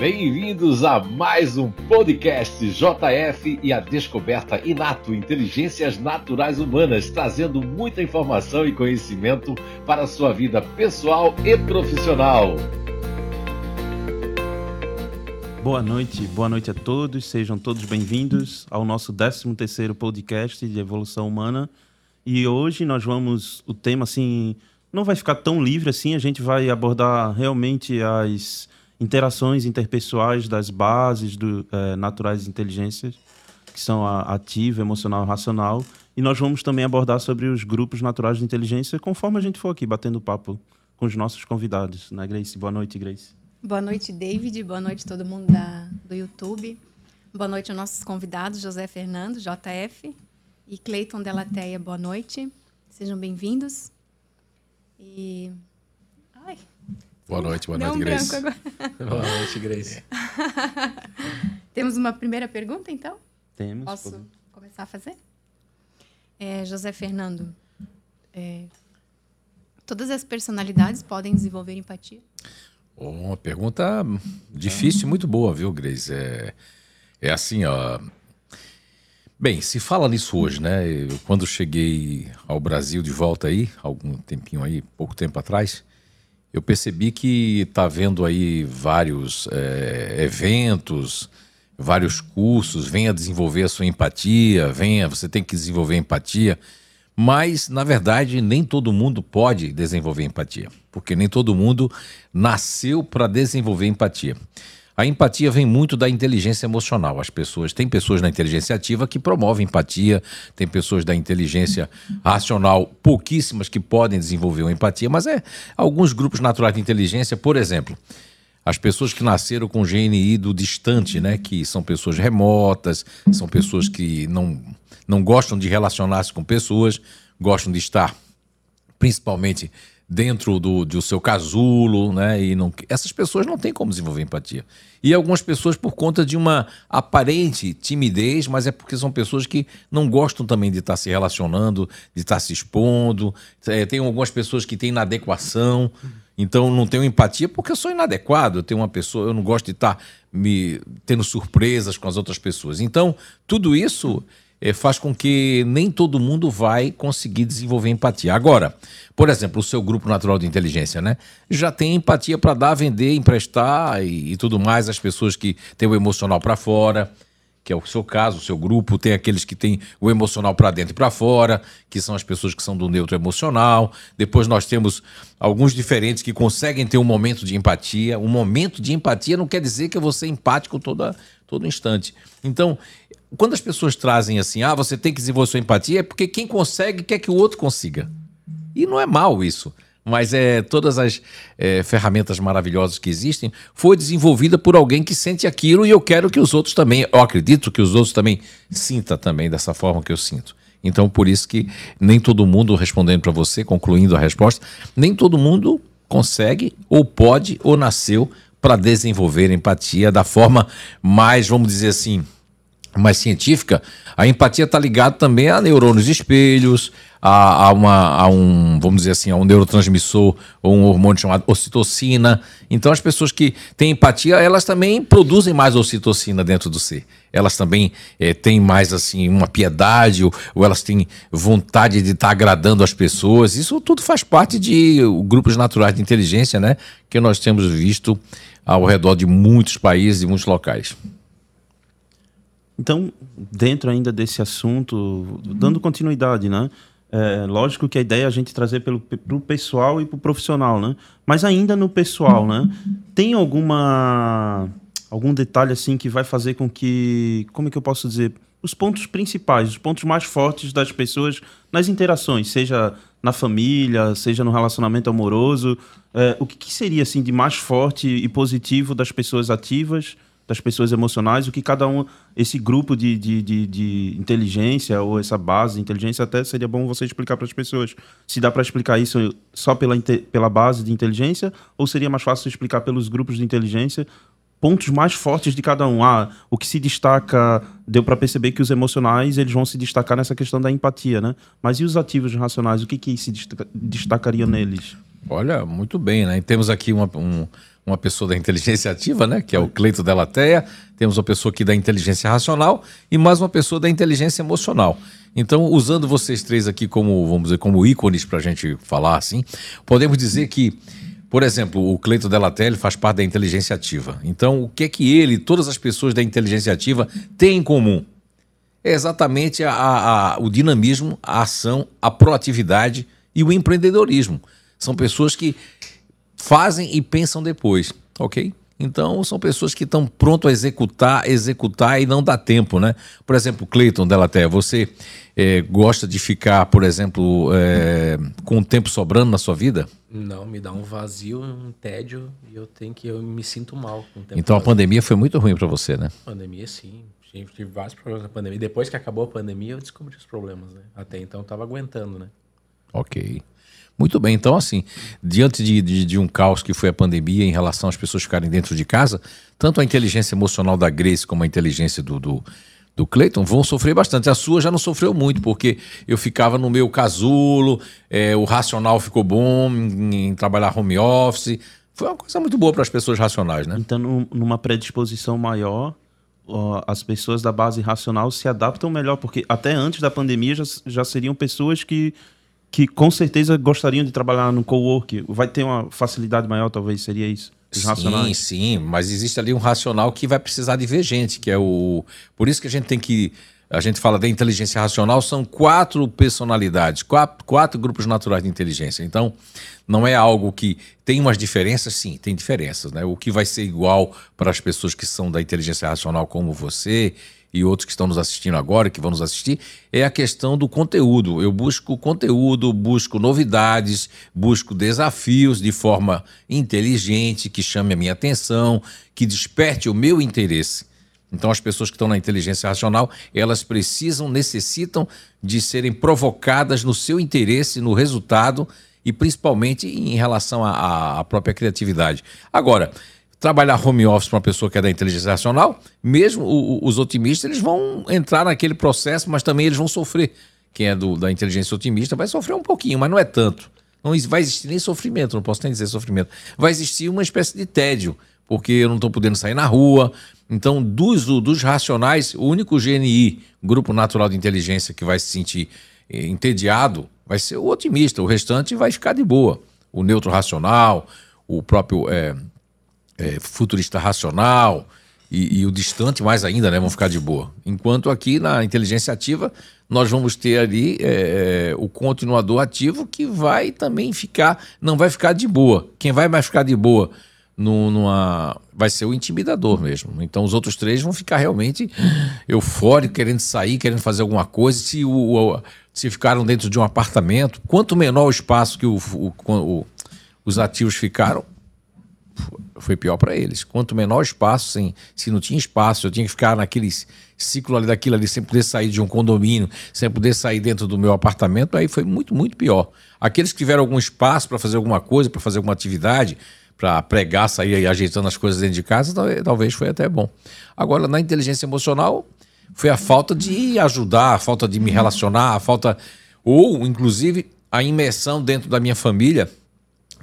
Bem-vindos a mais um podcast JF e a descoberta Inato Inteligências Naturais Humanas, trazendo muita informação e conhecimento para a sua vida pessoal e profissional. Boa noite, boa noite a todos, sejam todos bem-vindos ao nosso 13º podcast de evolução humana. E hoje nós vamos, o tema assim, não vai ficar tão livre assim, a gente vai abordar realmente as interações interpessoais das bases do, é, naturais inteligências, que são a ativa, emocional racional. E nós vamos também abordar sobre os grupos naturais de inteligência, conforme a gente for aqui batendo papo com os nossos convidados, né, Grace? Boa noite, Grace. Boa noite, David. Boa noite todo mundo da, do YouTube. Boa noite aos nossos convidados, José Fernando, JF, e Cleiton Delateia. Boa noite. Sejam bem-vindos. E Boa noite, boa noite, Grace. boa noite, Grace. Temos uma primeira pergunta, então? Temos. Posso pode... começar a fazer? É, José Fernando, é, todas as personalidades podem desenvolver empatia? Uma pergunta difícil e muito boa, viu, Grace? É, é assim, ó. Bem, se fala nisso hoje, né? Eu, quando cheguei ao Brasil de volta aí, algum tempinho aí, pouco tempo atrás, eu percebi que está havendo aí vários é, eventos, vários cursos, venha desenvolver a sua empatia, venha, você tem que desenvolver empatia. Mas, na verdade, nem todo mundo pode desenvolver empatia, porque nem todo mundo nasceu para desenvolver empatia. A empatia vem muito da inteligência emocional. As pessoas, tem pessoas na inteligência ativa que promovem empatia, tem pessoas da inteligência racional, pouquíssimas que podem desenvolver uma empatia, mas é alguns grupos naturais de inteligência, por exemplo, as pessoas que nasceram com GNI do distante, né, que são pessoas remotas, são pessoas que não não gostam de relacionar-se com pessoas, gostam de estar principalmente dentro do, do seu casulo, né? E não, essas pessoas não têm como desenvolver empatia. E algumas pessoas por conta de uma aparente timidez, mas é porque são pessoas que não gostam também de estar se relacionando, de estar se expondo. É, tem algumas pessoas que têm inadequação, então não tenho empatia porque eu sou inadequado. Eu tenho uma pessoa, eu não gosto de estar me tendo surpresas com as outras pessoas. Então tudo isso é, faz com que nem todo mundo vai conseguir desenvolver empatia. Agora, por exemplo, o seu grupo natural de inteligência, né? Já tem empatia para dar, vender, emprestar e, e, tudo mais, as pessoas que têm o emocional para fora, que é o seu caso, o seu grupo, tem aqueles que têm o emocional para dentro e para fora, que são as pessoas que são do neutro emocional. Depois nós temos alguns diferentes que conseguem ter um momento de empatia. Um momento de empatia não quer dizer que vou ser empático toda, todo instante. Então, quando as pessoas trazem assim, ah, você tem que desenvolver sua empatia, é porque quem consegue quer que o outro consiga. E não é mal isso. Mas é todas as é, ferramentas maravilhosas que existem foi desenvolvida por alguém que sente aquilo e eu quero que os outros também, eu acredito que os outros também sinta também dessa forma que eu sinto. Então por isso que nem todo mundo respondendo para você, concluindo a resposta, nem todo mundo consegue ou pode ou nasceu para desenvolver empatia da forma mais, vamos dizer assim, mais científica, a empatia está ligada também a neurônios espelhos, a, a, uma, a um, vamos dizer assim, a um neurotransmissor ou um hormônio chamado ocitocina. Então, as pessoas que têm empatia, elas também produzem mais ocitocina dentro do ser. Elas também é, têm mais, assim, uma piedade ou, ou elas têm vontade de estar tá agradando as pessoas. Isso tudo faz parte de grupos naturais de inteligência, né? Que nós temos visto ao redor de muitos países e muitos locais. Então, dentro ainda desse assunto, dando continuidade, né? É, lógico que a ideia é a gente trazer para o pessoal e para o profissional, né? Mas ainda no pessoal, né? Tem alguma algum detalhe assim que vai fazer com que, como é que eu posso dizer, os pontos principais, os pontos mais fortes das pessoas nas interações, seja na família, seja no relacionamento amoroso, é, o que, que seria assim de mais forte e positivo das pessoas ativas? Das pessoas emocionais, o que cada um, esse grupo de, de, de, de inteligência ou essa base de inteligência, até seria bom você explicar para as pessoas. Se dá para explicar isso só pela, pela base de inteligência, ou seria mais fácil explicar pelos grupos de inteligência pontos mais fortes de cada um. Ah, o que se destaca, deu para perceber que os emocionais eles vão se destacar nessa questão da empatia, né? Mas e os ativos racionais, o que que se destacaria neles? Olha, muito bem, né? Temos aqui uma, um, uma pessoa da inteligência ativa, né? Que é o Cleito Delateia. Temos uma pessoa aqui da inteligência racional e mais uma pessoa da inteligência emocional. Então, usando vocês três aqui como, vamos dizer, como ícones para a gente falar assim, podemos dizer que, por exemplo, o Cleito Delateia faz parte da inteligência ativa. Então, o que é que ele todas as pessoas da inteligência ativa têm em comum? É exatamente a, a, o dinamismo, a ação, a proatividade e o empreendedorismo. São pessoas que fazem e pensam depois, ok? Então, são pessoas que estão prontas a executar, executar e não dá tempo, né? Por exemplo, Cleiton Delaté, você é, gosta de ficar, por exemplo, é, com o tempo sobrando na sua vida? Não, me dá um vazio, um tédio e eu tenho que eu me sinto mal com o tempo. Então a pandemia foi muito ruim para você, né? Pandemia, sim. Tive vários problemas na pandemia. Depois que acabou a pandemia, eu descobri os problemas, né? Até então eu tava aguentando, né? Ok. Muito bem, então assim, diante de, de, de, um caos que foi a pandemia em relação às pessoas ficarem dentro de casa, tanto a inteligência emocional da Grace como a inteligência do, do, do Clayton vão sofrer bastante. A sua já não sofreu muito, porque eu ficava no meu casulo, é, o racional ficou bom em, em, trabalhar home office. Foi uma coisa muito boa para as pessoas racionais, né? Então, numa predisposição maior, as pessoas da base racional se adaptam melhor, porque até antes da pandemia já, já seriam pessoas que que com certeza gostariam de trabalhar no co-work. Vai ter uma facilidade maior, talvez, seria isso? Sim, racionais. sim, mas existe ali um racional que vai precisar de ver gente, que é o. Por isso que a gente tem que. A gente fala da inteligência racional, são quatro personalidades, quatro, quatro grupos naturais de inteligência. Então, não é algo que tem umas diferenças, sim, tem diferenças. Né? O que vai ser igual para as pessoas que são da inteligência racional, como você e outros que estão nos assistindo agora, que vão nos assistir, é a questão do conteúdo. Eu busco conteúdo, busco novidades, busco desafios de forma inteligente, que chame a minha atenção, que desperte o meu interesse. Então, as pessoas que estão na inteligência racional, elas precisam, necessitam de serem provocadas no seu interesse, no resultado e principalmente em relação à própria criatividade. Agora, trabalhar home office para uma pessoa que é da inteligência racional, mesmo o, os otimistas, eles vão entrar naquele processo, mas também eles vão sofrer. Quem é do, da inteligência otimista vai sofrer um pouquinho, mas não é tanto. Não vai existir nem sofrimento, não posso nem dizer sofrimento. Vai existir uma espécie de tédio, porque eu não estou podendo sair na rua. Então, dos, dos racionais, o único GNI, Grupo Natural de Inteligência, que vai se sentir eh, entediado, vai ser o otimista. O restante vai ficar de boa. O neutro racional, o próprio é, é, futurista racional e, e, o distante mais ainda, né? Vão ficar de boa. Enquanto aqui na inteligência ativa nós vamos ter ali é, o continuador ativo que vai também ficar, não vai ficar de boa. Quem vai mais ficar de boa numa, vai ser o intimidador mesmo. Então os outros três vão ficar realmente eufóricos, querendo sair, querendo fazer alguma coisa. Se, o, o se ficaram dentro de um apartamento, quanto menor o espaço que o, o, os ativos ficaram, foi pior para eles. Quanto menor espaço, sem, se não tinha espaço, eu tinha que ficar naquele ciclo ali daquilo ali, sem poder sair de um condomínio, sem poder sair dentro do meu apartamento, aí foi muito, muito pior. Aqueles que tiveram algum espaço para fazer alguma coisa, para fazer alguma atividade, para pregar, sair ajeitando as coisas dentro de casa, talvez foi até bom. Agora, na inteligência emocional, foi a falta de ajudar, a falta de me relacionar, a falta. Ou, inclusive, a imersão dentro da minha família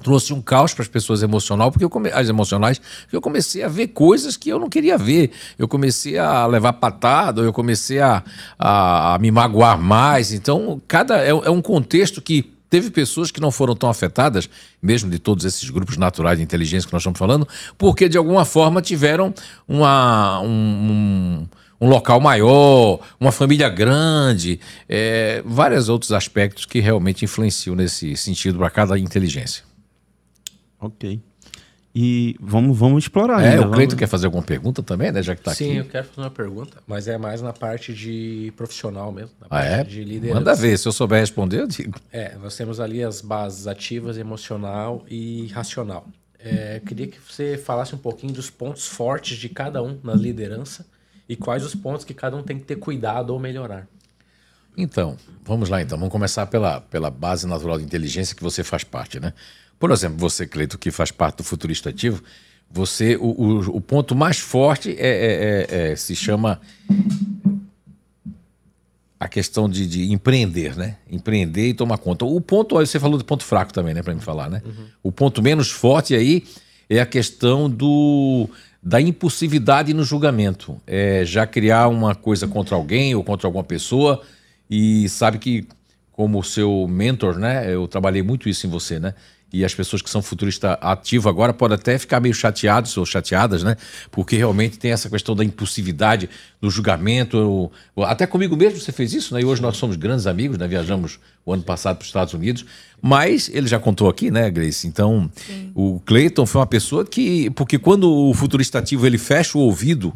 trouxe um caos para as pessoas emocional, porque eu come... as emocionais, porque eu comecei a ver coisas que eu não queria ver. Eu comecei a levar patada, eu comecei a, a, a me magoar mais. Então, cada é, é, um contexto que teve pessoas que não foram tão afetadas, mesmo de todos esses grupos naturais de inteligência que nós estamos falando, porque de alguma forma tiveram uma, um, um local maior, uma família grande, é, vários outros aspectos que realmente influenciam nesse sentido para cada inteligência. Ok. E vamos, vamos explorar. É, ainda, o Cleiton quer fazer alguma pergunta também, né? Já que está aqui. Sim, eu quero fazer uma pergunta, mas é mais na parte de profissional mesmo. Na ah, parte é? de liderança. Manda ver, se eu souber responder, eu digo. É, nós temos ali as bases ativas, emocional e racional. É, queria que você falasse um pouquinho dos pontos fortes de cada um na liderança e quais os pontos que cada um tem que ter cuidado ou melhorar. Então, vamos lá então. Vamos começar pela, pela base natural de inteligência que você faz parte, né? Por exemplo, você, Cleito, que faz parte do futurista ativo, você o, o, o ponto mais forte é, é, é, é se chama a questão de, de, empreender, né? Empreender e tomar conta. O ponto, você falou do ponto fraco também, né? Para me falar, né? Uhum. O ponto menos forte aí é a questão do da impulsividade no julgamento. É já criar uma coisa contra alguém ou contra alguma pessoa e sabe que como seu mentor, né? Eu trabalhei muito isso em você, né? E as pessoas que são futuristas ativos agora podem até ficar meio chateados ou chateadas, né? Porque realmente tem essa questão da impulsividade do julgamento. Até comigo mesmo você fez isso, né? E hoje nós somos grandes amigos, né? Viajamos o ano passado para os Estados Unidos. Mas ele já contou aqui, né, Grace? Então, Sim. o Clayton foi uma pessoa que. Porque quando o futurista ativo ele fecha o ouvido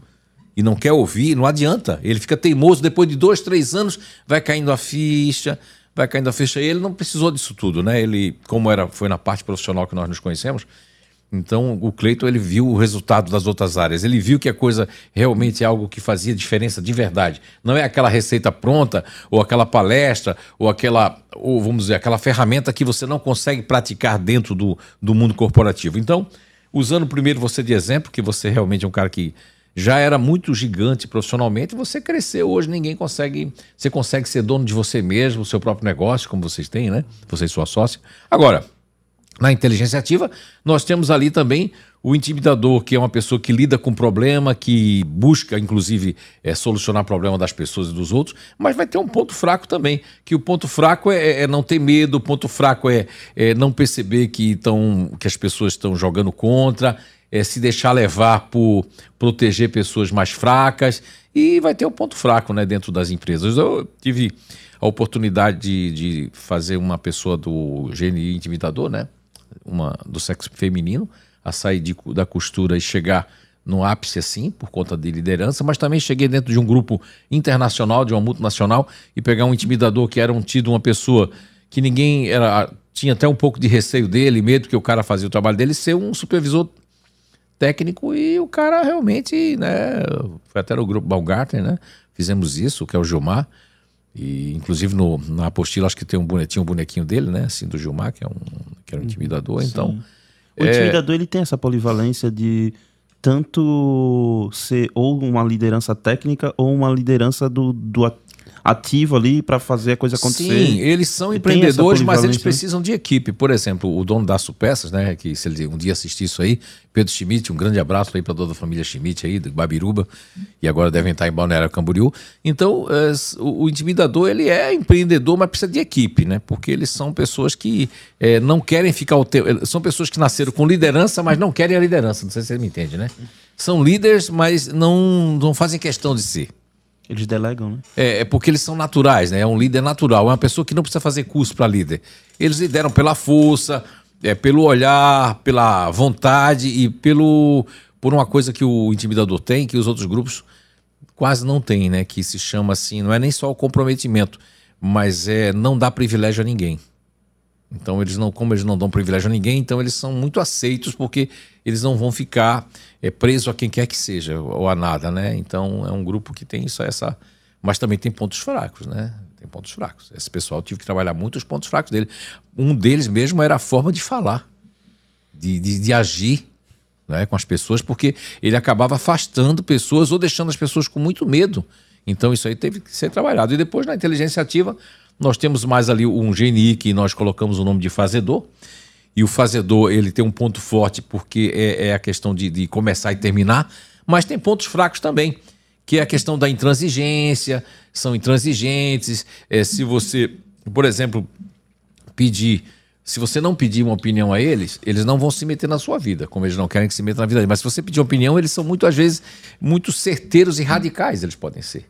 e não quer ouvir, não adianta. Ele fica teimoso, depois de dois, três anos, vai caindo a ficha vai caindo a ficha. E ele não precisou disso tudo, né? Ele, como era, foi na parte profissional que nós nos conhecemos, então o Cleiton ele viu o resultado das outras áreas. Ele viu que a coisa realmente é algo que fazia diferença de verdade. Não é aquela receita pronta, ou aquela palestra, ou aquela, ou vamos dizer, aquela ferramenta que você não consegue praticar dentro do, do mundo corporativo. Então, usando primeiro você de exemplo, que você realmente é um cara que já era muito gigante profissionalmente, você cresceu hoje, ninguém consegue. Você consegue ser dono de você mesmo, seu próprio negócio, como vocês têm, né? Você e sua sócia. Agora, na inteligência ativa, nós temos ali também o intimidador, que é uma pessoa que lida com problema, que busca, inclusive, é, solucionar problema das pessoas e dos outros, mas vai ter um ponto fraco também, que o ponto fraco é, é não ter medo, o ponto fraco é, é não perceber que, tão, que as pessoas estão jogando contra, é, se deixar levar por proteger pessoas mais fracas e vai ter o um ponto fraco né, dentro das empresas. Eu tive a oportunidade de, de fazer uma pessoa do GNI intimidador, né, uma, do sexo feminino, a sair de, da costura e chegar no ápice assim, por conta de liderança, mas também cheguei dentro de um grupo internacional, de uma multinacional, e pegar um intimidador que era um tido uma pessoa que ninguém era tinha até um pouco de receio dele, medo que o cara fazia o trabalho dele, ser um supervisor técnico e o cara realmente, né? Foi até no grupo Baumgartner, né? Fizemos isso, que é o Gilmar. E inclusive no, na apostila acho que tem um bonequinho, um bonequinho dele, né? Assim, do Gilmar, que é um, que é um intimidador. Sim. Então. O é... intimidador ele tem essa polivalência de tanto ser ou uma liderança técnica ou uma liderança do, do, ativo ali para fazer a coisa acontecer. Sim, eles são empreendedores, mas eles precisam de equipe. Por exemplo, o dono da Supeças, né, que se ele um dia assistir isso aí, Pedro Schmidt, um grande abraço aí para toda a família Schmidt aí, do Babiruba, e agora devem estar em Balneário Camboriú. Então, o, intimidador, ele é empreendedor, mas precisa de equipe, né? Porque eles são pessoas que é, não querem ficar o tempo... São pessoas que nasceram com liderança, mas não querem a liderança. Não sei se você me entende, né? São líderes, mas não, não fazem questão de ser. Eles delegam, né? É, é, porque eles são naturais, né? É um líder natural, é uma pessoa que não precisa fazer curso para líder. Eles lideram pela força, é, pelo olhar, pela vontade e pelo por uma coisa que o intimidador tem, que os outros grupos quase não têm, né? Que se chama assim, não é nem só o comprometimento, mas é não dar privilégio a ninguém. Então eles não, como eles não dão privilégio a ninguém, então eles são muito aceitos porque eles não vão ficar é, presos a quem quer que seja ou a nada, né? Então é um grupo que tem só essa, mas também tem pontos fracos, né? Tem pontos fracos. Esse pessoal tive que trabalhar muito os pontos fracos dele. Um deles mesmo era a forma de falar, de, de, de agir né, com as pessoas, porque ele acabava afastando pessoas ou deixando as pessoas com muito medo. Então isso aí teve que ser trabalhado. E depois na inteligência ativa nós temos mais ali um GNI que nós colocamos o nome de fazedor. E o fazedor, ele tem um ponto forte porque é, é a questão de, de, começar e terminar, mas tem pontos fracos também, que é a questão da intransigência, são intransigentes. É, se você, por exemplo, pedir, se você não pedir uma opinião a eles, eles não vão se meter na sua vida, como eles não querem que se metam na vida deles. Mas se você pedir uma opinião, eles são muito, às vezes, muito certeiros e radicais, eles podem ser.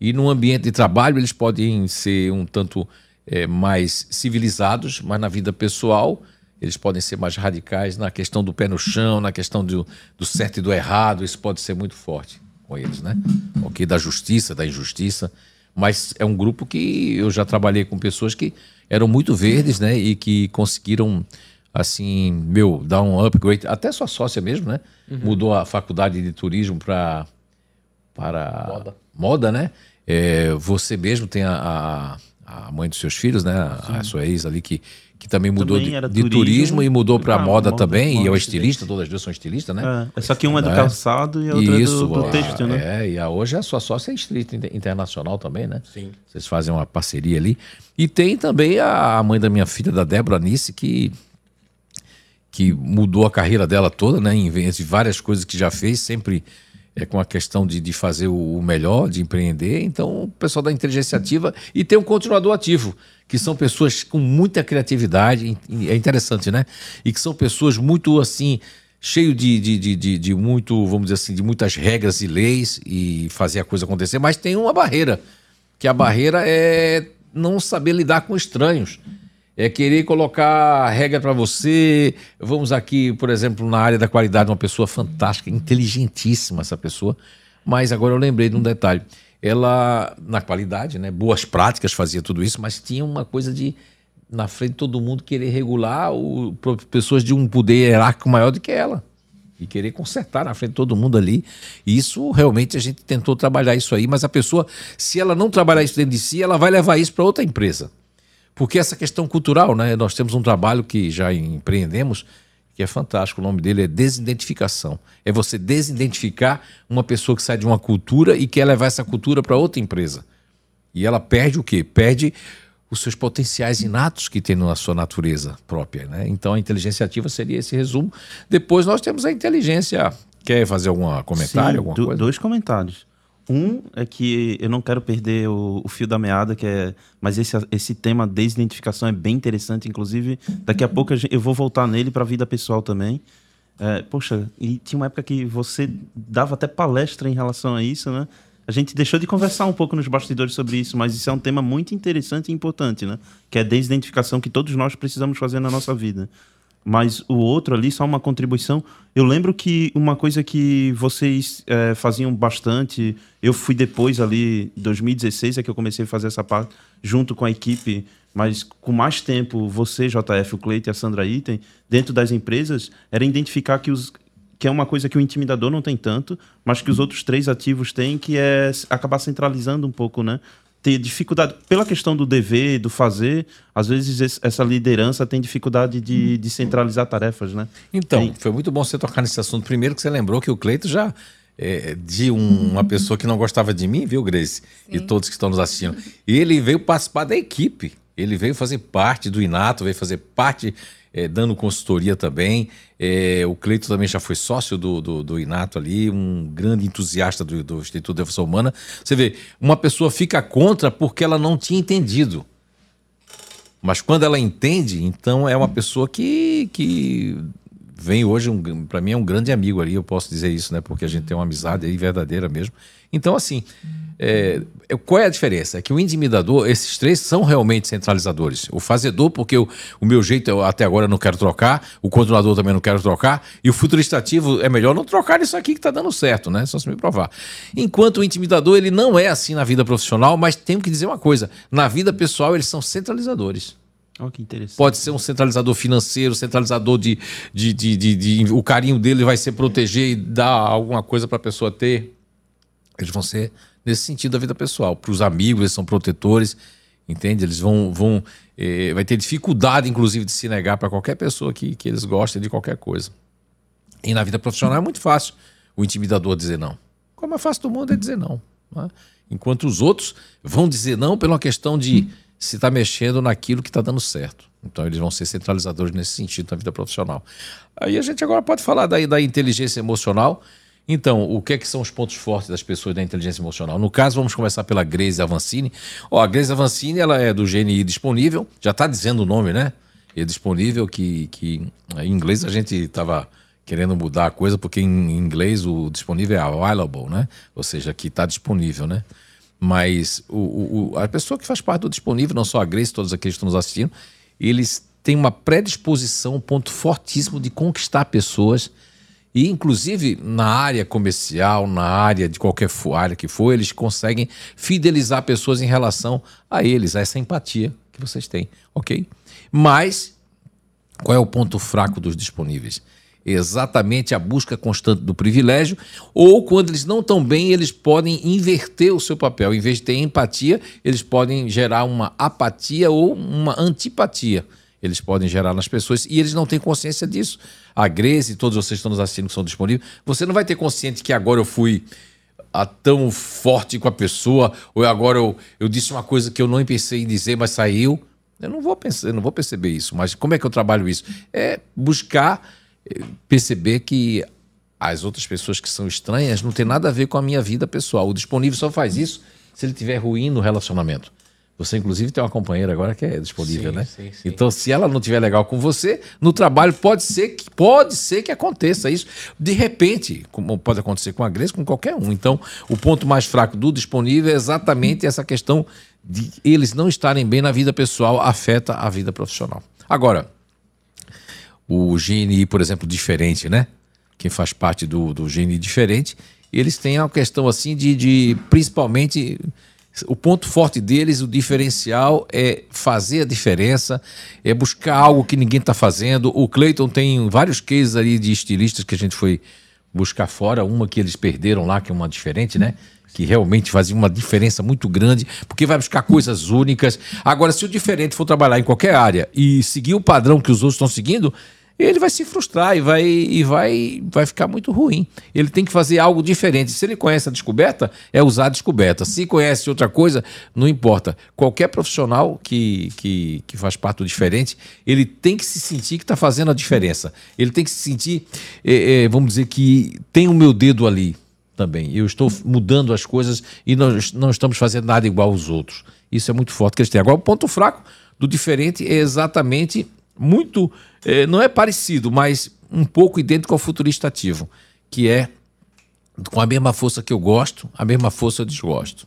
E no ambiente de trabalho eles podem ser um tanto é, mais civilizados, mas na vida pessoal eles podem ser mais radicais na questão do pé no chão, na questão do, do certo e do errado. Isso pode ser muito forte com eles, né? Ok, da justiça, da injustiça. Mas é um grupo que eu já trabalhei com pessoas que eram muito verdes, né? E que conseguiram, assim, meu, dar um upgrade. Até sua sócia mesmo, né? Uhum. Mudou a faculdade de turismo para para moda, moda né? É, você mesmo tem a, a, a, mãe dos seus filhos, né? A, a, sua ex ali que, que também mudou Também de, de turismo, turismo e mudou para pra moda, moda, também, e é moda, o estilista, todas as duas são estilistas, né? É, só que uma é do É. calçado e a outra Isso, é do, do têxtil, né? É, e a, hoje a sua sócia é estilista inter- internacional também, né? Sim. Vocês fazem uma parceria ali. E tem também a mãe da minha filha, da Débora Anice, que, que mudou a carreira dela toda, né? Em várias coisas que já fez, sempre é com a questão de, de fazer o melhor, de empreender. Então, o pessoal da inteligência ativa e tem um continuador ativo, que são pessoas com muita criatividade, é interessante, né? E que são pessoas muito assim, cheio de, de, de, de, de muito, vamos dizer assim, de muitas regras e leis e fazer a coisa acontecer, mas tem uma barreira, que a barreira é não saber lidar com estranhos. É querer colocar regra para você. Vamos aqui, por exemplo, na área da qualidade, uma pessoa fantástica, inteligentíssima essa pessoa. Mas agora eu lembrei de um detalhe. Ela, na qualidade, né, boas práticas, fazia tudo isso, mas tinha uma coisa de, na frente de todo mundo, querer regular o, pessoas de um poder hierárquico maior do que ela. E querer consertar na frente de todo mundo ali. E isso, realmente, a gente tentou trabalhar isso aí, mas a pessoa, se ela não trabalhar isso dentro de si, ela vai levar isso para outra empresa. Porque essa questão cultural, né? Nós temos um trabalho que já empreendemos, que é fantástico. O nome dele é desidentificação. É você desidentificar uma pessoa que sai de uma cultura e quer levar essa cultura para outra empresa. E ela perde o quê? Perde os seus potenciais inatos que tem na sua natureza própria, né? Então a inteligência ativa seria esse resumo. Depois nós temos a inteligência. Quer fazer algum comentário, Sim, alguma do- coisa? Dois comentários. Um é que eu não quero perder o, o fio da meada, que é. Mas esse, esse tema desidentificação é bem interessante. Inclusive, daqui a pouco eu vou voltar nele para a vida pessoal também. É, poxa, e tinha uma época que você dava até palestra em relação a isso, né? A gente deixou de conversar um pouco nos bastidores sobre isso, mas isso é um tema muito interessante e importante, né? Que é a desidentificação que todos nós precisamos fazer na nossa vida. Mas o outro ali, só uma contribuição. Eu lembro que uma coisa que vocês eh, faziam bastante, eu fui depois ali, 2016 é que eu comecei a fazer essa parte, junto com a equipe, mas com mais tempo, você, JF, o Cleito e a Sandra Item, dentro das empresas, era identificar que os que é uma coisa que o intimidador não tem tanto, mas que os outros três ativos têm, que é acabar centralizando um pouco, né? Ter dificuldade, pela questão do dever, do fazer, às vezes esse- essa liderança tem dificuldade de, de centralizar tarefas, né? Então, Tem- foi muito bom você tocar nesse assunto. Primeiro que você lembrou que o Cleito já é de um- uma pessoa que não gostava de mim, viu, Grace? E todos que estão nos assistindo. E ele veio participar da equipe. Ele veio fazer parte do Inato, veio fazer parte, é, dando consultoria também. É, o Cleito também já foi sócio do, do, do Inato ali, um grande entusiasta do, do Instituto de Evolução Humana. Você vê, uma pessoa fica contra porque ela não tinha entendido. Mas quando ela entende, então é uma pessoa que, que vem hoje, um, para mim é um grande amigo ali, eu posso dizer isso, né? Porque a gente tem uma amizade aí verdadeira mesmo. Então, assim, é, é- qual é a diferença? É que o intimidador, esses três são realmente centralizadores. O fazedor, porque o, o meu jeito eu até agora eu não quero trocar, o controlador também não quero trocar, e o futuristativo é melhor não trocar isso aqui que está dando certo, né? Só se me provar. Enquanto o intimidador, ele não é assim na vida profissional, mas tenho que dizer uma coisa: na vida pessoal, eles são centralizadores. Olha que interessante. Pode ser um centralizador financeiro, centralizador de, de, de, de- de- O carinho dele vai ser proteger e dar alguma coisa para a pessoa ter. Eles vão ser nesse sentido da vida pessoal. Para os amigos, eles são protetores, entende? Eles vão. vão eh, vai ter dificuldade, inclusive, de se negar para qualquer pessoa que, que eles gostem de qualquer coisa. E na vida profissional é muito fácil o intimidador dizer não. Como é fácil do mundo é dizer não. né? Enquanto os outros vão dizer não pela questão de se está mexendo naquilo que está dando certo. Então eles vão ser centralizadores nesse sentido na vida profissional. Aí a gente agora pode falar da, da inteligência emocional. Então, o que, é que são os pontos fortes das pessoas da inteligência emocional? No caso, vamos começar pela Grace Avancini. Ó, a Grace Avancini ela é do GNI disponível, já está dizendo o nome, né? É disponível, que, que em inglês a gente estava querendo mudar a coisa, porque em inglês o disponível é available, né? Ou seja, que está disponível, né? Mas o, o- a pessoa que faz parte do disponível, não só a Grace, todos aqueles que estão nos assistindo, eles têm uma predisposição, um ponto fortíssimo de conquistar pessoas. E, inclusive, na área comercial, na área de qualquer área que for, eles conseguem fidelizar pessoas em relação a eles, a essa empatia que vocês têm, ok? Mas qual é o ponto fraco dos disponíveis? Exatamente a busca constante do privilégio, ou quando eles não estão bem, eles podem inverter o seu papel. Em vez de ter empatia, eles podem gerar uma apatia ou uma antipatia. eles podem gerar nas pessoas e eles não têm consciência disso. A Grace e todos vocês que estão nos assistindo que são disponíveis, você não vai ter consciência que agora eu fui a, tão forte com a pessoa, ou agora eu, eu disse uma coisa que eu não pensei em dizer, mas saiu. Eu não vou pensar, não vou perceber isso, mas como é que eu trabalho isso? É buscar perceber que as outras pessoas que são estranhas não tem nada a ver com a minha vida pessoal. O disponível só faz isso se ele tiver ruim no relacionamento. Você, inclusive, tem uma companheira agora que é disponível, sim, né? Sim, sim. Então, se ela não tiver legal com você, no trabalho pode ser que pode ser que aconteça isso de repente, como pode acontecer com a Grace, com qualquer um. Então, o ponto mais fraco do disponível é exatamente essa questão de eles não estarem bem na vida pessoal afeta a vida profissional. Agora, o GNI, por exemplo, diferente, né? Quem faz parte do, do GNI diferente, eles têm a questão assim de, de principalmente o ponto forte deles, o diferencial é fazer a diferença, é buscar algo que ninguém está fazendo. O Clayton tem vários cases ali de estilistas que a gente foi buscar fora, uma que eles perderam lá, que é uma diferente, né? Que realmente fazia uma diferença muito grande, porque vai buscar coisas únicas. Agora, se o diferente for trabalhar em qualquer área e seguir o padrão que os outros estão seguindo, ele vai se frustrar e vai, e vai, vai ficar muito ruim. Ele tem que fazer algo diferente. Se ele conhece a descoberta, é usar a descoberta. Se conhece outra coisa, não importa. Qualquer profissional que, que, que faz parte do diferente, ele tem que se sentir que está fazendo a diferença. Ele tem que se sentir, é, é, vamos dizer, que tem o meu dedo ali também. Eu estou mudando as coisas e nós não estamos fazendo nada igual aos outros. Isso é muito forte que eles têm. Agora, o ponto fraco do diferente é exatamente muito. É, não é parecido, mas um pouco idêntico ao futurista ativo, que é com a mesma força que eu gosto, a mesma força eu desgosto.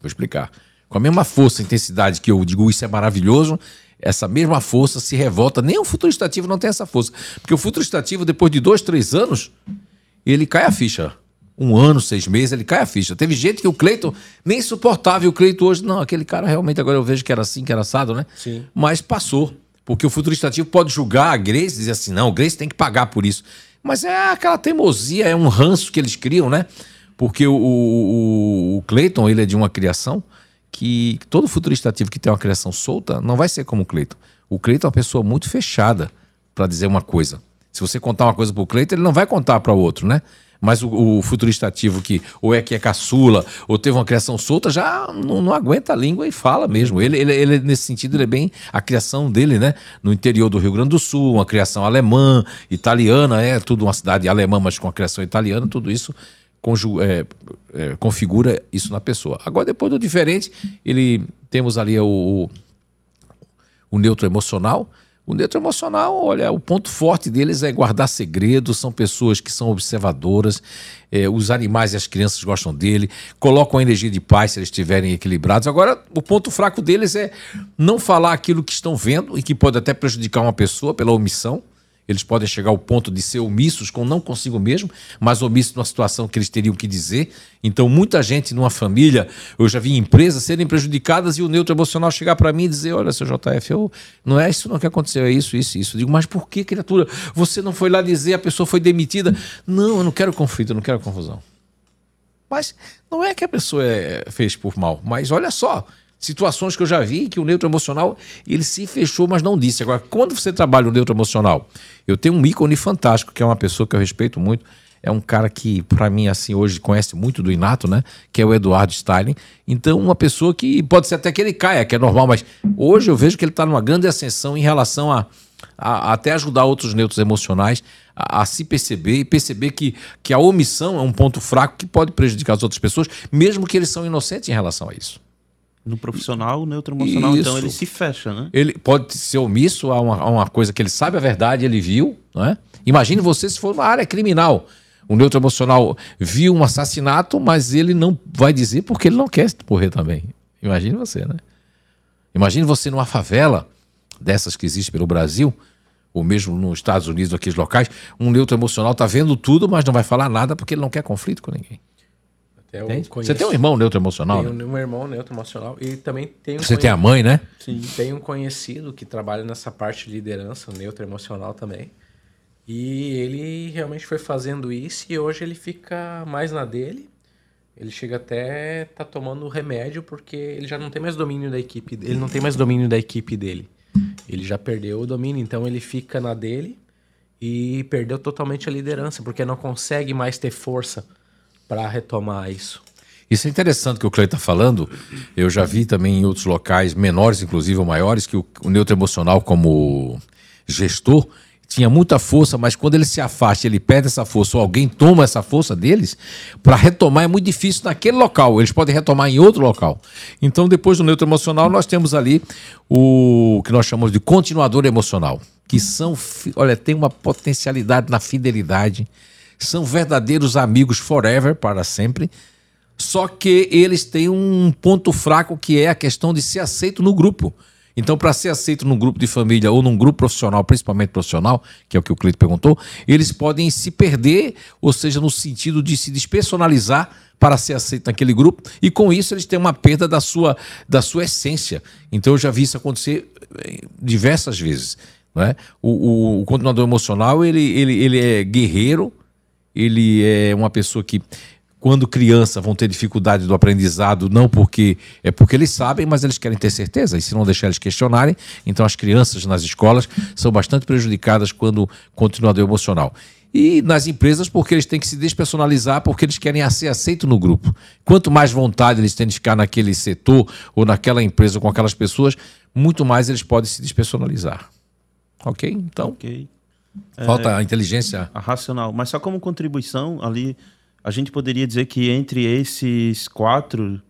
Vou explicar. Com a mesma força, intensidade que eu digo isso é maravilhoso, essa mesma força se revolta. Nem o futurista ativo não tem essa força. Porque o futurista ativo, depois de dois, três anos, ele cai a ficha um ano, seis meses, ele cai a ficha. Teve gente que o Cleiton nem suportava, e o Cleiton hoje, não, aquele cara realmente agora eu vejo que era assim, que era assado, né? Sim. Mas passou. Porque o futurista ativo pode julgar a Grace e dizer assim, não, Grace tem que pagar por isso. Mas é aquela teimosia, é um ranço que eles criam, né? Porque o, o, o Cleiton, ele é de uma criação que todo futurista ativo que tem uma criação solta não vai ser como o Cleiton. O Cleiton é uma pessoa muito fechada para dizer uma coisa. Se você contar uma coisa para o Cleiton, ele não vai contar para o outro, né? Mas o, o futurista ativo que ou é que é caçula ou teve uma criação solta já não, não aguenta a língua e fala mesmo. Ele, ele, ele, nesse sentido, ele é bem a criação dele, né? No interior do Rio Grande do Sul, uma criação alemã, italiana, é tudo uma cidade alemã, mas com a criação italiana, tudo isso é, é, configura isso na pessoa. Agora, depois do diferente, ele temos ali o, o, o neutro emocional o neutro emocional, olha, o ponto forte deles é guardar segredos, são pessoas que são observadoras, é, os animais e as crianças gostam dele, colocam a energia de paz se eles estiverem equilibrados. Agora, o ponto fraco deles é não falar aquilo que estão vendo e que pode até prejudicar uma pessoa pela omissão. Eles podem chegar ao ponto de ser omissos com não consigo mesmo, mas omissos numa situação que eles teriam que dizer. Então, muita gente numa família, eu já vi empresas serem prejudicadas e o neutro emocional chegar para mim e dizer: Olha, seu JF, eu, não é isso não que aconteceu, é isso, isso, isso. Eu digo, mas por que, criatura? Você não foi lá dizer, a pessoa foi demitida? Não, eu não quero conflito, eu não quero confusão. Mas não é que a pessoa é, fez por mal, mas olha só, situações que eu já vi que o neutro emocional ele se fechou, mas não disse. Agora, quando você trabalha o neutro emocional, eu tenho um ícone fantástico, que é uma pessoa que eu respeito muito, é um cara que, para mim, assim, hoje conhece muito do Inato, né? Que é o Eduardo Stalin. Então, uma pessoa que pode ser até que ele caia, que é normal, mas hoje eu vejo que ele está numa grande ascensão em relação a, a, a até ajudar outros neutros emocionais a, a, se perceber e perceber que, que a omissão é um ponto fraco que pode prejudicar as outras pessoas, mesmo que eles são inocentes em relação a isso. No profissional, o neutro emocional, Isso. então ele se fecha, né? Ele pode ser omisso a uma, a uma, coisa que ele sabe a verdade, ele viu, não é? Imagine você se for uma área criminal. O neutro emocional viu um assassinato, mas ele não vai dizer porque ele não quer morrer também. Imagine você, né? Imagine você numa favela dessas que existe pelo Brasil, ou mesmo nos Estados Unidos, aqueles locais, um neutro emocional está vendo tudo, mas não vai falar nada porque ele não quer conflito com ninguém. Você tem um irmão neutro emocional? Tenho né? um irmão neutro emocional e também tenho. Você tem a mãe, né? Sim. Tem um conhecido que trabalha nessa parte de liderança, neutro emocional também. E ele realmente foi fazendo isso e hoje ele fica mais na dele. Ele chega até tá tomando remédio porque ele já não tem mais domínio da equipe. Ele não tem mais domínio da equipe dele. Ele já perdeu o domínio, então ele fica na dele e perdeu totalmente a liderança porque não consegue mais ter força para retomar isso. Isso é interessante que o Cleiton está falando. Eu já vi também em outros locais, menores inclusive ou maiores, que o, o neutro emocional como gestor tinha muita força, mas quando ele se afasta, ele perde essa força, ou alguém toma essa força deles, para retomar é muito difícil naquele local. Eles podem retomar em outro local. Então, depois do neutro emocional, nós temos ali o que nós chamamos de continuador emocional, que são, olha, tem uma potencialidade na fidelidade, são verdadeiros amigos forever, para sempre. Só que eles têm um ponto fraco que é a questão de ser aceito no grupo. Então, para ser aceito num grupo de família ou num grupo profissional, principalmente profissional, que é o que o Cleito perguntou, eles podem se perder, ou seja, no sentido de se despersonalizar para ser aceito naquele grupo, e com isso eles têm uma perda da sua, da sua essência. Então, eu já vi isso acontecer eh, diversas vezes. Né? O, o, o continuador emocional, ele, ele, ele é guerreiro, ele é uma pessoa que quando criança vão ter dificuldade do aprendizado, não porque é porque eles sabem, mas eles querem ter certeza, e se não deixar eles questionarem, então as crianças nas escolas são bastante prejudicadas quando continuador emocional. E nas empresas, porque eles têm que se despersonalizar, porque eles querem ser aceitos no grupo. Quanto mais vontade eles têm de ficar naquele setor ou naquela empresa com aquelas pessoas, muito mais eles podem se despersonalizar. Ok? Então. Okay. Falta é, a inteligência. A racional. Mas só como contribuição ali a gente poderia dizer que entre esses quatro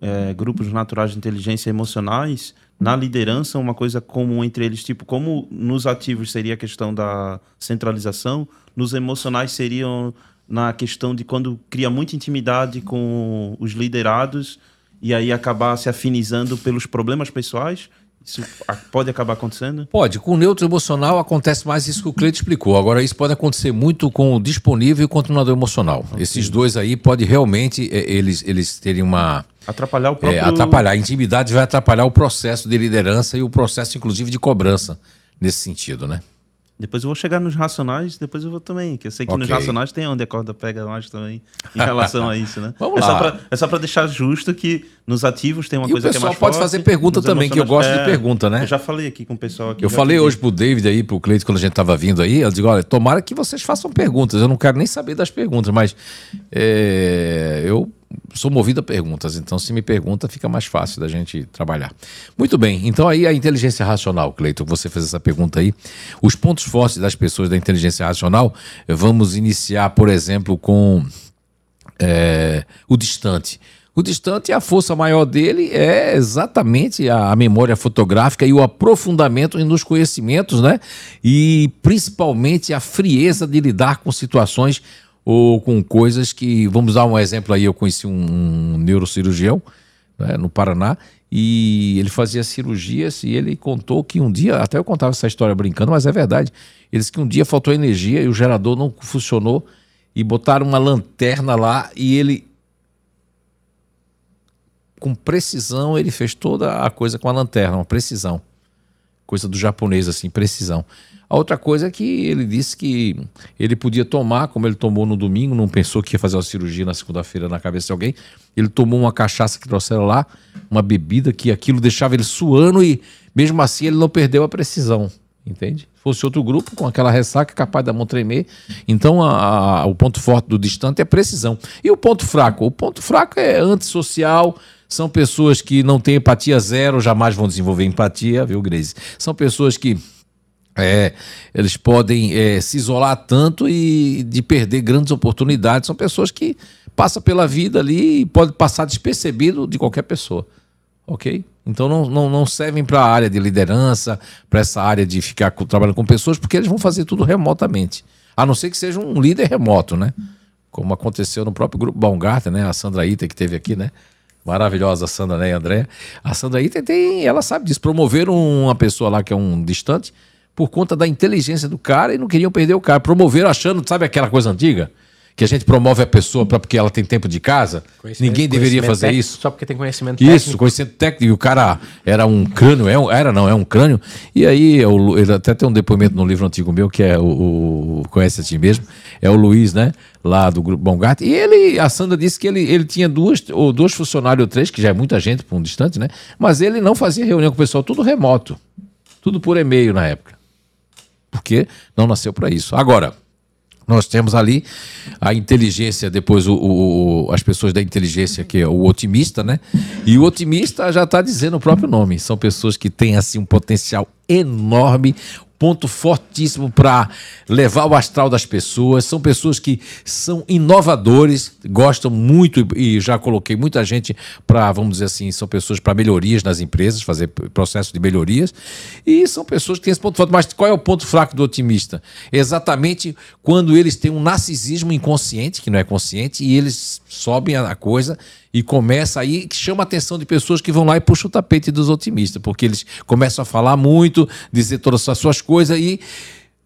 é, grupos naturais de inteligência emocionais, na liderança, uma coisa comum entre eles, tipo, como nos ativos seria a questão da centralização, nos emocionais seriam na questão de quando cria muita intimidade com os liderados e aí acabar se afinizando pelos problemas pessoais isso pode acabar acontecendo? Pode. Com o neutro emocional acontece mais isso que o Cleito explicou. Agora, isso pode acontecer muito com o disponível e o continuador emocional. Okay. Esses dois aí pode realmente é, eles, eles terem uma. Atrapalhar o próprio. É, atrapalhar. A intimidade vai atrapalhar o processo de liderança e o processo, inclusive, de cobrança nesse sentido, né? Depois eu vou chegar nos racionais, depois eu vou também, que eu sei que okay. nos racionais tem onde a corda pega mais também em relação a isso, né? Vamos é lá. Só pra, é só para deixar justo que nos ativos tem uma e coisa que é mais forte. O pessoal pode fazer pergunta também, que eu gosto é, de pergunta, né? Eu já falei aqui com o pessoal aqui. Eu falei hoje pro David aí, pro Cleito, quando a gente tava vindo aí, eu digo, olha, tomara que vocês façam perguntas, eu não quero nem saber das perguntas, mas é, eu sou movido a perguntas, então se me pergunta fica mais fácil da gente trabalhar. Muito bem, então aí a inteligência racional, Cleiton, você fez essa pergunta aí. Os pontos fortes das pessoas da inteligência racional, vamos iniciar, por exemplo, com é, o distante. O distante, a força maior dele é exatamente a, a, memória fotográfica e o aprofundamento nos conhecimentos, né? E principalmente a frieza de lidar com situações ou com coisas que. Vamos dar um exemplo aí. Eu conheci um, neurocirurgião né, no Paraná e ele fazia cirurgias e ele contou que um dia, até eu contava essa história brincando, mas é verdade. Ele disse que um dia faltou energia e o gerador não funcionou e botaram uma lanterna lá e ele com precisão ele fez toda a coisa com a lanterna, uma precisão. Coisa do japonês assim, precisão. A outra coisa é que ele disse que ele podia tomar, como ele tomou no domingo, não pensou que ia fazer uma cirurgia na segunda-feira na cabeça de alguém. Ele tomou uma cachaça que trouxeram lá, uma bebida que aquilo deixava ele suando e mesmo assim ele não perdeu a precisão, entende? Fosse outro grupo com aquela ressaca capaz da mão tremer. Então a, a, o ponto forte do distante é precisão. E o ponto fraco? O ponto fraco é antissocial, são pessoas que não têm empatia zero, jamais vão desenvolver empatia, viu, Grace? São pessoas que é, eles podem é, se isolar tanto e de perder grandes oportunidades. São pessoas que passam pela vida ali e podem passar despercebido de qualquer pessoa. Ok? Então não, não, não servem para a área de liderança, para essa área de ficar trabalhando com pessoas, porque eles vão fazer tudo remotamente. A não ser que seja um líder remoto, né? Como aconteceu no próprio grupo Baumgarten, né? A Sandra Ita que teve aqui, né? Maravilhosa a Sandra, né, André? A Sandra Ita tem, ela sabe disso. Promoveram uma pessoa lá que é um distante, por conta da inteligência do cara e não queriam perder o cara. Promoveram achando, sabe aquela coisa antiga? Que a gente promove a pessoa pra, porque ela tem tempo de casa. Ninguém deveria fazer técnico, isso. Só porque tem conhecimento Isso, técnico. conhecimento técnico. E o cara era um crânio, é um- era não, é um crânio. E aí, o Lu- ele até tem um depoimento no livro antigo meu, que é o, o Conhece a Ti Mesmo, é o Luiz, né? Lá do Grupo Bongart. E ele, a Sandra disse que ele, ele tinha duas, ou dois funcionários ou três, que já é muita gente para um distante, né? Mas ele não fazia reunião com o pessoal, tudo remoto. Tudo por e-mail na época. Porque não nasceu para isso. Agora, nós temos ali a inteligência, depois o, o- as pessoas da inteligência, que é o otimista, né? E o otimista já está dizendo o próprio nome. São pessoas que têm assim um potencial enorme, ponto fortíssimo para levar o astral das pessoas. São pessoas que são inovadores, gostam muito e já coloquei muita gente para, vamos dizer assim, são pessoas para melhorias nas empresas, fazer processo de melhorias. E são pessoas que têm esse ponto forte. Mas qual é o ponto fraco do otimista? Exatamente quando eles têm um narcisismo inconsciente, que não é consciente, e eles sobem a coisa e começa aí que chama a atenção de pessoas que vão lá e puxam o tapete dos otimistas, porque eles começam a falar muito, dizer todas as suas coisas e,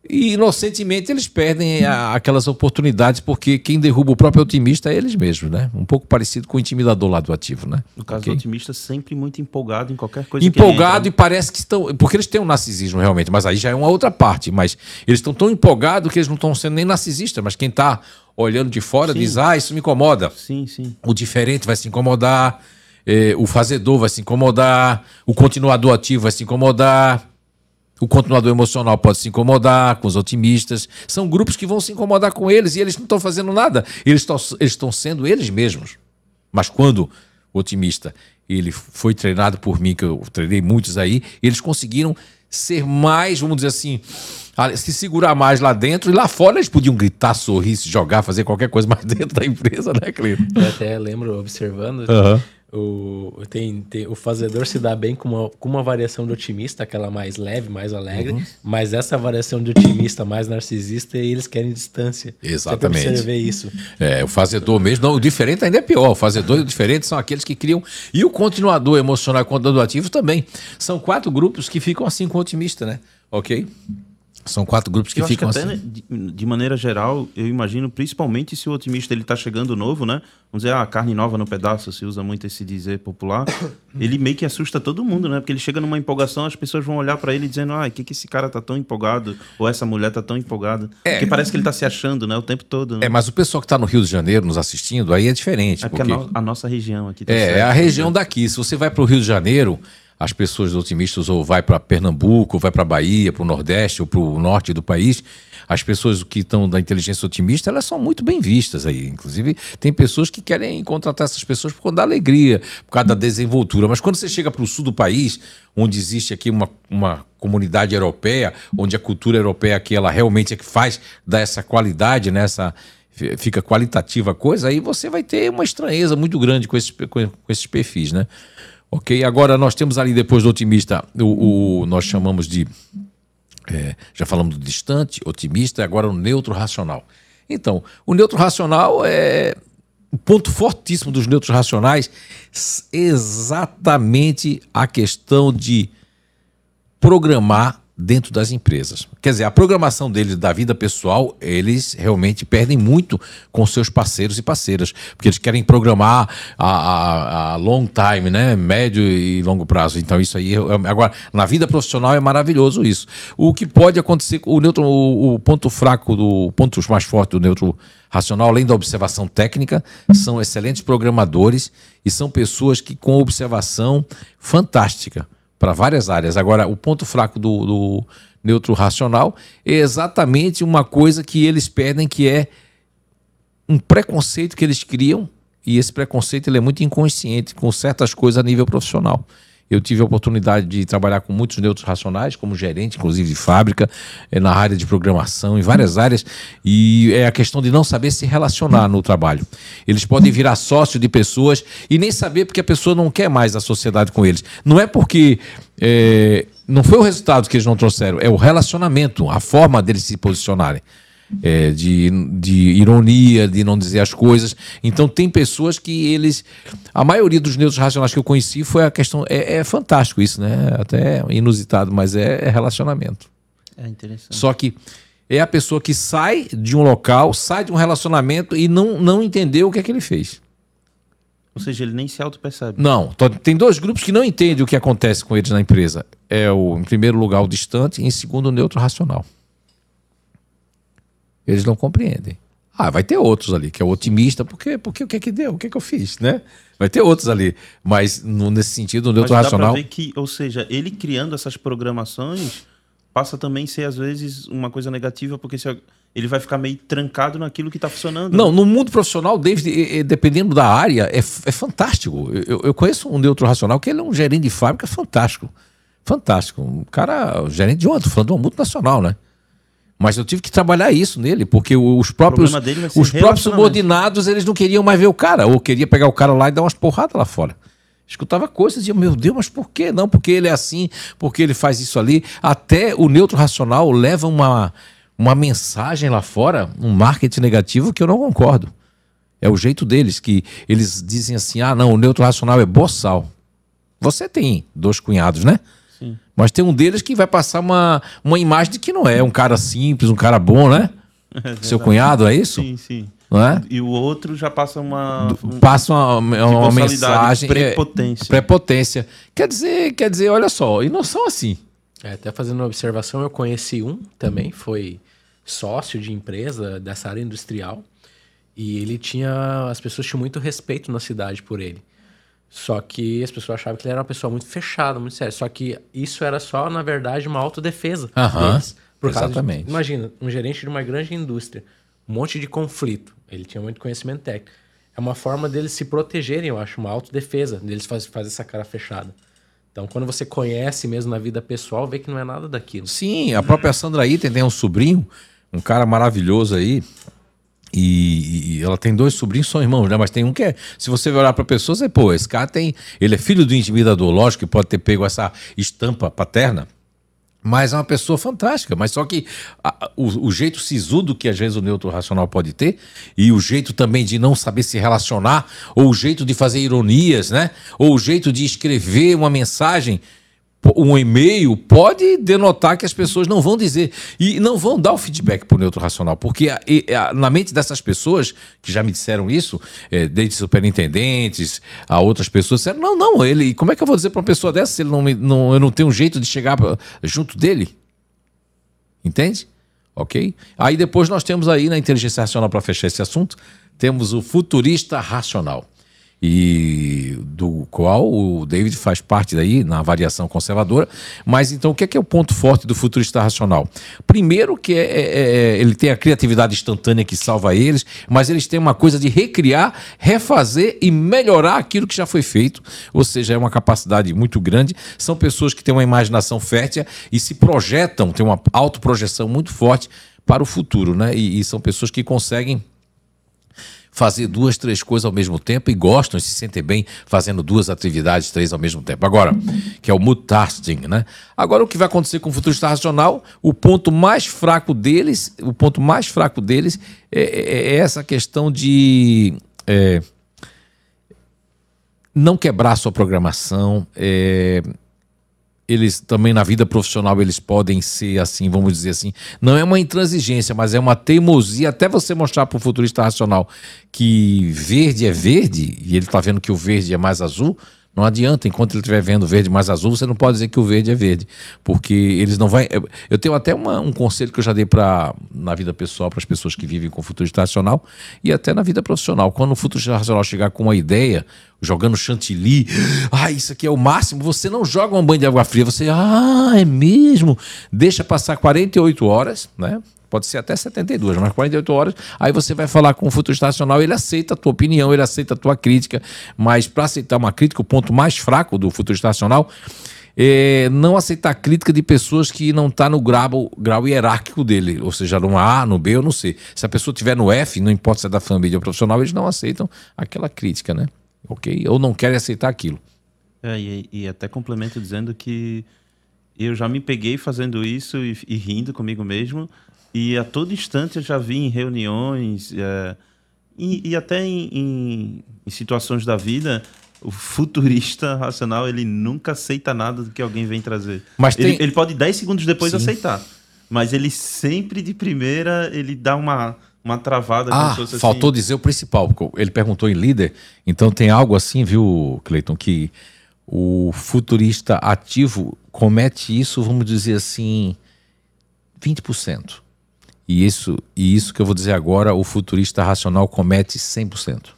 e inocentemente eles perdem a- aquelas oportunidades, porque quem derruba o próprio otimista é eles mesmos, né? Um pouco parecido com o intimidador lá do ativo, né? No caso Ok? do otimista, sempre muito empolgado em qualquer coisa empolgado e parece que estão. Porque eles têm um narcisismo realmente, mas aí já é uma outra parte. Mas eles estão tão empolgados que eles não estão sendo nem narcisistas, mas quem está olhando de fora Sim. diz: ah, isso me incomoda. Sim, sim. O diferente vai se incomodar, eh, o fazedor vai se incomodar, o continuador ativo vai se incomodar. O continuador emocional pode se incomodar com os otimistas. São grupos que vão se incomodar com eles e eles não estão fazendo nada. Eles estão sendo eles mesmos. Mas quando o otimista ele foi treinado por mim, que eu treinei muitos aí, eles conseguiram ser mais, vamos dizer assim, se segurar mais lá dentro e lá fora eles podiam gritar, sorrir, se jogar, fazer qualquer coisa mais dentro da empresa, né, Cleiton? Eu até lembro, observando, o, tem, tem- o fazedor se dá bem com uma, com uma variação de otimista, aquela mais leve, mais alegre, Uhum. mas essa variação de otimista mais narcisista, eles querem distância. Exatamente. Observei isso. É, o fazedor mesmo. Não, o diferente ainda é pior. O fazedor e o diferente são aqueles que criam. E o continuador emocional e o continuador ativo também. São quatro grupos que ficam assim com o otimista, né? Ok? São quatro grupos que eu acho que ficam até, assim. né, de, de maneira geral, eu imagino, principalmente se o otimista ele tá chegando novo, né? Vamos dizer, ah, carne nova no pedaço, se usa muito esse dizer popular. ele meio que assusta todo mundo, né? Porque ele chega numa empolgação, as pessoas vão olhar para ele dizendo, ah, o que que esse cara tá tão empolgado? Ou essa mulher tá tão empolgada? É. Porque parece que ele tá se achando, né? O tempo todo, né? É, mas o pessoal que está no Rio de Janeiro nos assistindo, aí é diferente. É porque porque... a, no- a nossa região aqui tá É, certo, é a né? região daqui. Se você vai para o Rio de Janeiro, as pessoas otimistas ou vai para Pernambuco, ou vai para Bahia, para o Nordeste ou para o norte do país, as pessoas que estão da inteligência otimista, elas são muito bem vistas aí. Inclusive, tem pessoas que querem contratar essas pessoas por conta da alegria, por causa da desenvoltura. Mas quando você chega para o sul do país, onde existe aqui uma, uma comunidade europeia, onde a cultura europeia aqui, ela realmente é que faz dar essa qualidade, né, fica qualitativa a coisa, aí você vai ter uma estranheza muito grande com esses, com esses perfis, né? Ok, agora nós temos ali depois do otimista, o, o- nós chamamos de, é, já falamos do distante, otimista, agora o neutro racional. Então, o neutro racional é o ponto fortíssimo dos neutros racionais, exatamente a questão de programar dentro das empresas. Quer dizer, a programação deles da vida pessoal, eles realmente perdem muito com seus parceiros e parceiras, porque eles querem programar a, a, a long time, né? Médio e longo prazo. Então isso aí, agora, na vida profissional é maravilhoso isso. O que pode acontecer, o neutro, o, o ponto fraco, do o ponto mais forte do neutro racional, além da observação técnica, são excelentes programadores e são pessoas que com observação fantástica para várias áreas. Agora, o ponto fraco do, do neutro racional é exatamente uma coisa que eles perdem, que é um preconceito que eles criam, e esse preconceito ele é muito inconsciente com certas coisas a nível profissional. Eu tive a oportunidade de trabalhar com muitos neutros racionais, como gerente, inclusive de fábrica, eh, na área de programação, em várias áreas, e é a questão de não saber se relacionar no trabalho. Eles podem virar sócio de pessoas e nem saber porque a pessoa não quer mais a sociedade com eles. Não é porque eh, não foi o resultado que eles não trouxeram, é o relacionamento, a forma deles se posicionarem é, de, de ironia, de não dizer as coisas. Então tem pessoas que eles. A maioria dos neutros racionais que eu conheci foi a questão. É, é fantástico isso, né? Até inusitado, mas é, é relacionamento. É interessante. Só que é a pessoa que sai de um local, sai de um relacionamento e não, não entendeu o que é que ele fez. Ou seja, ele nem se auto-percebe. Não, tem dois grupos que não entendem o que acontece com eles na empresa. É o, em primeiro lugar, o distante e em segundo, o neutro racional. Eles não compreendem. Ah, vai ter outros ali, que é o otimista, porque, porque o que é que deu? O que é que eu fiz, né? Vai ter outros ali. Mas no- nesse sentido, o Mas neutro pra racional. ver que, ou seja, ele criando essas programações passa também a ser, às vezes, uma coisa negativa, porque se- ele vai ficar meio trancado naquilo que está funcionando. Não, né? no mundo profissional, David, eh, dependendo da área, é, é fantástico. Eu, eu conheço um neutro racional que ele é um gerente de fábrica fantástico. Fantástico. Um cara, gerente de onde? Tô falando de uma multinacional, né? Mas eu tive que trabalhar isso nele, porque os próprios, os próprios subordinados, eles não queriam mais ver o cara, ou queria pegar o cara lá e dar umas porradas lá fora. Escutava coisas e dizia, meu Deus, mas por que não? Porque ele é assim, porque ele faz isso ali. Até o neutro racional leva uma, uma mensagem lá fora, um marketing negativo que eu não concordo. É o jeito deles, que eles dizem assim: ah, não, o neutro racional é boçal. Você tem dois cunhados, né? Sim. Mas tem um deles que vai passar uma, uma imagem de que não é um cara simples, um cara bom, né? Seu cunhado, é isso? Sim, sim. Não é? E o outro já passa uma. um- Passa uma, uma mensagem. é, prepotência. prepotência. Quer dizer, quer dizer, olha só, e não são assim. É, até fazendo uma observação, eu conheci um também, foi sócio de empresa dessa área industrial. E ele tinha. As pessoas tinham muito respeito na cidade por ele. Só que as pessoas achavam que ele era uma pessoa muito fechada, muito séria. Só que isso era só, na verdade, uma autodefesa Aham, deles. Por causa de- exatamente. imagina, um gerente de uma grande indústria, um monte de conflito. Ele tinha muito conhecimento técnico. É uma forma deles se protegerem, eu acho, uma autodefesa, deles fazer fazer essa cara fechada. Então, quando você conhece mesmo na vida pessoal, vê que não é nada daquilo. Sim, a própria Sandra Iten tem um sobrinho, um cara maravilhoso aí. E, e ela tem dois sobrinhos, são irmãos, né? Mas tem um que é. Se você olhar pra pessoa, você, pô, esse cara tem. Ele é filho do intimidador, lógico que pode ter pego essa estampa paterna. Mas é uma pessoa fantástica. Mas só que a- o, o jeito sisudo que às vezes o neutro racional pode ter, e o jeito também de não saber se relacionar, ou o jeito de fazer ironias, né? Ou o jeito de escrever uma mensagem, um e-mail, pode denotar que as pessoas não vão dizer. E não vão dar o feedback para o neutro racional. Porque a- a- na mente dessas pessoas, que já me disseram isso, é, desde superintendentes a outras pessoas, disseram, não, não, ele. Como é que eu vou dizer para uma pessoa dessa se ele não, não, eu não tenho um jeito de chegar pra- junto dele? Entende? Ok? Aí depois nós temos aí na inteligência racional, para fechar esse assunto, temos o futurista racional. E do qual o David faz parte daí na variação conservadora. Mas então o que é, que é o ponto forte do futurista racional? Primeiro que é, é- é- ele tem a criatividade instantânea que salva eles, mas eles têm uma coisa de recriar, refazer e melhorar aquilo que já foi feito. Ou seja, é uma capacidade muito grande. São pessoas que têm uma imaginação fértil e se projetam, têm uma autoprojeção muito forte para o futuro, né? E, e são pessoas que conseguem fazer duas, três coisas ao mesmo tempo e gostam, se sentem bem fazendo duas atividades, três ao mesmo tempo. Agora, que é o multitasking, né? Agora, o que vai acontecer com o futurista racional, o ponto mais fraco deles, o ponto mais fraco deles é, é- é essa questão de é, não quebrar sua programação, é, eles também na vida profissional eles podem ser assim, vamos dizer assim, não é uma intransigência, mas é uma teimosia até você mostrar para o futurista racional que verde é verde e ele está vendo que o verde é mais azul. Não adianta, enquanto ele estiver vendo verde mais azul, você não pode dizer que o verde é verde, porque eles não vai. Eu tenho até uma- um conselho que eu já dei para na vida pessoal para as pessoas que vivem com futurista racional e até na vida profissional. Quando o futurista racional chegar com uma ideia, jogando chantilly, ah, isso aqui é o máximo, você não joga um banho de água fria, você, ah, é mesmo? Deixa passar 48 horas, né? Pode ser até 72, mas 48 horas. Aí você vai falar com o futurista racional, ele aceita a tua opinião, ele aceita a tua crítica, mas para aceitar uma crítica, o ponto mais fraco do futurista racional é não aceitar crítica de pessoas que não está no grau, grau hierárquico dele, ou seja, no A, no B ou no C. Se a pessoa estiver no F, não importa se é da família ou profissional, eles não aceitam aquela crítica, né? Ok? Ou não querem aceitar aquilo. É, e, e até complemento dizendo que eu já me peguei fazendo isso e, e rindo comigo mesmo. E a todo instante eu já vi em reuniões é, e, e até em, em- em situações da vida, o futurista racional ele nunca aceita nada do que alguém vem trazer. Mas ele, tem- ele pode 10 segundos depois Sim. aceitar. mas ele sempre de primeira, ele dá uma, uma travada. Ah, faltou assim. dizer o principal. porque Ele perguntou em líder, então tem algo assim, viu, Cleiton, que o futurista ativo comete isso, vamos dizer assim, 20%. E isso, e isso que eu vou dizer agora, o futurista racional comete 100%.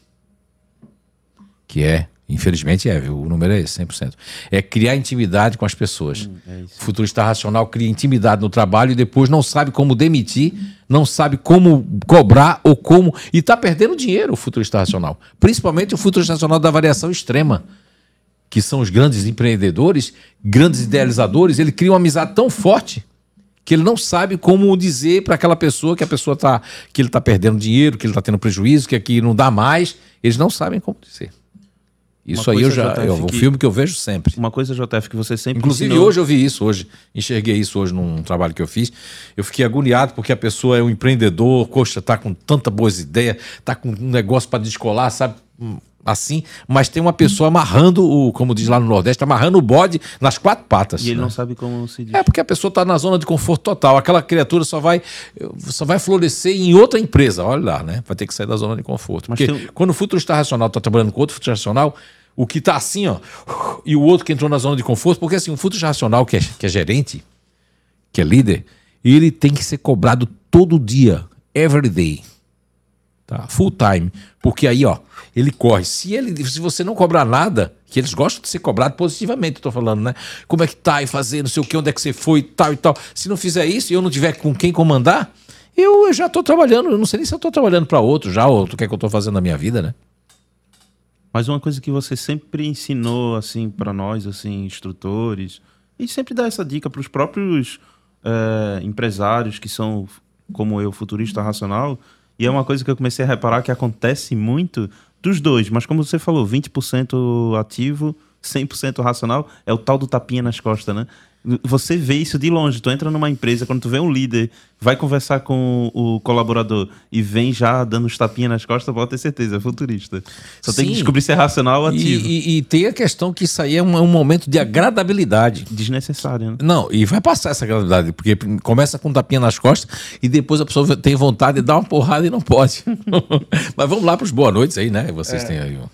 Que é, infelizmente é, viu? O número é esse, 100%. É criar intimidade com as pessoas. o futurista racional cria intimidade no trabalho e depois não sabe como demitir, não sabe como cobrar ou como. E está perdendo dinheiro o futurista racional. Principalmente o futurista racional da variação extrema que são os grandes empreendedores, grandes idealizadores, ele cria uma amizade tão forte que ele não sabe como dizer para aquela pessoa que a pessoa tá que ele está perdendo dinheiro, que ele está tendo prejuízo, que aqui não dá mais. Eles não sabem como dizer. Isso aí eu já JF, é um que- filme que eu vejo sempre. Uma coisa, JF, que você sempre Inclusive ensinou- hoje eu vi isso, hoje enxerguei isso hoje num trabalho que eu fiz. Eu fiquei agoniado porque a pessoa é um empreendedor, poxa, tá com tanta boas ideias, tá com um negócio para descolar, sabe? Assim, mas tem uma pessoa amarrando o, como diz lá no Nordeste, amarrando o bode nas quatro patas. E ele né? não sabe como se diz. É porque a pessoa está na zona de conforto total. Aquela criatura só vai, só vai florescer em outra empresa. Olha lá, né? Vai ter que sair da zona de conforto. Mas Porque tem um- quando o futurista racional está trabalhando com outro futurista racional, o que está assim, ó, e o outro que entrou na zona de conforto, porque assim, o futurista racional que é, que é gerente, que é líder, ele tem que ser cobrado todo dia, every day. Tá? Full time. Porque aí, ó, ele corre. Se, ele, se você não cobrar nada, que eles gostam de ser cobrado positivamente, tô falando, né? Como é que tá e fazer, não sei o que, onde é que você foi, tal e tal. Se não fizer isso e eu não tiver com quem comandar, eu, eu já tô trabalhando. Eu não sei nem se eu tô trabalhando para outro já, ou o que é que eu tô fazendo na minha vida, né? Mas uma coisa que você sempre ensinou, assim, para nós, assim, instrutores, e sempre dá essa dica para os próprios eh, empresários que são, como eu, futurista racional, e é uma coisa que eu comecei a reparar que acontece muito dos dois, mas como você falou, 20% ativo, 100% racional, é o tal do tapinha nas costas, né? Você vê isso de longe, tu entra numa empresa, quando tu vê um líder, vai conversar com o colaborador e vem já dando os tapinhas nas costas, pode ter certeza, é futurista. Só tem que Sim. descobrir se é racional ou E, ativo. e- e tem a questão que isso aí é um, é um momento de agradabilidade. Desnecessário, né? Não, e vai passar essa agradabilidade, porque começa com um tapinha nas costas e depois a pessoa tem vontade de dar uma porrada e não pode. Mas vamos lá para os boa noites aí, né? Vocês têm aí. ó.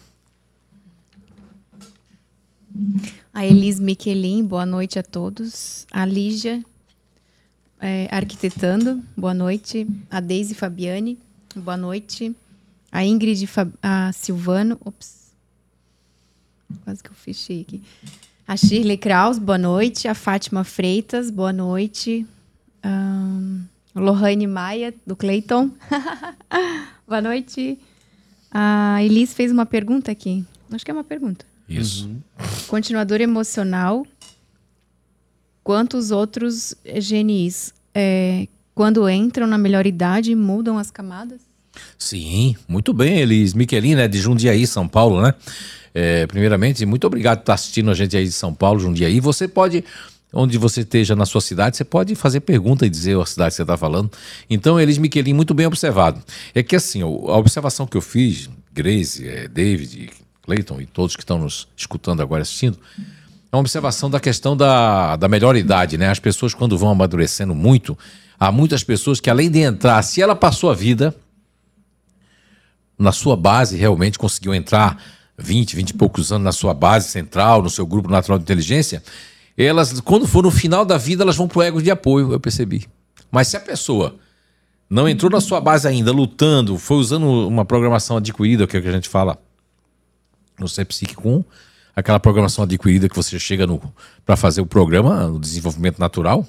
A Elis Miquelin, boa noite a todos. A Lígia, é, arquitetando, boa noite. A Deise Fabiane, boa noite. A Ingrid Fa- a Silvano, ops, quase que eu fechei aqui. A Shirley Kraus, boa noite. A Fátima Freitas, boa noite. Ahn, Lohane Maia, do Cleiton. boa noite. A Elis fez uma pergunta aqui. Acho que é uma pergunta. Isso. Continuador emocional. Quantos outros GNIs, é, quando entram na melhor idade, mudam as camadas? Sim, muito bem, Elis Miquelin, né, de Jundiaí, São Paulo, né? É, primeiramente, muito obrigado por estar assistindo a gente aí de São Paulo, Jundiaí. Você pode, onde você esteja na sua cidade, você pode fazer pergunta e dizer a cidade que você está falando. Então, Elis Miquelin, muito bem observado. É que assim, a observação que eu fiz, Grace, eh, David, Clayton e todos que estão nos escutando agora, assistindo, é uma observação da questão da, da melhor idade, né? As pessoas, quando vão amadurecendo muito, há muitas pessoas que, além de entrar, se ela passou a vida na sua base, realmente conseguiu entrar 20, 20 e poucos anos na sua base central, no seu grupo natural de inteligência, elas, quando for no final da vida, elas vão pro ego de apoio, eu percebi. Mas se a pessoa não entrou na sua base ainda, lutando, foi usando uma programação adquirida, que é o que a gente fala no psíquico 1, aquela programação adquirida que você chega para fazer o programa, o desenvolvimento natural,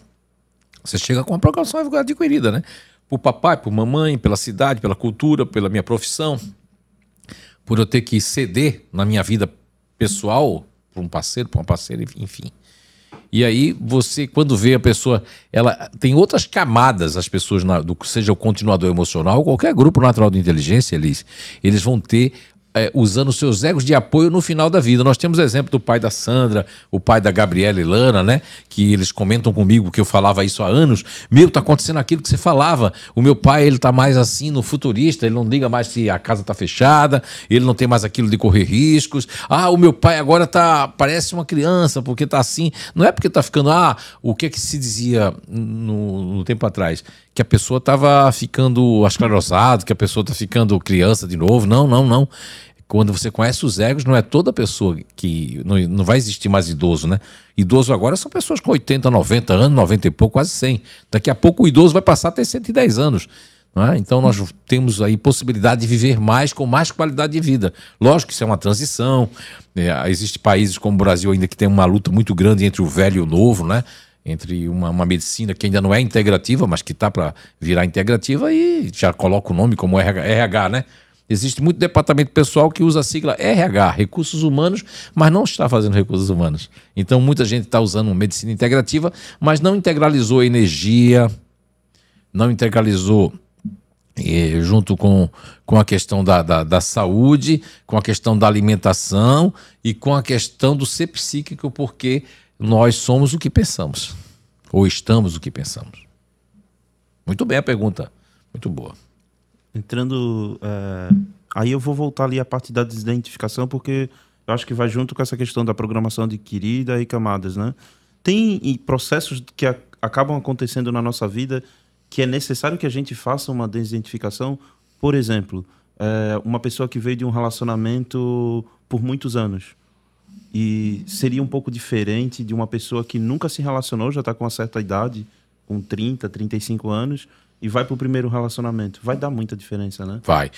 você chega com uma programação adquirida, né? Por papai, por mamãe, pela cidade, pela cultura, pela minha profissão, por eu ter que ceder na minha vida pessoal para um parceiro, para uma parceira, enfim. E aí você, quando vê a pessoa, ela tem outras camadas, as pessoas, na- do, seja o continuador emocional, qualquer grupo natural de inteligência, eles, eles vão ter é, usando seus egos de apoio no final da vida. Nós temos exemplo do pai da Sandra, o pai da Gabriela e Lana, né? Que eles comentam comigo que eu falava isso há anos. Meu, tá acontecendo aquilo que você falava. O meu pai, ele tá mais assim no futurista, ele não liga mais se a casa tá fechada, ele não tem mais aquilo de correr riscos. Ah, o meu pai agora tá parece uma criança porque tá assim. Não é porque tá ficando, ah, o que é que se dizia no, no tempo atrás? Que a pessoa tava ficando esclerosado, que a pessoa tá ficando criança de novo. Não, não, não quando você conhece os egos, não é toda pessoa que. Não, não vai existir mais idoso, né? Idoso agora são pessoas com 80, 90 anos, 90 e pouco, quase 100. Daqui a pouco o idoso vai passar a ter 110 anos. É? Então nós temos aí possibilidade de viver mais com mais qualidade de vida. Lógico que isso é uma transição. É, Existem países como o Brasil ainda que tem uma luta muito grande entre o velho e o novo, né? Entre uma, uma medicina que ainda não é integrativa, mas que está para virar integrativa e já coloca o nome como RH, RH né? Existe muito departamento pessoal que usa a sigla RH, Recursos Humanos, mas não está fazendo recursos humanos. Então, muita gente está usando medicina integrativa, mas não integralizou a energia, não integralizou eh, junto com, com a questão da, da, da, saúde, com a questão da alimentação e com a questão do ser psíquico, porque nós somos o que pensamos, ou estamos o que pensamos. Muito bem a pergunta, muito boa entrando. É, aí eu vou voltar ali à parte da desidentificação, porque eu acho que vai junto com essa questão da programação adquirida e camadas, né? Tem processos que a, acabam acontecendo na nossa vida que é necessário que a gente faça uma desidentificação. Por exemplo, é, uma pessoa que veio de um relacionamento por muitos anos e seria um pouco diferente de uma pessoa que nunca se relacionou, já está com uma certa idade, com 30, 35 anos, e vai para o primeiro relacionamento. Vai dar muita diferença, né? Vai.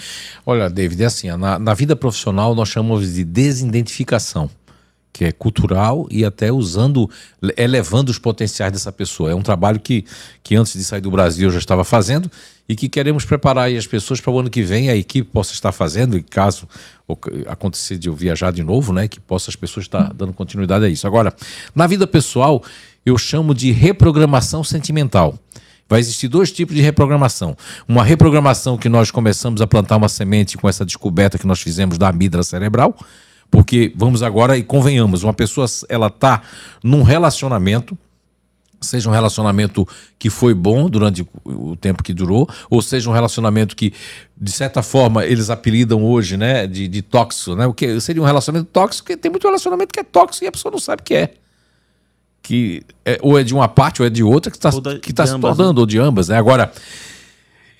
Olha, David, é assim, na, na vida profissional nós chamamos de desidentificação, que é cultural e até usando, elevando os potenciais dessa pessoa. É um trabalho que, que antes de sair do Brasil eu já estava fazendo e que queremos preparar as pessoas para o ano que vem a equipe possa estar fazendo, e caso acontecer de eu viajar de novo, né, que possa as pessoas estar dando continuidade a isso. Agora, na vida pessoal, eu chamo de reprogramação sentimental. Vai existir dois tipos de reprogramação. Uma reprogramação que nós começamos a plantar uma semente com essa descoberta que nós fizemos da amígdala cerebral, porque vamos agora e convenhamos, uma pessoa ela tá num relacionamento, seja um relacionamento que foi bom durante o tempo que durou, ou seja um relacionamento que, de certa forma, eles apelidam hoje, né, de, de tóxico, né? O que seria um relacionamento tóxico, porque tem muito relacionamento que é tóxico e a pessoa não sabe o que é que é, ou é de uma parte ou é de outra que está tá se tornando, né? ou de ambas, né? Agora,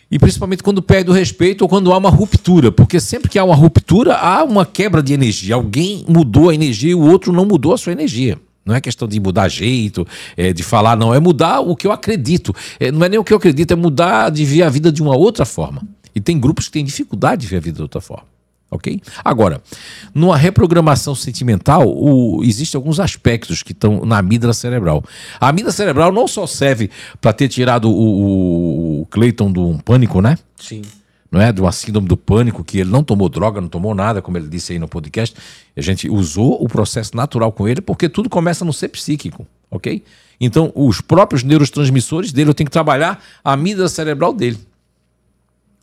e principalmente quando perde o respeito ou quando há uma ruptura, porque sempre que há uma ruptura, há uma quebra de energia. Alguém mudou a energia e o outro não mudou a sua energia. Não é questão de mudar jeito, é, de falar, não. É mudar o que eu acredito. É, não é nem o que eu acredito, é mudar de ver a vida de uma outra forma. E tem grupos que têm dificuldade de ver a vida de outra forma ok? Agora, numa reprogramação sentimental, o, existem alguns aspectos que estão na amígdala cerebral. A amígdala cerebral não só serve para ter tirado o, o Clayton do pânico, né? Sim. Não é? De uma síndrome do pânico, que ele não tomou droga, não tomou nada, como ele disse aí no podcast. A gente usou o processo natural com ele, porque tudo começa no ser psíquico, ok? Então, os próprios neurotransmissores dele, eu tenho que trabalhar a amígdala cerebral dele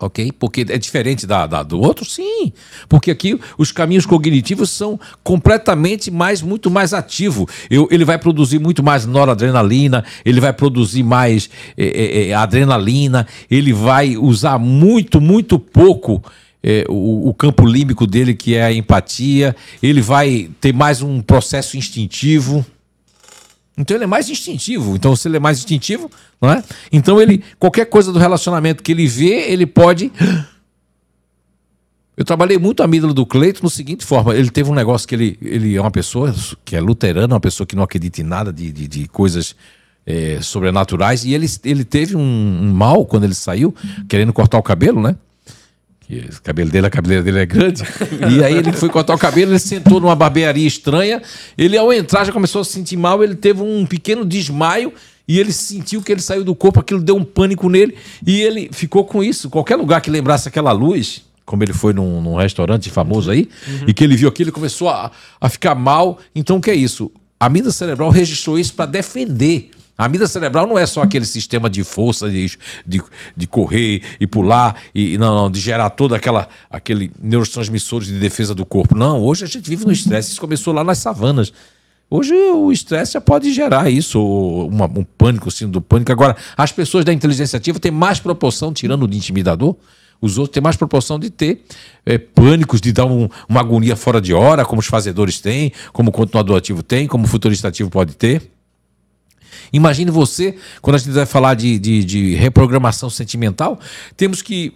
ok? Porque é diferente da, da, do outro, sim. Porque aqui os caminhos cognitivos são completamente mais, muito mais ativos. ele vai produzir muito mais noradrenalina, ele vai produzir mais é, é, adrenalina, ele vai usar muito, muito pouco. É, o, o, campo límbico dele, que é a empatia, ele vai ter mais um processo instintivo. Então ele é mais instintivo. Então, se ele é mais instintivo, não é? Então ele, qualquer coisa do relacionamento que ele vê, ele pode. Eu trabalhei muito a amígdala do Cleito no seguinte forma: ele teve um negócio que ele, ele é uma pessoa que é luterana, uma pessoa que não acredita em nada de, de, de coisas é, sobrenaturais, e ele, ele teve um, um mal quando ele saiu, querendo cortar o cabelo, né? O cabelo dele, a cabeleira dele é grande. e aí ele foi cortar o cabelo, ele sentou numa barbearia estranha. Ele, ao entrar, já começou a se sentir mal. Ele teve um pequeno desmaio e ele sentiu que ele saiu do corpo, aquilo deu um pânico nele. E ele ficou com isso. Qualquer lugar que lembrasse aquela luz, como ele foi num, num restaurante famoso aí, uhum. e que ele viu aquilo, ele começou a, a ficar mal. Então, o que é isso? A mídia cerebral registrou isso para defender A amígdala cerebral não é só aquele sistema de força de, de, de correr e pular e não, não, de gerar todo aquela aquele neurotransmissores de defesa do corpo. Não, hoje a gente vive no estresse. Isso começou lá nas savanas. Hoje o estresse já pode gerar isso, uma, um pânico, síndrome do pânico. Agora, as pessoas da inteligência ativa têm mais proporção, tirando o de intimidador, os outros têm mais proporção de ter é, pânicos, de dar um, uma agonia fora de hora, como os fazedores têm, como o continuador ativo tem, como o futurista ativo pode ter. Imagine você, quando a gente vai falar de, de, de reprogramação sentimental, temos que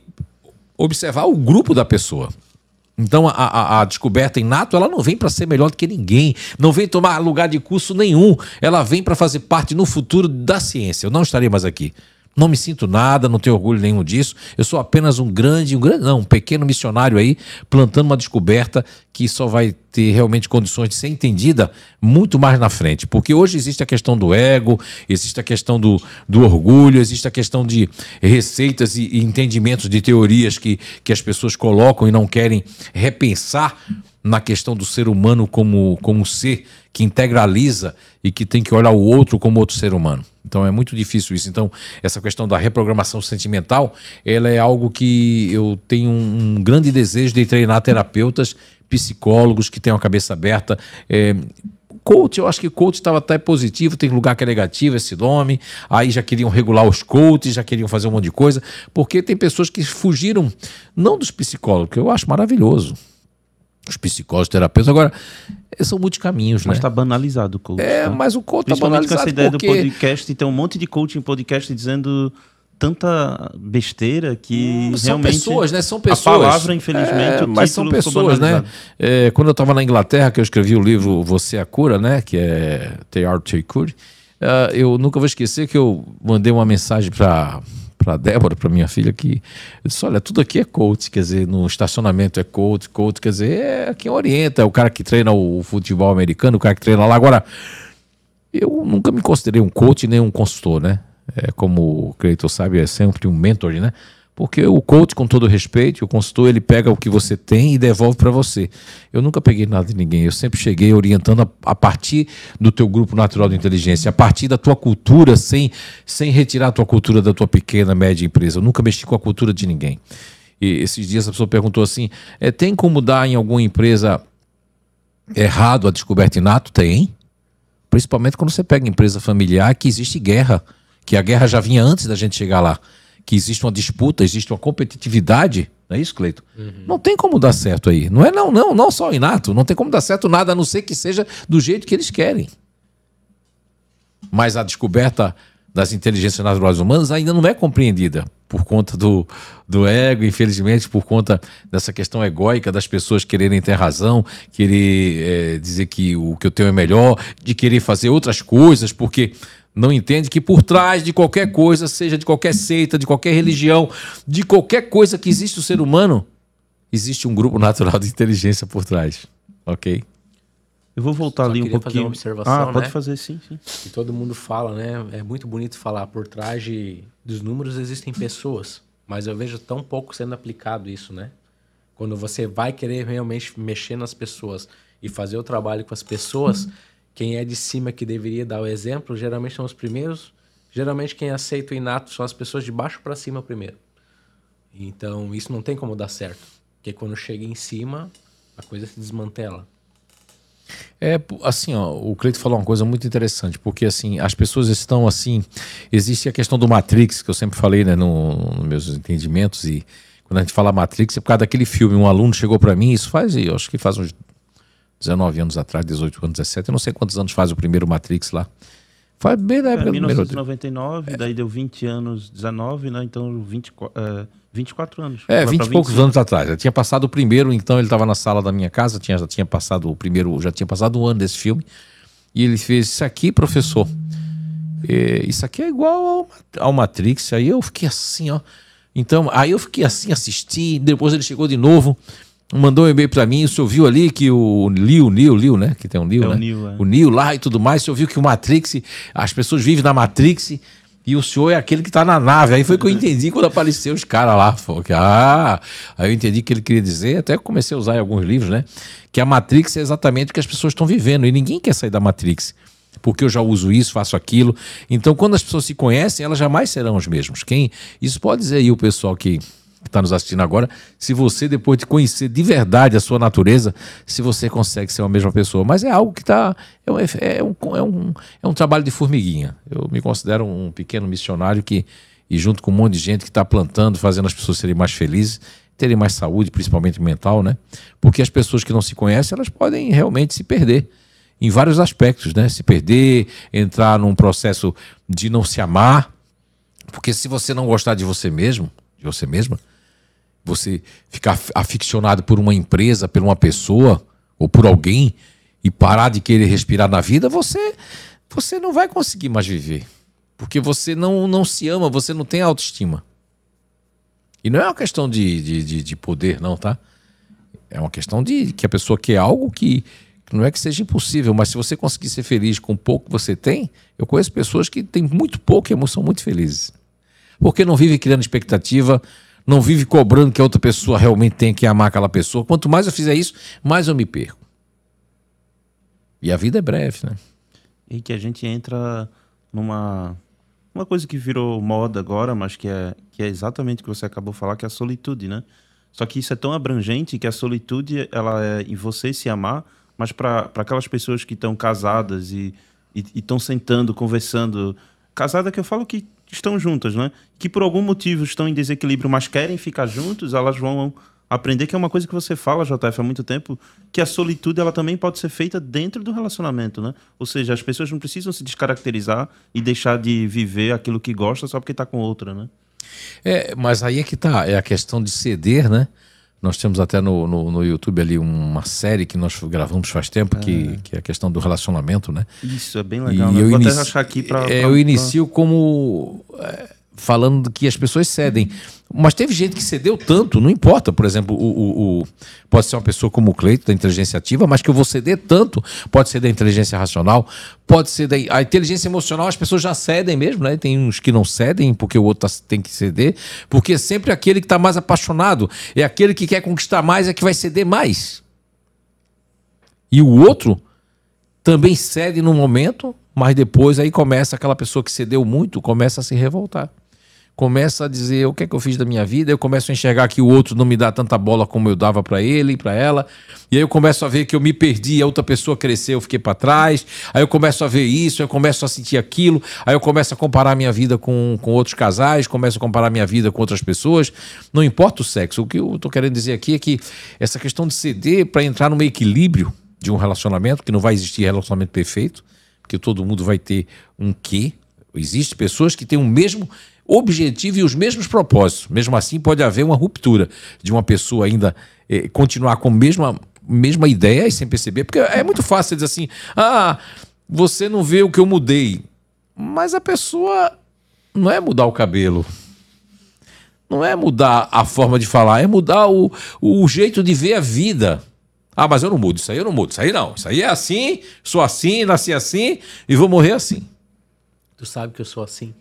observar o grupo da pessoa. Então a, a, a, descoberta inato ela não vem para ser melhor do que ninguém, não vem tomar lugar de curso nenhum, ela vem para fazer parte no futuro da ciência. Eu não estarei mais aqui. Não me sinto nada, não tenho orgulho nenhum disso. Eu sou apenas um grande, um grande, não, um pequeno missionário aí, plantando uma descoberta que só vai ter realmente condições de ser entendida muito mais na frente. Porque hoje existe a questão do ego, existe a questão do, do orgulho, existe a questão de receitas e, e entendimentos de teorias que, que as pessoas colocam e não querem repensar na questão do ser humano como, como ser que integraliza e que tem que olhar o outro como outro ser humano. Então é muito difícil isso. Então, essa questão da reprogramação sentimental, ela é algo que eu tenho um, grande desejo de treinar terapeutas, psicólogos que tenham a cabeça aberta. É, coach, eu acho que coach estava até positivo, tem lugar que é negativo esse nome. Aí já queriam regular os coaches, já queriam fazer um monte de coisa, porque tem pessoas que fugiram, não dos psicólogos, que eu acho maravilhoso. Os psicólogos, terapeutas. Agora, são muitos caminhos, mas né? está banalizado o coach. É, tá? mas o coach está banalizado com essa ideia porque... do podcast, tem um monte de coaching podcast dizendo tanta besteira que hum, são pessoas, né? São pessoas. A palavra, infelizmente, é, mas são pessoas, né? É, quando eu estava na Inglaterra, que eu escrevi o livro Você é a Cura, né? Que é The Art to Cure. Uh, eu nunca vou esquecer que eu mandei uma mensagem para para Débora, para minha filha, que eu disse: olha, tudo aqui é coach, quer dizer, no estacionamento é coach, coach, quer dizer, é quem orienta, é o cara que treina o futebol americano, o cara que treina lá. Agora, eu nunca me considerei um coach nem um consultor, né? É, como o Cleiton sabe, é sempre um mentor, né? Porque o coach, com todo respeito, o consultor, ele pega o que você tem e devolve para você. Eu nunca peguei nada de ninguém, eu sempre cheguei orientando a, a, partir do teu grupo natural de inteligência, a partir da tua cultura, sem, sem retirar a tua cultura da tua pequena, média empresa. Eu nunca mexi com a cultura de ninguém. E esses dias a pessoa perguntou assim: é, tem como dar em alguma empresa errado a descoberta inato? Tem. Principalmente quando você pega empresa familiar que existe guerra, que a guerra já vinha antes da gente chegar lá que existe uma disputa, existe uma competitividade, não é isso, Cleito? Uhum. Não tem como dar certo aí. Não é não, não, não só inato, não tem como dar certo nada a não ser que seja do jeito que eles querem. Mas a descoberta das inteligências naturais humanas ainda não é compreendida por conta do, do ego, infelizmente, por conta dessa questão egóica das pessoas quererem ter razão, querer é, dizer que o que eu tenho é melhor, de querer fazer outras coisas, porque não entende que por trás de qualquer coisa, seja de qualquer seita, de qualquer religião, de qualquer coisa que existe o ser humano, existe um grupo natural de inteligência por trás. Ok? Eu vou voltar Só ali um pouquinho. Fazer uma observação, ah, pode né? fazer, sim, sim. Que todo mundo fala, né? É muito bonito falar. Por trás de, dos números existem pessoas. Mas eu vejo tão pouco sendo aplicado isso, né? Quando você vai querer realmente mexer nas pessoas e fazer o trabalho com as pessoas, quem é de cima que deveria dar o exemplo, geralmente são os primeiros. Geralmente quem aceita o inato são as pessoas de baixo para cima primeiro. Então isso não tem como dar certo. Porque quando chega em cima, a coisa se desmantela. É, assim, ó, o Cleito falou uma coisa muito interessante, porque assim, as pessoas estão assim, existe a questão do Matrix, que eu sempre falei, né, nos no meus entendimentos, e quando a gente fala Matrix, é por causa daquele filme, um aluno chegou para mim, isso faz, eu acho que faz uns 19 anos atrás, 18 anos, 17, eu não sei quantos anos faz o primeiro Matrix lá. Faz bem na época é, 1999, do daí deu 20 anos, 19, né? Então 20, uh, 24 anos. É, 20 e poucos anos atrás. Já tinha passado o primeiro, então ele estava na sala da minha casa, tinha, já tinha passado o primeiro, já tinha passado um ano desse filme. E ele fez isso aqui, professor. É, isso aqui é igual ao, ao Matrix. Aí eu fiquei assim, ó. Então, aí eu fiquei assim, assisti, depois ele chegou de novo mandou um e-mail para mim, o senhor viu ali que o Neo, Neo, Neo, né? Que tem um Neo, é né? O Neo, é. o Neo lá e tudo mais, o senhor viu que o Matrix, as pessoas vivem na Matrix e o senhor é aquele que está na nave. Aí foi que eu entendi quando apareceu os caras lá. Falei, ah, aí eu entendi o que ele queria dizer, até comecei a usar em alguns livros, né? Que a Matrix é exatamente o que as pessoas estão vivendo e ninguém quer sair da Matrix. porque eu já uso isso, faço aquilo. Então, quando as pessoas se conhecem, elas jamais serão os mesmos. Quem isso pode dizer aí o pessoal que está nos assistindo agora, se você depois de conhecer de verdade a sua natureza, se você consegue ser a mesma pessoa. Mas é algo que está é um, é, um, é, um, é um trabalho de formiguinha. Eu me considero um pequeno missionário que e junto com um monte de gente que está plantando, fazendo as pessoas serem mais felizes, terem mais saúde, principalmente mental, né? Porque as pessoas que não se conhecem, elas podem realmente se perder em vários aspectos, né? Se perder, entrar num processo de não se amar, porque se você não gostar de você mesmo, de você mesma, você ficar aficionado por uma empresa, por uma pessoa ou por alguém e parar de querer respirar na vida, você você não vai conseguir mais viver. Porque você não, não se ama, você não tem autoestima. E não é uma questão de, de, de, de poder, não, tá? É uma questão de que a pessoa quer algo que, não é que seja impossível, mas se você conseguir ser feliz com o pouco que você tem, eu conheço pessoas que têm muito pouco e são muito felizes. Porque não vive criando expectativa, não vive cobrando que a outra pessoa realmente tenha que amar aquela pessoa. Quanto mais eu fizer isso, mais eu me perco. E a vida é breve, né? E que a gente entra numa uma coisa que virou moda agora, mas que é, que é exatamente o que você acabou de falar, que é a solitude, né? Só que isso é tão abrangente que a solitude, ela é em você se amar, mas para aquelas pessoas que estão casadas e estão sentando, conversando. Casada que eu falo que estão juntas, né? Que por algum motivo estão em desequilíbrio, mas querem ficar juntos, elas vão aprender que é uma coisa que você fala, JF, há muito tempo, que a solitude ela também pode ser feita dentro do relacionamento, né? Ou seja, as pessoas não precisam se descaracterizar e deixar de viver aquilo que gosta só porque está com outra, né? É, mas aí é que tá, é a questão de ceder, né? Nós temos até no, no, no YouTube ali uma série que nós gravamos faz tempo, é. que, que é a questão do relacionamento, né? Isso, é bem legal. E né? eu, eu inicio, achar aqui pra, é, eu inicio como... É, falando que as pessoas cedem. Mas teve gente que cedeu tanto, não importa. Por exemplo, o, o, o pode ser uma pessoa como o Cleito, da inteligência ativa, mas que eu vou ceder tanto. Pode ser da inteligência racional, pode ser da a inteligência emocional, as pessoas já cedem mesmo, né? Tem uns que não cedem porque o outro tá, tem que ceder. Porque é sempre aquele que está mais apaixonado, é aquele que quer conquistar mais, é que vai ceder mais. E o outro também cede no momento, mas depois aí começa aquela pessoa que cedeu muito, começa a se revoltar começa a dizer o que é que eu fiz da minha vida, eu começo a enxergar que o outro não me dá tanta bola como eu dava para ele e para ela, e aí eu começo a ver que eu me perdi, a outra pessoa cresceu, eu fiquei para trás, aí eu começo a ver isso, eu começo a sentir aquilo, aí eu começo a comparar minha vida com, com outros casais, começo a comparar minha vida com outras pessoas, não importa o sexo, o que eu estou querendo dizer aqui é que essa questão de ceder para entrar no equilíbrio de um relacionamento, que não vai existir relacionamento perfeito, porque todo mundo vai ter um quê, Existem pessoas que têm o mesmo objetivo e os mesmos propósitos. Mesmo assim, pode haver uma ruptura de uma pessoa ainda eh, continuar com a mesma, mesma ideia e sem perceber. Porque é muito fácil dizer assim: ah, você não vê o que eu mudei. Mas a pessoa não é mudar o cabelo. Não é mudar a forma de falar, é mudar o, o jeito de ver a vida. Ah, mas eu não mudo, isso aí eu não mudo, isso aí não. Isso aí é assim, sou assim, nasci assim e vou morrer assim. Tu sabe que eu sou assim.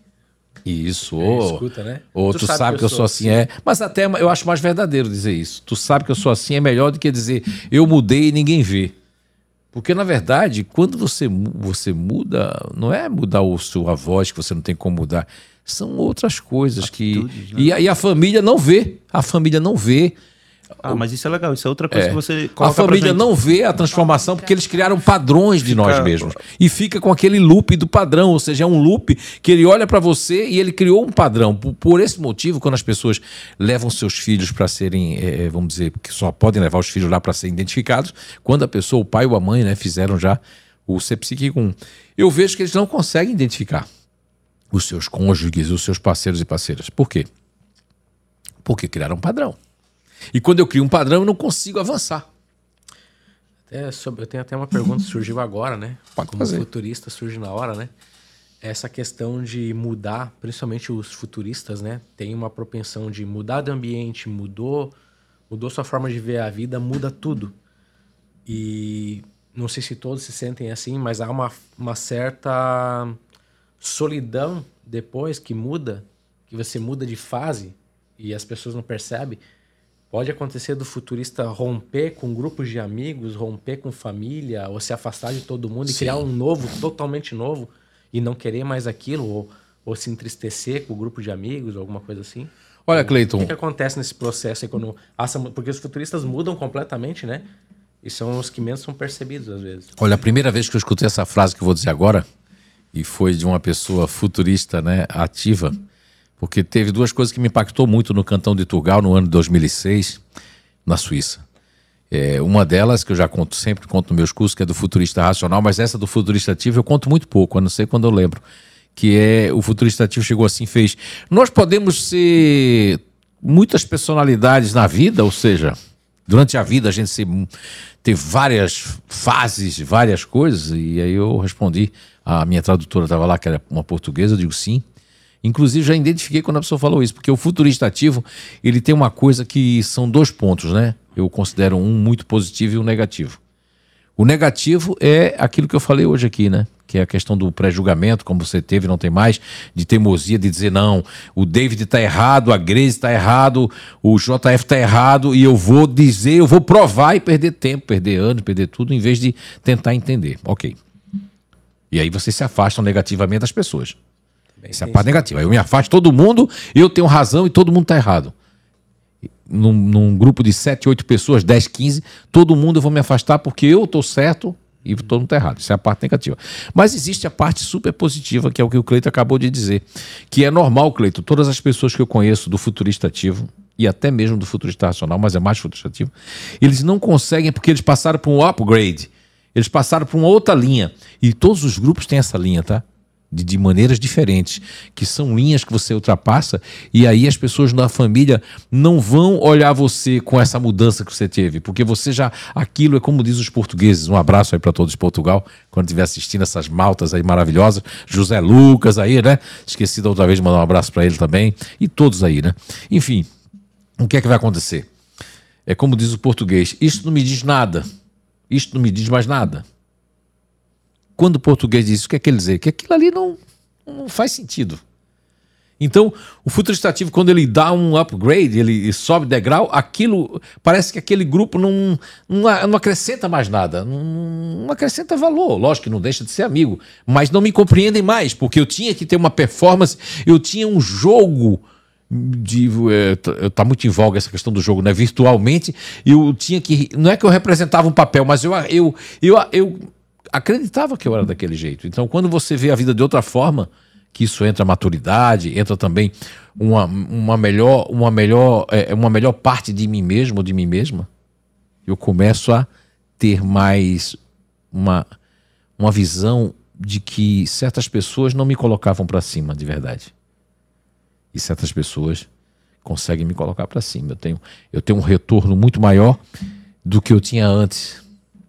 Isso. É, escuta, né? Ou tu, tu sabe, sabe, que eu sou assim. assim. É. Mas até eu acho mais verdadeiro dizer isso. Tu sabe que eu sou assim é melhor do que dizer eu mudei e ninguém vê. Porque, na verdade, quando você, você muda, não é mudar o sua voz que você não tem como mudar. São outras coisas Atitudes, que. Né? E, e a família não vê. A família não vê ah, mas isso é legal, isso é outra coisa é. que você A família não vê a transformação porque eles criaram padrões de nós mesmos. E fica com aquele loop do padrão, ou seja, é um loop que ele olha para você e ele criou um padrão. Por, por, esse motivo, quando as pessoas levam seus filhos para serem, é, é, vamos dizer, que só podem levar os filhos lá para serem identificados, quando a pessoa, o pai ou a mãe, né, fizeram já o CPSIC1, eu vejo que eles não conseguem identificar os seus cônjuges, os seus parceiros e parceiras. Por quê? Porque criaram um padrão. E quando eu crio um padrão, eu não consigo avançar. Até sobre, eu tenho até uma pergunta que surgiu agora, né? Pode Como fazer. futurista surge na hora, né? Essa questão de mudar, principalmente os futuristas, né? Tem uma propensão de mudar de ambiente, mudou, mudou sua forma de ver a vida, muda tudo. E não sei se todos se sentem assim, mas há uma, uma certa solidão depois que muda, que você muda de fase e as pessoas não percebem Pode acontecer do futurista romper com grupos de amigos, romper com família, ou se afastar de todo mundo Sim. e criar um novo, totalmente novo, e não querer mais aquilo, ou, ou se entristecer com o grupo de amigos, ou alguma coisa assim. Olha, O Cleiton, que, que acontece nesse processo aí quando porque os futuristas mudam completamente, né? E são os que menos são percebidos às vezes. olha, a primeira vez que eu escutei essa frase que eu vou dizer agora, e foi de uma pessoa futurista, né, ativa, porque teve duas coisas que me impactou muito no Cantão de Turgal no ano de 2006, na Suíça. É, uma delas, que eu já conto sempre, conto nos meus cursos, que é do futurista racional, mas essa do futurista ativo eu conto muito pouco, a não ser quando eu lembro. Que é o futurista ativo chegou assim fez: Nós podemos ser muitas personalidades na vida, ou seja, durante a vida a gente ser, ter várias fases, várias coisas, e aí eu respondi, a minha tradutora estava lá, que era uma portuguesa, eu digo sim. Inclusive, já identifiquei quando a pessoa falou isso, porque o futurista ativo, ele tem uma coisa que são dois pontos, né? Eu considero um muito positivo e um negativo. O negativo é aquilo que eu falei hoje aqui, né? Que é a questão do pré-julgamento, como você teve, não tem mais, de teimosia, de dizer, não, o David está errado, a Grace está errado, o JF está errado, e eu vou dizer, eu vou provar e perder tempo, perder anos, perder tudo, em vez de tentar entender. Ok. E aí você se afasta negativamente das pessoas. Essa é a parte negativa. Eu me afasto de todo mundo, eu tenho razão e todo mundo está errado. Num, num grupo de 7, 8 pessoas, 10, 15, todo mundo eu vou me afastar porque eu estou certo e todo mundo está errado. Isso é a parte negativa. Mas existe a parte super positiva, que é o que o Cleito acabou de dizer. Que é normal, Cleito, todas as pessoas que eu conheço do futurista ativo, e até mesmo do futurista racional, mas é mais futurista ativo, eles não conseguem porque eles passaram por um upgrade. Eles passaram por uma outra linha. E todos os grupos têm essa linha, tá? De, de maneiras diferentes, que são linhas que você ultrapassa, e aí as pessoas da família não vão olhar você com essa mudança que você teve, porque você já. Aquilo é como diz os portugueses. Um abraço aí para todos de Portugal, quando estiver assistindo essas maltas aí maravilhosas. José Lucas aí, né? Esqueci da outra vez de mandar um abraço para ele também. E todos aí, né? Enfim, o que é que vai acontecer? É como diz o português: isto não me diz nada. Isto não me diz mais nada. Quando o português diz isso, o que é que ele dizer? Que aquilo ali não, não faz sentido. Então, o futurista ativo, quando ele dá um upgrade, ele sobe degrau, aquilo parece que aquele grupo não, não, não acrescenta mais nada, não, não acrescenta valor. Lógico que não deixa de ser amigo, mas não me compreendem mais, porque eu tinha que ter uma performance, eu tinha um jogo de é, tá- tá muito em voga essa questão do jogo, né? Virtualmente, eu tinha que não é que eu representava um papel, mas eu eu eu, eu acreditava que eu era daquele jeito. Então, quando você vê a vida de outra forma, que isso entra maturidade, entra também uma, uma melhor uma melhor é, uma melhor parte de mim mesmo ou de mim mesma, eu começo a ter mais uma uma visão de que certas pessoas não me colocavam para cima de verdade e certas pessoas conseguem me colocar para cima. Eu tenho, eu tenho um retorno muito maior do que eu tinha antes.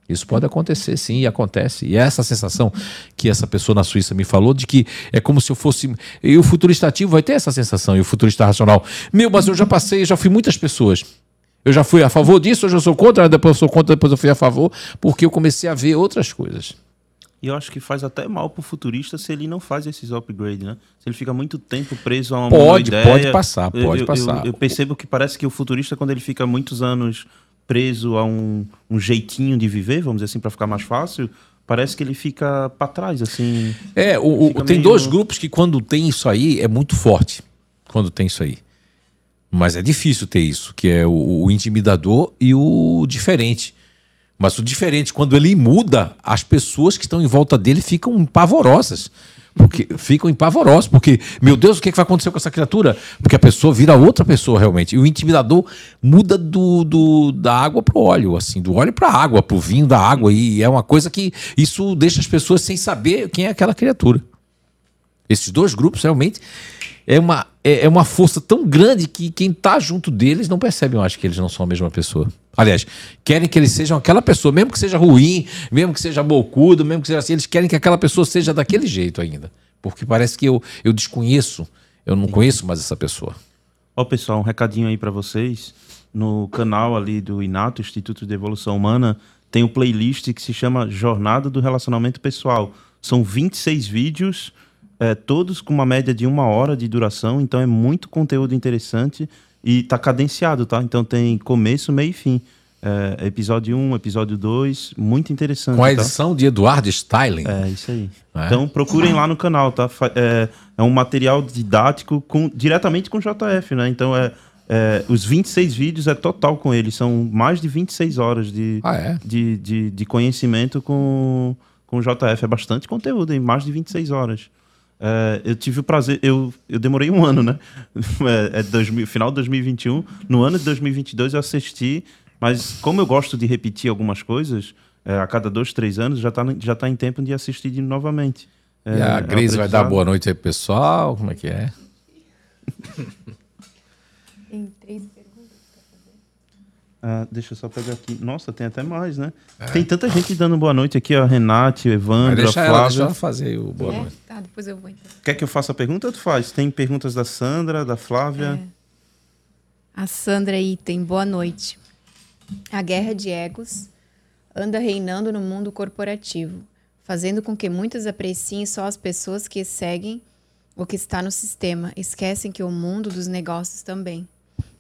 Isso pode acontecer, sim, e acontece. E é essa sensação que essa pessoa na Suíça me falou de que é como se eu fosse. E o futurista ativo vai ter essa sensação, e o futurista racional. Meu, mas eu já passei, já fui muitas pessoas. Eu já fui a favor disso, hoje eu sou contra, depois eu sou contra, depois eu fui a favor, porque eu comecei a ver outras coisas. E eu acho que faz até mal pro futurista se ele não faz esses upgrades, né? Se ele fica muito tempo preso a uma Pode, ideia. pode passar, Eu- pode eu, passar. Eu, eu percebo que parece que o futurista, quando ele fica muitos anos preso a um, um jeitinho de viver, vamos dizer assim, para ficar mais fácil, parece que ele fica para trás, assim. É, o, o- tem meio- dois grupos que quando tem isso aí é muito forte. Quando tem isso aí. Mas é difícil ter isso, que é o, o intimidador e o diferente. Mas o diferente, quando ele muda, as pessoas que estão em volta dele ficam pavorosas. Porque ficam impavorosas, porque, meu Deus, o que, é que vai acontecer com essa criatura? Porque a pessoa vira outra pessoa realmente. E o intimidador muda do, do- da água pro óleo, assim, do óleo para água, pro vinho da água. E é uma coisa que isso deixa as pessoas sem saber quem é aquela criatura. Esses dois grupos realmente é uma, é, é uma força tão grande que quem está junto deles não percebe, eu acho, que eles não são a mesma pessoa. Aliás, querem que eles sejam aquela pessoa, mesmo que seja ruim, mesmo que seja bocudo, mesmo que seja assim, eles querem que aquela pessoa seja daquele jeito ainda. Porque parece que eu, eu desconheço, eu não conheço mais essa pessoa. Ó, pessoal, um recadinho aí para vocês. No canal ali do Inato, Instituto de Evolução Humana, tem um playlist que se chama Jornada do Relacionamento Pessoal. São 26 vídeos, é, todos com uma média de uma hora de duração, então é muito conteúdo interessante. E tá cadenciado, tá? Então tem começo, meio e fim. É, episódio 1, episódio 2, muito interessante. Com a tá? edição de Eduardo Styling. É, isso aí. É? Então procurem lá no canal, tá? É, é um material didático com, diretamente com o JF, né? Então é, é, os 26 vídeos é total com ele, são mais de 26 horas de, Ah, é? de, de, de conhecimento com, com o JF. É bastante conteúdo, em mais de 26 horas. É, eu tive o prazer, eu, eu demorei um ano, né? É, é 2000, final de 2021. No ano de 2022 eu assisti, mas como eu gosto de repetir algumas coisas, é, a cada dois, três anos já está já tá em tempo de assistir de novamente. É, E a é Grace vai dar boa noite aí pessoal. Como é que é? Tem três. Ah, deixa eu só pegar aqui. Nossa, tem até mais, né? Tem tanta gente dando boa noite aqui, ó. Renate, Evandro, a deixar ela, deixa Flávia. ela fazer aí o boa É? noite. Tá, depois eu vou então. Quer que eu faça a pergunta ou tu faz? Tem perguntas da Sandra, da Flávia. A Sandra Item, boa noite. A guerra de egos anda reinando no mundo corporativo, fazendo com que muitos apreciem só as pessoas que seguem o que está no sistema. Esquecem que o mundo dos negócios também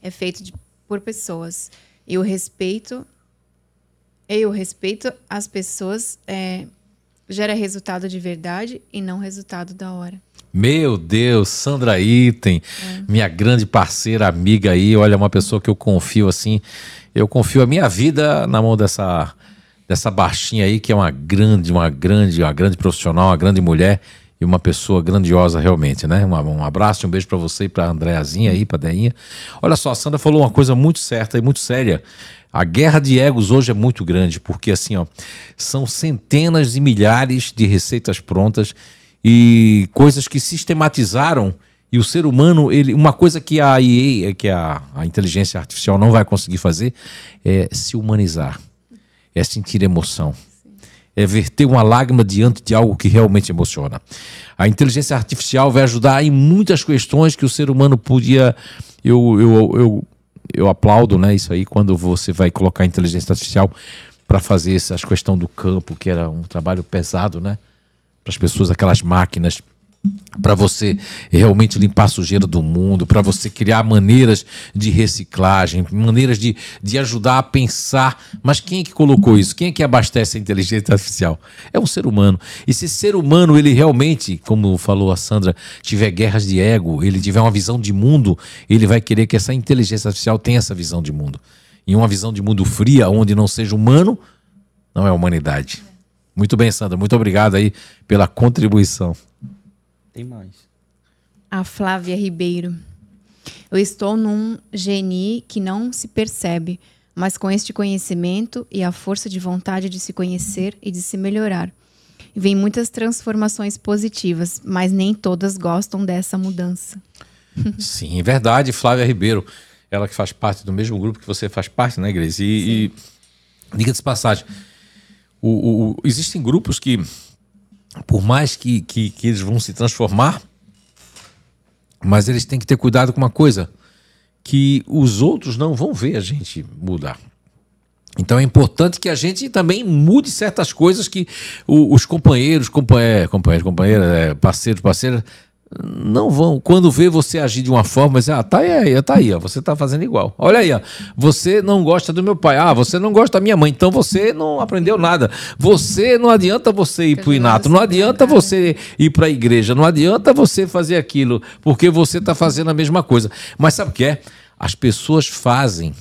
é feito de- por pessoas. E o respeito e o respeito às pessoas é, gera resultado de verdade e não resultado da hora. Meu Deus, Sandra Item, minha grande parceira, amiga aí, olha, uma pessoa que eu confio assim, eu confio a minha vida na mão dessa dessa baixinha aí, que é uma grande, uma grande, uma grande profissional, uma grande mulher e uma pessoa grandiosa realmente, né? Um, um abraço, um beijo pra você e pra Andréazinha aí, pra Deinha. Olha só, a Sandra falou uma coisa muito certa e muito séria. A guerra de egos hoje é muito grande, porque assim, ó, são centenas e milhares de receitas prontas e coisas que sistematizaram e o ser humano, ele, uma coisa que a IA, que a, a inteligência artificial não vai conseguir fazer é se humanizar, é sentir emoção, é verter uma lágrima diante de algo que realmente emociona. A inteligência artificial vai ajudar em muitas questões que o ser humano podia. Eu, eu, eu, eu aplaudo né, isso aí quando você vai colocar a inteligência artificial para fazer essas questão do campo, que era um trabalho pesado, né? Para as pessoas, aquelas máquinas para você realmente limpar a sujeira do mundo, para você criar maneiras de reciclagem, maneiras de, de ajudar a pensar. Mas quem é que colocou isso? Quem é que abastece a inteligência artificial? É um ser humano. E se ser humano, ele realmente, como falou a Sandra, tiver guerras de ego, ele tiver uma visão de mundo, ele vai querer que essa inteligência artificial tenha essa visão de mundo. E uma visão de mundo fria, onde não seja humano, não é humanidade. Muito bem, Sandra. Muito obrigado aí pela contribuição. Tem mais. A Flávia Ribeiro. Eu estou num geni que não se percebe, mas com este conhecimento e a força de vontade de se conhecer e de se melhorar. Vem muitas transformações positivas, mas nem todas gostam dessa mudança. Sim, verdade, Flávia Ribeiro. Ela que faz parte do mesmo grupo que você faz parte, né, Grace? E, e diga de passagem, o- o- existem grupos que, por mais que, que, que eles vão se transformar, mas eles têm que ter cuidado com uma coisa, que os outros não vão ver a gente mudar. Então é importante que a gente também mude certas coisas que os companheiros, companhe- companheiros, companheiras, é, parceiros, parceiras, não vão. Quando vê você agir de uma forma, mas ah, tá aí, tá aí, ó, você tá fazendo igual. Olha aí, ó, você não gosta do meu pai, ah, você não gosta da minha mãe, então você não aprendeu nada. Você não adianta você ir pro inato, não adianta você ir para a igreja, não adianta você fazer aquilo, porque você tá fazendo a mesma coisa. Mas sabe o que é? As pessoas fazem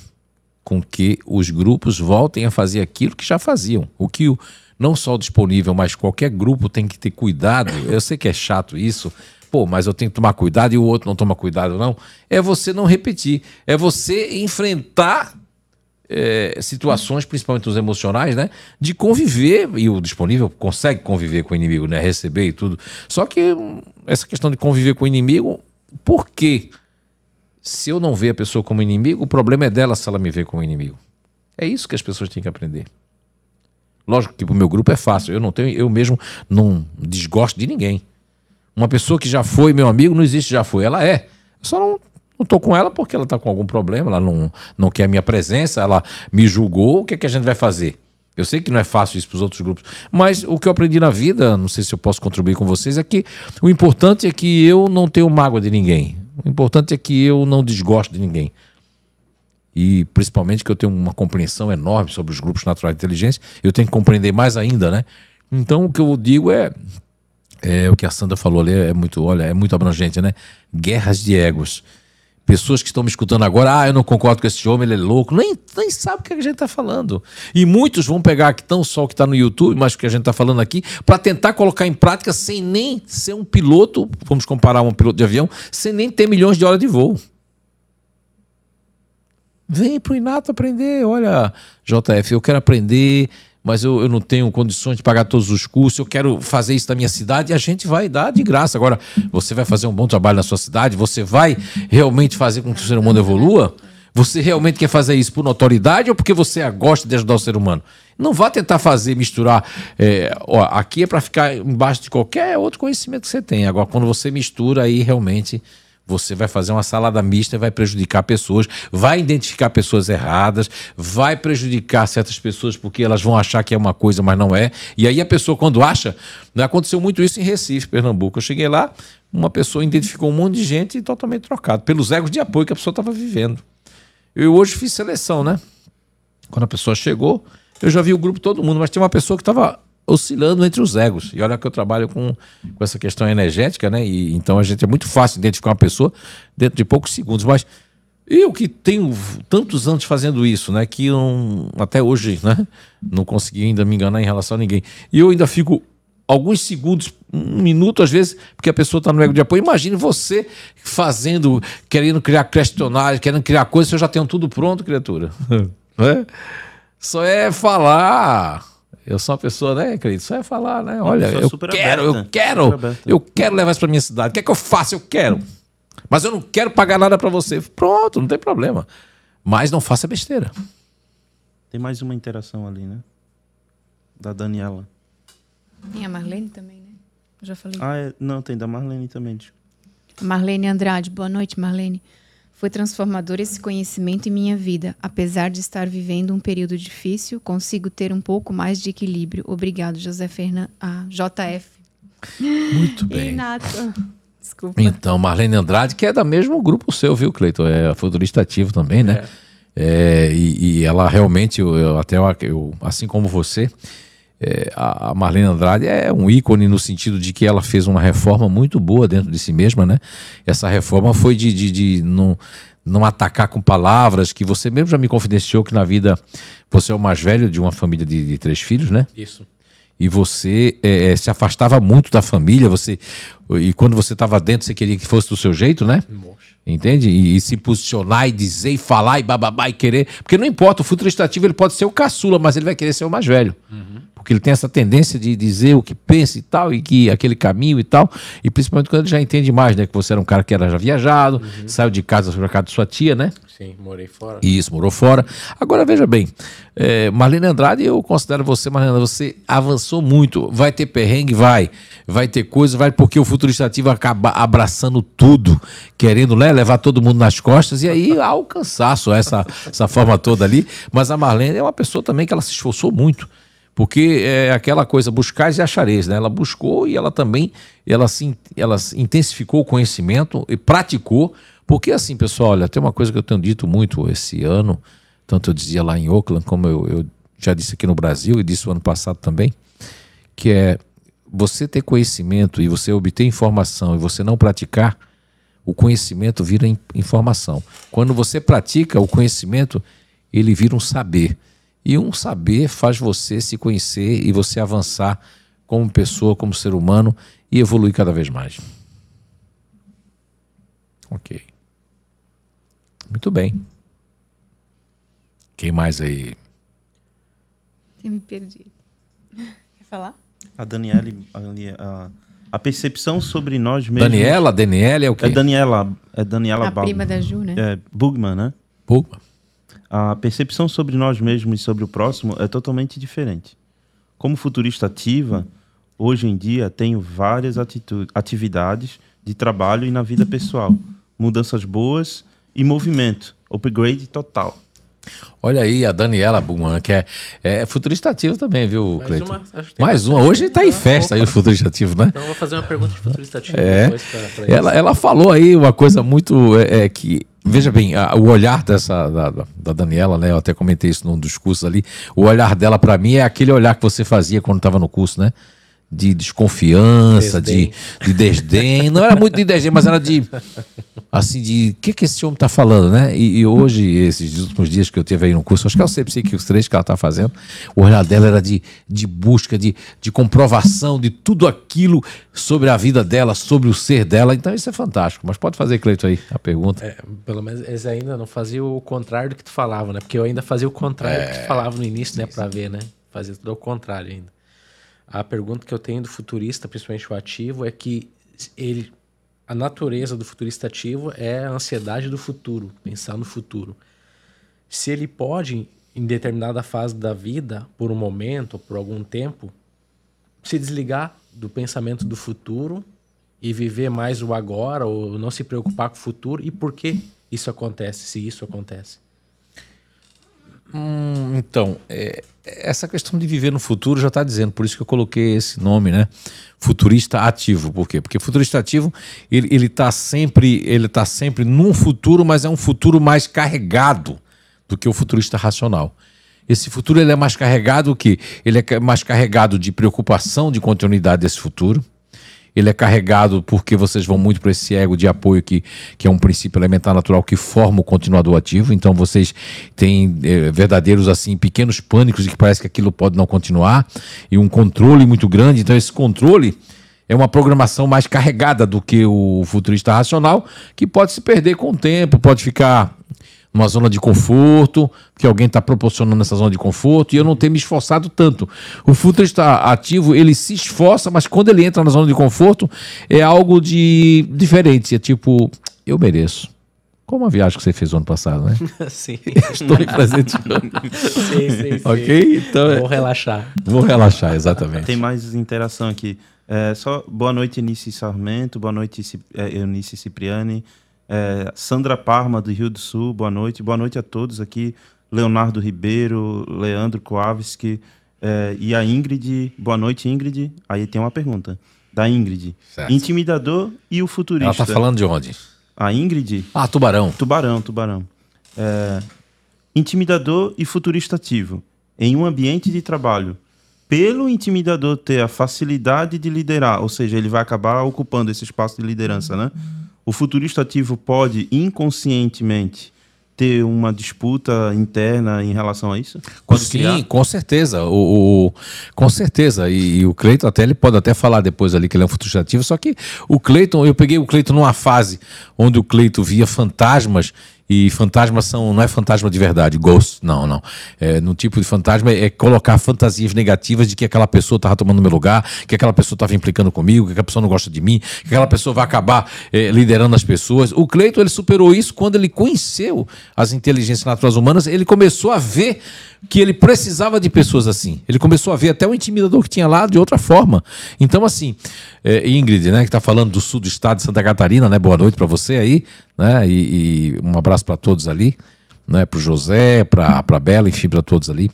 com que os grupos voltem a fazer aquilo que já faziam. O que o, não só o disponível, mas qualquer grupo tem que ter cuidado. Eu sei que é chato isso. Pô, mas eu tenho que tomar cuidado e o outro não toma cuidado, não. É você não repetir. É você enfrentar é, situações, principalmente os emocionais, né? De conviver, e o disponível consegue conviver com o inimigo, né? Receber e tudo. Só que hum, essa questão de conviver com o inimigo, por quê? Se eu não ver a pessoa como inimigo, o problema é dela se ela me vê como inimigo. É isso que as pessoas têm que aprender. Lógico que o meu grupo é fácil. Eu não tenho, eu mesmo não desgosto de ninguém. Uma pessoa que já foi meu amigo não existe já foi. Ela é. Eu só não, não tô com ela porque ela está com algum problema, ela não, não quer a minha presença, ela me julgou. O que, é que a gente vai fazer? Eu sei que não é fácil isso para os outros grupos, mas o que eu aprendi na vida, não sei se eu posso contribuir com vocês, é que o importante é que eu não tenho mágoa de ninguém. O importante é que eu não desgosto de ninguém. e principalmente que eu tenho uma compreensão enorme sobre os grupos naturais de inteligência, eu tenho que compreender mais ainda, né? Então o que eu digo é, é o que a Sandra falou ali é muito, olha, é muito abrangente, né? Guerras de egos. Pessoas que estão me escutando agora, ah, eu não concordo com esse homem, ele é louco, nem, nem sabe o que a gente está falando. E muitos vão pegar aqui tão só o que está no YouTube, mas o que a gente está falando aqui, para tentar colocar em prática sem nem ser um piloto, vamos comparar um piloto de avião, sem nem ter milhões de horas de voo. Vem para o Inato aprender. Olha, JF, eu quero aprender, mas eu, eu não tenho condições de pagar todos os cursos, eu quero fazer isso na minha cidade e a gente vai dar de graça. Agora, você vai fazer um bom trabalho na sua cidade, você vai realmente fazer com que o ser humano evolua? Você realmente quer fazer isso por notoriedade ou porque você gosta de ajudar o ser humano? Não vá tentar fazer, misturar. É, ó, aqui é para ficar embaixo de qualquer outro conhecimento que você tem. Agora, quando você mistura, aí realmente você vai fazer uma salada mista, vai prejudicar pessoas, vai identificar pessoas erradas, vai prejudicar certas pessoas porque elas vão achar que é uma coisa, mas não é. E aí a pessoa, quando acha, né, aconteceu muito isso em Recife, Pernambuco. Eu cheguei lá, uma pessoa identificou um monte de gente totalmente trocado, pelos egos de apoio que a pessoa estava vivendo. Eu hoje fiz seleção, né? Quando a pessoa chegou, eu já vi o grupo todo mundo, mas tinha uma pessoa que estava oscilando entre os egos. E olha que eu trabalho com, com essa questão energética, né? E, então a gente é muito fácil identificar uma pessoa dentro de poucos segundos. Mas eu que tenho tantos anos fazendo isso, né? Que eu, até hoje, né? Não consegui ainda me enganar em relação a ninguém. E eu ainda fico alguns segundos, um minuto às vezes, porque a pessoa está no ego de apoio. Imagine você fazendo, querendo criar questionários, querendo criar coisas, você já tem tudo pronto, criatura. é? Só é falar eu sou uma pessoa, né, querido? Só é falar, né? Olha, eu quero, eu quero, eu quero levar isso para minha cidade. O que é que eu faço? Eu quero. Mas eu não quero pagar nada para você. Pronto, não tem problema. Mas não faça besteira. Tem mais uma interação ali, né? Da Daniela. Tem a Marlene também, né? Eu já falei. Ah, é, não, tem da Marlene também. Marlene Andrade. Boa noite, Marlene. Foi transformador esse conhecimento em minha vida. Apesar de estar vivendo um período difícil, consigo ter um pouco mais de equilíbrio. Obrigado, José Fernando. Ah, JF. Muito bem. Renato. Desculpa. Então, Marlene Andrade, que é da mesmo grupo seu, viu, Cleiton? É futurista ativo também, né? É. É, e, e, ela realmente, eu, eu até eu, assim como você, é, a Marlene Andrade é um ícone no sentido de que ela fez uma reforma muito boa dentro de si mesma, né? Essa reforma foi de, de, de não, não atacar com palavras, que você mesmo já me confidenciou que na vida você é o mais velho de uma família de, de três filhos, né? Isso. E você é, é se afastava muito da família, você e quando você estava dentro você queria que fosse do seu jeito, né? Entende? E, e, se posicionar e dizer e falar e bababá e querer. Porque não importa, o futuro estativo ele pode ser o caçula, mas ele vai querer ser o mais velho. Uhum porque ele tem essa tendência de dizer o que pensa e tal, e que aquele caminho e tal, e principalmente quando ele já entende mais, né? Que você era um cara que era já viajado, uhum. saiu de casa para casa de sua tia, né? Sim, morei fora. Isso, morou fora. Agora veja bem, é, Marlene Andrade, eu considero você, Marlene, você avançou muito. Vai ter perrengue? Vai. Vai ter coisa, vai, porque o futuristativo acaba abraçando tudo, querendo né, levar todo mundo nas costas, e aí há o cansaço, essa, essa forma toda ali. Mas a Marlene é uma pessoa também que ela se esforçou muito. Porque é aquela coisa, buscar e achareis, né? Ela buscou e ela também, ela, se, ela intensificou o conhecimento e praticou. Porque assim, pessoal, olha, tem uma coisa que eu tenho dito muito esse ano, tanto eu dizia lá em Oakland, como eu, eu já disse aqui no Brasil e disse o ano passado também, que é você ter conhecimento e você obter informação e você não praticar, o conhecimento vira informação. Quando você pratica o conhecimento, ele vira um saber. E um saber faz você se conhecer e você avançar como pessoa, como ser humano e evoluir cada vez mais. Ok. Muito bem. Quem mais aí? Eu me perdi. Quer falar? A Daniela, a, a percepção sobre nós mesmos. Daniela? Daniela é o quê? É Daniela. É Daniela A prima da Ju, né? É Bugman, né? Bugman a percepção sobre nós mesmos e sobre o próximo é totalmente diferente. Como futurista ativa, hoje em dia tenho várias atividades de trabalho e na vida pessoal, mudanças boas e movimento, upgrade total. Olha aí a Daniela Buman, que é, é futurista ativo também, viu, Mais Cleiton? uma. Mais uma. Hoje está em festa aí o futurista ativo, né? Então eu vou fazer uma pergunta de futurista ativo é, depois pra, pra ela, ela falou aí uma coisa muito é, é, que veja bem, a, o olhar dessa da, da, Daniela, né? Eu até comentei isso num dos cursos ali. O olhar dela para mim é aquele olhar que você fazia quando estava no curso, né? De desconfiança, de, de desdém. Não era muito de desdém, mas era de. Assim, de. O que, que esse homem está falando, né? E, e, hoje, esses últimos dias que eu tive aí no curso, acho que é o os três que ela está fazendo, o olhar dela era de, de busca, de, de comprovação de tudo aquilo sobre a vida dela, sobre o ser dela. Então, isso é fantástico. Mas pode fazer, Cleito, aí a pergunta. É, pelo menos eles ainda não faziam o contrário do que tu falava, né? Porque eu ainda fazia o contrário é, do que tu é, falava no início, né? Para ver, né? Fazia tudo ao contrário ainda. A pergunta que eu tenho do futurista, principalmente o ativo, é que ele, a natureza do futurista ativo é a ansiedade do futuro, pensar no futuro. Se ele pode, em determinada fase da vida, por um momento por algum tempo, se desligar do pensamento do futuro e viver mais o agora ou não se preocupar com o futuro e por que isso acontece, se isso acontece? Hum, então, é, essa questão de viver no futuro já está dizendo, por isso que eu coloquei esse nome, né? Futurista ativo. Por quê? Porque futurista ativo, ele está sempre, ele tá sempre num futuro, mas é um futuro mais carregado do que o futurista racional. Esse futuro ele é mais carregado o que? Ele é mais carregado de preocupação de continuidade desse futuro ele é carregado porque vocês vão muito para esse ego de apoio que, que é um princípio elementar natural que forma o continuador ativo. Então vocês têm é, verdadeiros assim pequenos pânicos de que parece que aquilo pode não continuar e um controle muito grande. Então esse controle é uma programação mais carregada do que o futurista racional, que pode se perder com o tempo, pode ficar numa zona de conforto, que alguém está proporcionando essa zona de conforto, e eu não tenho me esforçado tanto. O futurista ativo, ele se esforça, mas quando ele entra na zona de conforto, é algo de diferente. É tipo, eu mereço. Como a viagem que você fez ano passado, né? sim. Estou me presentando. sim, sim, sim. Ok? Então, é- vou relaxar. Vou relaxar, exatamente. Tem mais interação aqui. É, só boa noite, Eunice Sarmento. Boa noite, é, Eunice Cipriani. É, Sandra Parma, do Rio do Sul, boa noite. Boa noite a todos aqui. Leonardo Ribeiro, Leandro Koavski é, e a Ingrid. Boa noite, Ingrid. Aí tem uma pergunta da Ingrid. Certo. Intimidador e o futurista. Ela está falando de onde? A Ingrid. Ah, Tubarão. Tubarão, Tubarão. É, intimidador e futurista ativo em um ambiente de trabalho. Pelo intimidador ter a facilidade de liderar, ou seja, ele vai acabar ocupando esse espaço de liderança, né? O futurista ativo pode inconscientemente ter uma disputa interna em relação a isso? Pode Sim, criar? com certeza. O, o, com certeza. E, e, o Cleiton até ele pode até falar depois ali que ele é um futurista ativo, só que o Cleiton, eu peguei o Cleiton numa fase onde o Cleiton via fantasmas e fantasmas são, não é fantasma de verdade, ghost, não, não. É, no tipo de fantasma é, colocar fantasias negativas de que aquela pessoa estava tomando meu lugar, que aquela pessoa estava implicando comigo, que aquela pessoa não gosta de mim, que aquela pessoa vai acabar é, liderando as pessoas. O Cleiton ele superou isso quando ele conheceu as inteligências naturais humanas, ele começou a ver que ele precisava de pessoas assim. Ele começou a ver até o intimidador que tinha lá de outra forma. Então, assim, é, Ingrid, né, que está falando do sul do estado de Santa Catarina, né? Boa noite para você aí, né? E, e um abraço para todos ali, né? Para o José, para a Bela, enfim, para todos ali.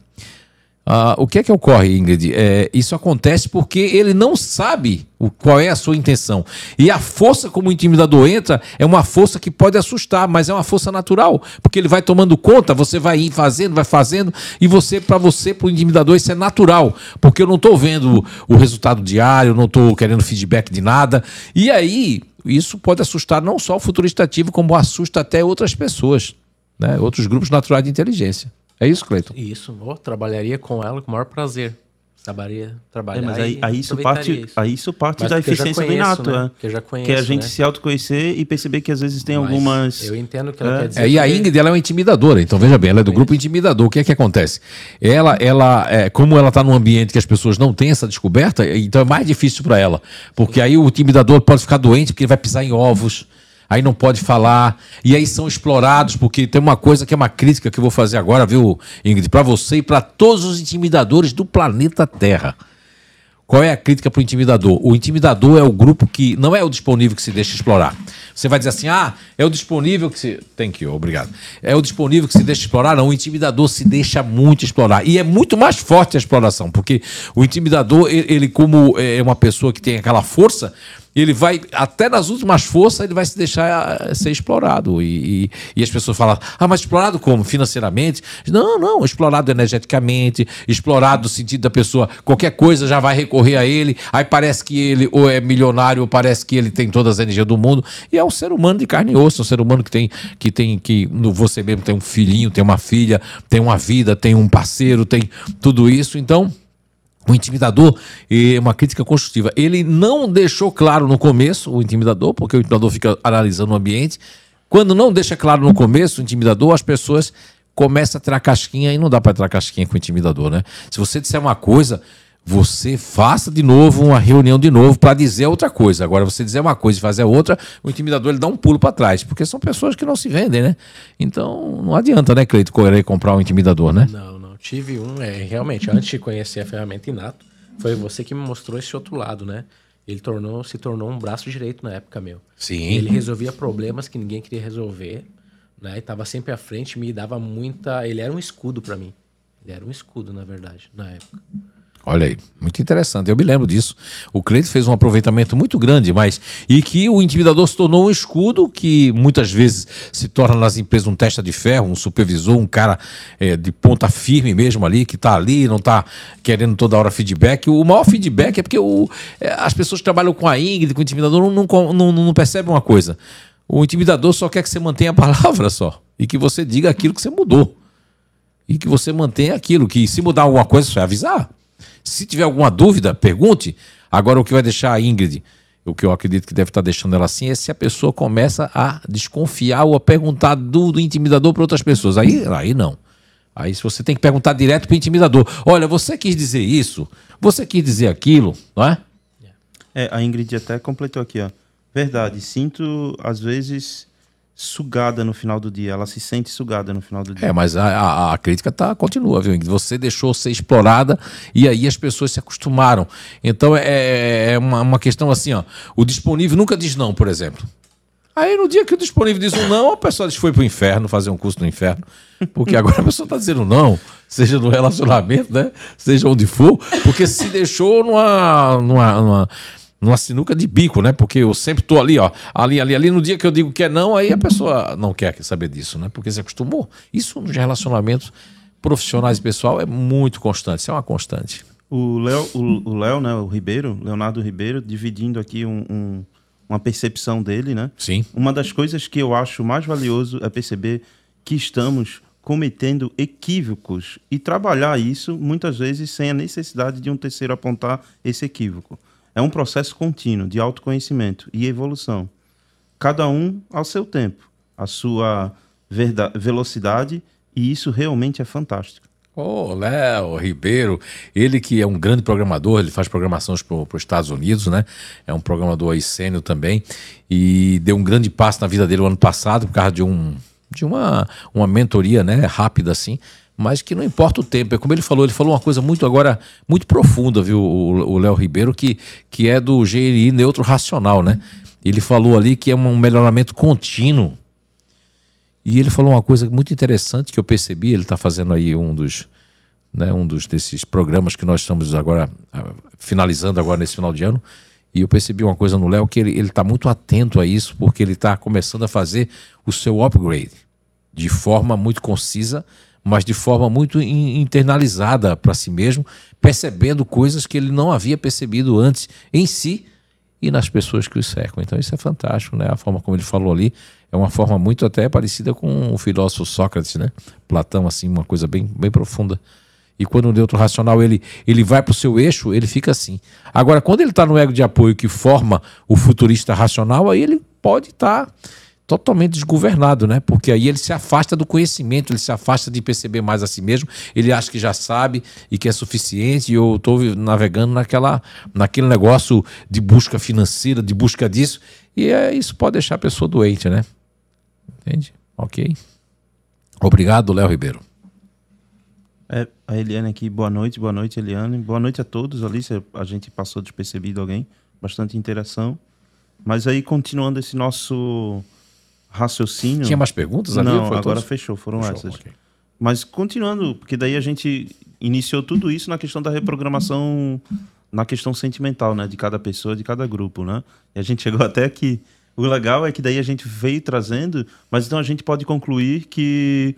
Uh, o que é que ocorre, Ingrid? É, isso acontece porque ele não sabe o, qual é a sua intenção. E a força como o intimidador entra é uma força que pode assustar, mas é uma força natural, porque ele vai tomando conta, você vai fazendo, vai fazendo, e você, para você, para o intimidador, isso é natural, porque eu não estou vendo o resultado diário, não estou querendo feedback de nada. E aí, isso pode assustar não só o futurista ativo, como assusta até outras pessoas, né? outros grupos naturais de inteligência. É isso, Cleiton? Isso, oh, trabalharia com ela com o maior prazer. Trabalharia, trabalhar. É, mas aí, aí isso parte, isso. aí isso parte da eficiência conheço, do inato, né? Que, eu já conheço, que é a gente né? se autoconhecer e perceber que às vezes tem mas algumas. Eu entendo o que ela é. quer dizer. É, e a Ingrid ela é uma intimidadora, então veja bem, ela é do grupo intimidador. O que é que acontece? Ela, ela, é, como ela está num ambiente que as pessoas não têm essa descoberta, então é mais difícil para ela, porque aí o intimidador pode ficar doente porque ele vai pisar em ovos aí não pode falar, e aí são explorados, porque tem uma coisa que é uma crítica que eu vou fazer agora, viu, Ingrid, para você e para todos os intimidadores do planeta Terra. Qual é a crítica para o intimidador? O intimidador é o grupo que não é o disponível que se deixa explorar. Você vai dizer assim: ah, é o disponível que se. Thank you, obrigado. É o disponível que se deixa explorar? Não, o intimidador se deixa muito explorar. E é muito mais forte a exploração, porque o intimidador, ele, como é uma pessoa que tem aquela força, ele vai, até nas últimas forças, ele vai se deixar eh, ser explorado. E, e, e, as pessoas falam, ah, mas explorado como? Financeiramente? Não, não, explorado energeticamente, explorado no sentido da pessoa, qualquer coisa já vai recorrer a ele, aí parece que ele ou é milionário, ou parece que ele tem todas as energias do mundo. E é um ser humano de carne e osso, um ser humano que tem, que tem, que você mesmo tem um filhinho, tem uma filha, tem uma vida, tem um parceiro, tem tudo isso. Então o intimidador, é uma crítica construtiva. Ele não deixou claro no começo, o intimidador, porque o intimidador fica analisando o ambiente. Quando não deixa claro no começo, o intimidador, as pessoas começam a tirar casquinha e não dá para tirar casquinha com o intimidador, né? Se você disser uma coisa, você faça de novo uma reunião de novo para dizer outra coisa. Agora, você dizer uma coisa e fazer outra, o intimidador ele dá um pulo para trás, porque são pessoas que não se vendem, né? Então, não adianta, né, Cleito, querer comprar um intimidador, né? Não, tive um, é, realmente, antes de conhecer a ferramenta Inato, foi você que me mostrou esse outro lado, né? Ele tornou, se tornou um braço direito na época, meu. Sim. Ele resolvia problemas que ninguém queria resolver, né? E tava sempre à frente, me dava muita. Ele era um escudo para mim. Ele era um escudo, na verdade, na época. Olha aí, muito interessante. Eu me lembro disso. O Cleito fez um aproveitamento muito grande, mas e que o intimidador se tornou um escudo que muitas vezes se torna nas empresas um testa de ferro, um supervisor, um cara é, de ponta firme mesmo ali, que está ali, não está querendo toda hora feedback. O maior feedback é porque o, é, as pessoas que trabalham com a Ingrid, com o intimidador, não, não, não, não percebem uma coisa. O intimidador só quer que você mantenha a palavra só e que você diga aquilo que você mudou. E que você mantenha aquilo, que se mudar alguma coisa, você vai avisar. Se tiver alguma dúvida, pergunte. Agora, o que vai deixar a Ingrid, o que eu acredito que deve estar deixando ela assim, é se a pessoa começa a desconfiar ou a perguntar do, do intimidador para outras pessoas. Aí, aí não. Aí você tem que perguntar direto para o intimidador. Olha, você quis dizer isso? Você quis dizer aquilo? Não é? É, a Ingrid até completou aqui, ó. Verdade, sinto às vezes sugada no final do dia, ela se sente sugada no final do dia. É, mas a, a, crítica tá, continua, viu? Você deixou ser explorada e aí as pessoas se acostumaram. Então é, é, é uma, uma questão assim, ó. O disponível nunca diz não, por exemplo. Aí no dia que o disponível diz um não, a pessoa diz foi pro inferno, fazer um curso no inferno. Porque agora a pessoa está dizendo não, seja no relacionamento, né? Seja onde for, porque se deixou numa, numa, numa numa sinuca de bico, né? Porque eu sempre tô ali, ó, ali, ali, ali. No dia que eu digo que é não, aí a pessoa não quer saber disso, né? Porque se acostumou. Isso nos relacionamentos profissionais e pessoal é muito constante, isso é uma constante. O Léo, o, o Léo, né, o Ribeiro, Leonardo Ribeiro, dividindo aqui um, um, uma percepção dele, né? Sim. Uma das coisas que eu acho mais valioso é perceber que estamos cometendo equívocos e trabalhar isso muitas vezes sem a necessidade de um terceiro apontar esse equívoco. É um processo contínuo de autoconhecimento e evolução. Cada um ao seu tempo, a sua velocidade, e isso realmente é fantástico. Ô, oh, Léo Ribeiro, ele que é um grande programador, ele faz programações para os Estados Unidos, né? É um programador aí sênior também, e deu um grande passo na vida dele o ano passado por causa de, um, de uma, uma mentoria né, rápida assim mas que não importa o tempo. É como ele falou, ele falou uma coisa muito agora, muito profunda, viu, o Léo Ribeiro, que, que é do GRI neutro racional, né? Ele falou ali que é um melhoramento contínuo. E ele falou uma coisa muito interessante que eu percebi, ele está fazendo aí um dos, né, um dos desses programas que nós estamos agora ah, finalizando agora nesse final de ano. E eu percebi uma coisa no Léo que ele está muito atento a isso, porque ele está começando a fazer o seu upgrade de forma muito concisa, mas de forma muito internalizada para si mesmo, percebendo coisas que ele não havia percebido antes em si e nas pessoas que o cercam. Então isso é fantástico, né? A forma como ele falou ali é uma forma muito até parecida com o filósofo Sócrates, né? Platão, assim, uma coisa bem, bem profunda. E quando o neutro racional ele, ele vai para o seu eixo, ele fica assim. Agora, quando ele está no ego de apoio que forma o futurista racional, aí ele pode estar tá totalmente desgovernado, né? Porque aí ele se afasta do conhecimento, ele se afasta de perceber mais a si mesmo, ele acha que já sabe e que é suficiente, e eu estou navegando naquela, naquele negócio de busca financeira, de busca disso, e é, isso pode deixar a pessoa doente, né? Entende? Ok. Obrigado, Léo Ribeiro. É, a Eliane aqui, boa noite, boa noite, Eliane. Boa noite a todos, Alice. A gente passou despercebido alguém, bastante interação. Mas aí, continuando esse nosso raciocínio. Tinha mais perguntas ali? Não, agora todos? fechou, foram fechou, essas. Okay. Mas continuando, porque daí a gente iniciou tudo isso na questão da reprogramação na questão sentimental, né? De cada pessoa, de cada grupo, né? E a gente chegou até aqui. O legal é que daí a gente veio trazendo, mas então a gente pode concluir que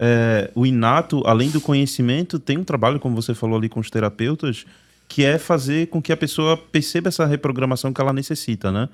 é, o inato, além do conhecimento, tem um trabalho, como você falou ali com os terapeutas, que é fazer com que a pessoa perceba essa reprogramação que ela necessita, né?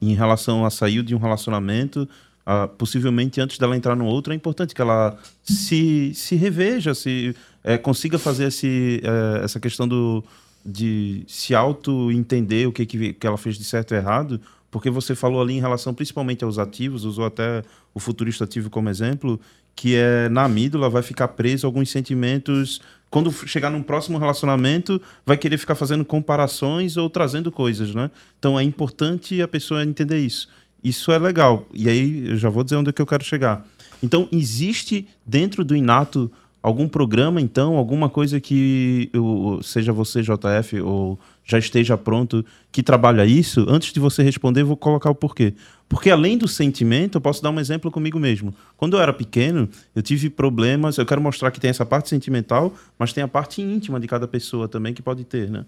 Em relação a sair de um relacionamento, a, possivelmente antes dela entrar no outro, é importante que ela se, se reveja, se é, consiga fazer esse, é, essa questão do, de se auto-entender o que, que, que ela fez de certo e errado, porque você falou ali em relação principalmente aos ativos, usou até o futurista ativo como exemplo, que é na amígdala vai ficar preso alguns sentimentos quando chegar num próximo relacionamento, vai querer ficar fazendo comparações ou trazendo coisas, né? Então é importante a pessoa entender isso. Isso é legal. E aí eu já vou dizer onde é que eu quero chegar. Então, existe dentro do Inato algum programa, então, alguma coisa que eu, seja você, JF, ou já esteja pronto, que trabalha isso? Antes de você responder, vou colocar o porquê. Porque além do sentimento, eu posso dar um exemplo comigo mesmo. Quando eu era pequeno, eu tive problemas. Eu quero mostrar que tem essa parte sentimental, mas tem a parte íntima de cada pessoa também que pode ter, né?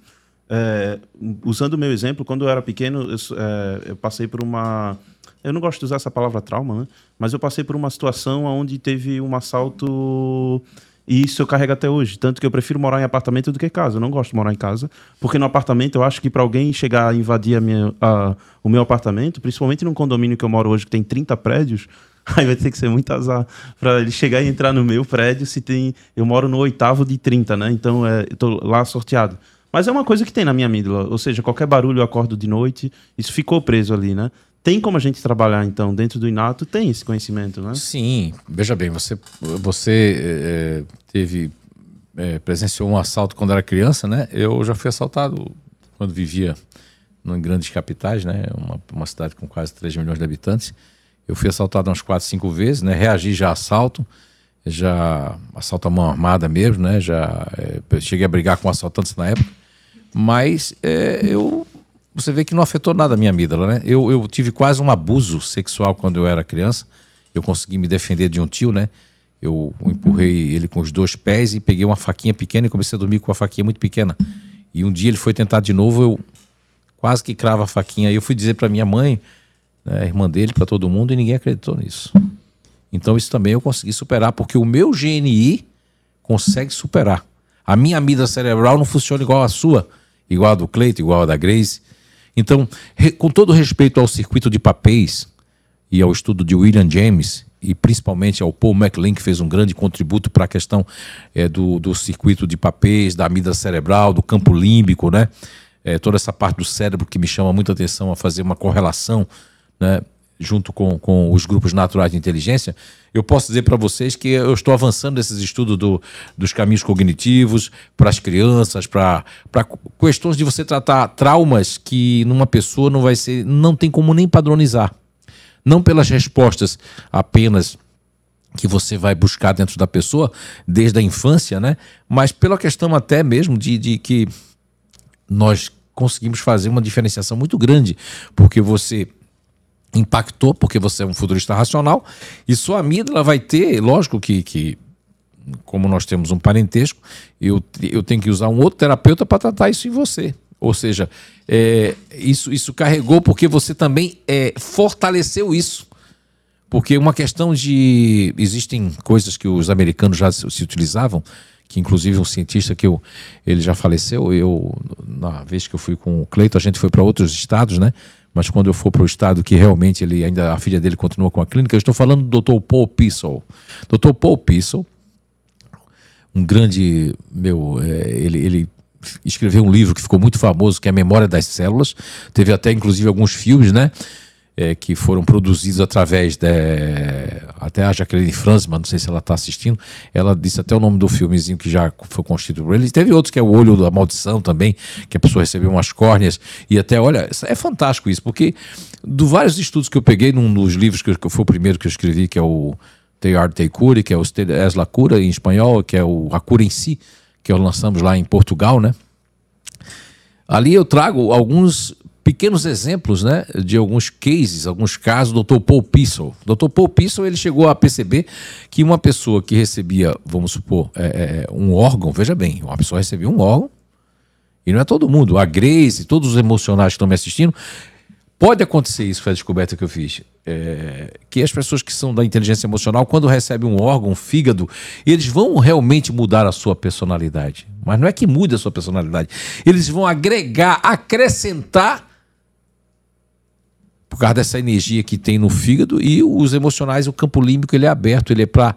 É, usando o meu exemplo, quando eu era pequeno, eu, é, eu, passei por uma. Eu não gosto de usar essa palavra trauma, né? Mas eu passei por uma situação onde teve um assalto e isso eu carrego até hoje. Tanto que eu prefiro morar em apartamento do que casa. Eu não gosto de morar em casa. Porque no apartamento eu acho que para alguém chegar a invadir a minha, a, o meu apartamento, principalmente num condomínio que eu moro hoje que tem 30 prédios, aí vai ter que ser muito azar para ele chegar e entrar no meu prédio se tem. Eu moro no oitavo de 30, né? Então é, eu tô lá sorteado. Mas é uma coisa que tem na minha amígdala. Ou seja, qualquer barulho eu acordo de noite, isso ficou preso ali, né? Tem como a gente trabalhar, então, dentro do Inato, tem esse conhecimento, né? Sim, veja bem, você, você é, teve, é, presenciou um assalto quando era criança, né? Eu já fui assaltado quando vivia em grandes capitais, né? Uma, uma cidade com quase 3 milhões de habitantes. Eu fui assaltado umas 4, 5 vezes, né? Reagi já a assalto, já assalto a mão armada mesmo, né? Já é, cheguei a brigar com assaltantes na época, mas é, eu você vê que não afetou nada a minha amígdala, né? Eu, eu tive quase um abuso sexual quando eu era criança. Eu consegui me defender de um tio, né? Eu empurrei ele com os dois pés e peguei uma faquinha pequena e comecei a dormir com a faquinha muito pequena. E um dia ele foi tentar de novo, eu quase que crava a faquinha. E eu fui dizer para minha mãe, né, irmã dele, para todo mundo, e ninguém acreditou nisso. Então isso também eu consegui superar, porque o meu GNI consegue superar. A minha amígdala cerebral não funciona igual a sua, igual a do Cleito, igual a da Grace. Então, com todo respeito ao circuito de papéis e ao estudo de William James, e principalmente ao Paul MacLean, que fez um grande contributo para a questão é, do, do circuito de papéis, da amígdala cerebral, do campo límbico, né? É, toda essa parte do cérebro que me chama muita atenção a fazer uma correlação né, junto com, com os grupos naturais de inteligência, eu posso dizer para vocês que eu estou avançando nesses estudos do, dos caminhos cognitivos para as crianças, para questões de você tratar traumas que numa pessoa não vai ser, não tem como nem padronizar. Não pelas respostas apenas que você vai buscar dentro da pessoa desde a infância, né? Mas pela questão até mesmo de, de que nós conseguimos fazer uma diferenciação muito grande, porque você impactou, porque você é um futurista racional, e sua amígdala vai ter, lógico que, que como nós temos um parentesco, eu, eu tenho que usar um outro terapeuta para tratar isso em você. Ou seja, é, isso, isso carregou porque você também é, fortaleceu isso. Porque uma questão de. Existem coisas que os americanos já se, se utilizavam, que inclusive um cientista que eu, ele já faleceu, eu, na vez que eu fui com o Cleiton, a gente foi para outros estados, né? Mas quando eu for para o estado que realmente ele ainda a filha dele continua com a clínica, eu estou falando do Dr. Paul Pissel. Dr. Paul Pissel, um grande meu, é, ele, ele escreveu um livro que ficou muito famoso, que é a Memória das Células. Teve até inclusive alguns filmes, né? É, que foram produzidos através de. Até a Jacqueline Franzman, não sei se ela está assistindo, ela disse até o nome do filmezinho que já foi constituído por ele. Teve outros que é O Olho da Maldição também, que a pessoa recebeu umas córneas. E até, olha, é fantástico isso, porque do vários estudos que eu peguei num dos livros que, que foi o primeiro que eu escrevi, que é o Te Arte Cura, que é o Es la Cura em espanhol, que é o A Cura em Si, que lançamos lá em Portugal, né? Ali eu trago alguns pequenos exemplos né, de alguns cases, alguns casos do Dr. Paul Pissel. Dr. Paul Pissel ele chegou a perceber que uma pessoa que recebia, vamos supor, é, é, um órgão, veja bem, uma pessoa recebia um órgão E não é todo mundo. A Grace, todos os emocionais que estão me assistindo, pode acontecer isso, foi a descoberta que eu fiz. É, que as pessoas que são da inteligência emocional, quando recebem um órgão, um fígado, eles vão realmente mudar a sua personalidade. Mas não é que mude a sua personalidade. Eles vão agregar, acrescentar por causa dessa energia que tem no fígado e os emocionais, o campo límbico ele é aberto, ele é para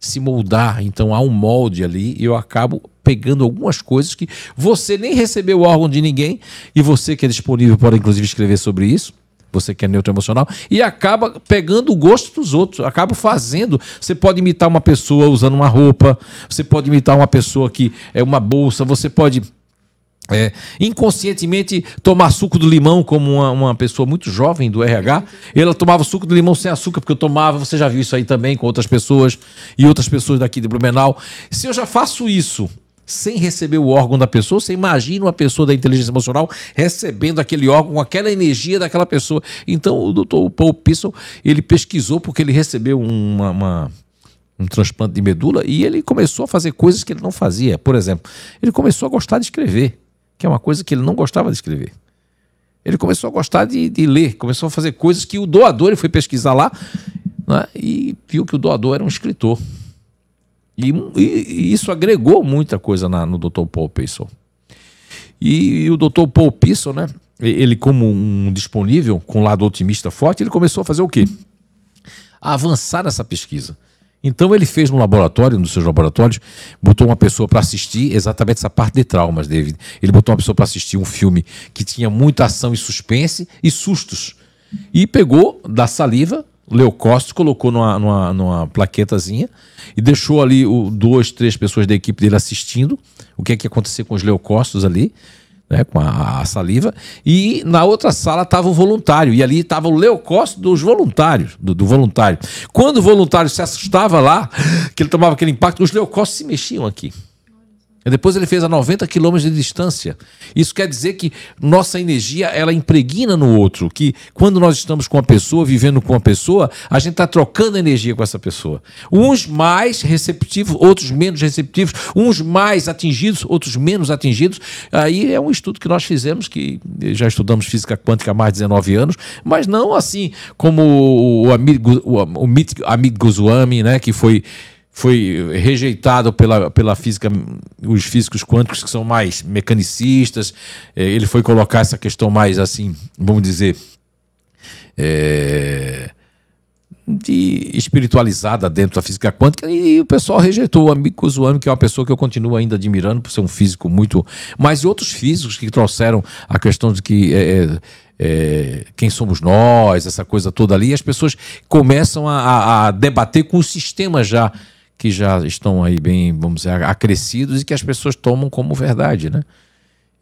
se moldar. Então há um molde ali e eu acabo pegando algumas coisas que você nem recebeu o órgão de ninguém e você que é disponível pode inclusive escrever sobre isso. Você que é neutro emocional, e acaba pegando o gosto dos outros, acaba fazendo. Você pode imitar uma pessoa usando uma roupa, você pode imitar uma pessoa que é uma bolsa, você pode é, inconscientemente tomar suco do limão, como uma, uma, pessoa muito jovem do RH, ela tomava suco do limão sem açúcar, porque eu tomava, você já viu isso aí também com outras pessoas e outras pessoas daqui de Blumenau. Se eu já faço isso sem receber o órgão da pessoa, você imagina uma pessoa da inteligência emocional recebendo aquele órgão, aquela energia daquela pessoa. Então, o doutor Paul Pissel, ele pesquisou porque ele recebeu uma, uma um transplante de medula e ele começou a fazer coisas que ele não fazia. Por exemplo, ele começou a gostar de escrever que é uma coisa que ele não gostava de escrever. Ele começou a gostar de, de ler, começou a fazer coisas que o doador, ele foi pesquisar lá né, e viu que o doador era um escritor. E, e, e isso agregou muita coisa na, no Dr. Paul Payson. E, e, o Dr. Paul Payson, né, ele como um disponível, com um lado otimista forte, ele começou a fazer o quê? A avançar nessa pesquisa. Então ele fez no laboratório, nos seus laboratórios, botou uma pessoa para assistir exatamente essa parte de traumas, David. Ele botou uma pessoa para assistir um filme que tinha muita ação e suspense e sustos. E pegou da saliva, leucócitos, colocou numa, numa, numa plaquetazinha e deixou ali o, duas, três pessoas da equipe dele assistindo o que é que ia acontecer com os leucócitos ali né, com a, a, saliva, e na outra sala estava o voluntário, e ali estava o leucócito dos voluntários, do, do, voluntário. Quando o voluntário se assustava lá, que ele tomava aquele impacto, os leucócitos se mexiam aqui. Depois ele fez a 90 quilômetros de distância. Isso quer dizer que nossa energia ela impregna no outro. Que quando nós estamos com uma pessoa, vivendo com uma pessoa, a gente está trocando energia com essa pessoa. Uns mais receptivos, outros menos receptivos. Uns mais atingidos, outros menos atingidos. Aí é um estudo que nós fizemos, que já estudamos física quântica há mais de 19 anos, mas não assim como o amigo, o, o amigo Goswami, né, que foi foi rejeitado pela, pela física, os físicos quânticos que são mais mecanicistas. É, ele foi colocar essa questão mais assim, vamos dizer, é, de espiritualizada dentro da física quântica e o pessoal rejeitou o amigo Kuzuami, que é uma pessoa que eu continuo ainda admirando por ser um físico muito. Mas outros físicos que trouxeram a questão de que. É, é, é quem somos nós, essa coisa toda ali, as pessoas começam a, a debater com o sistema já que já estão aí bem, vamos dizer, acrescidos e que as pessoas tomam como verdade, né?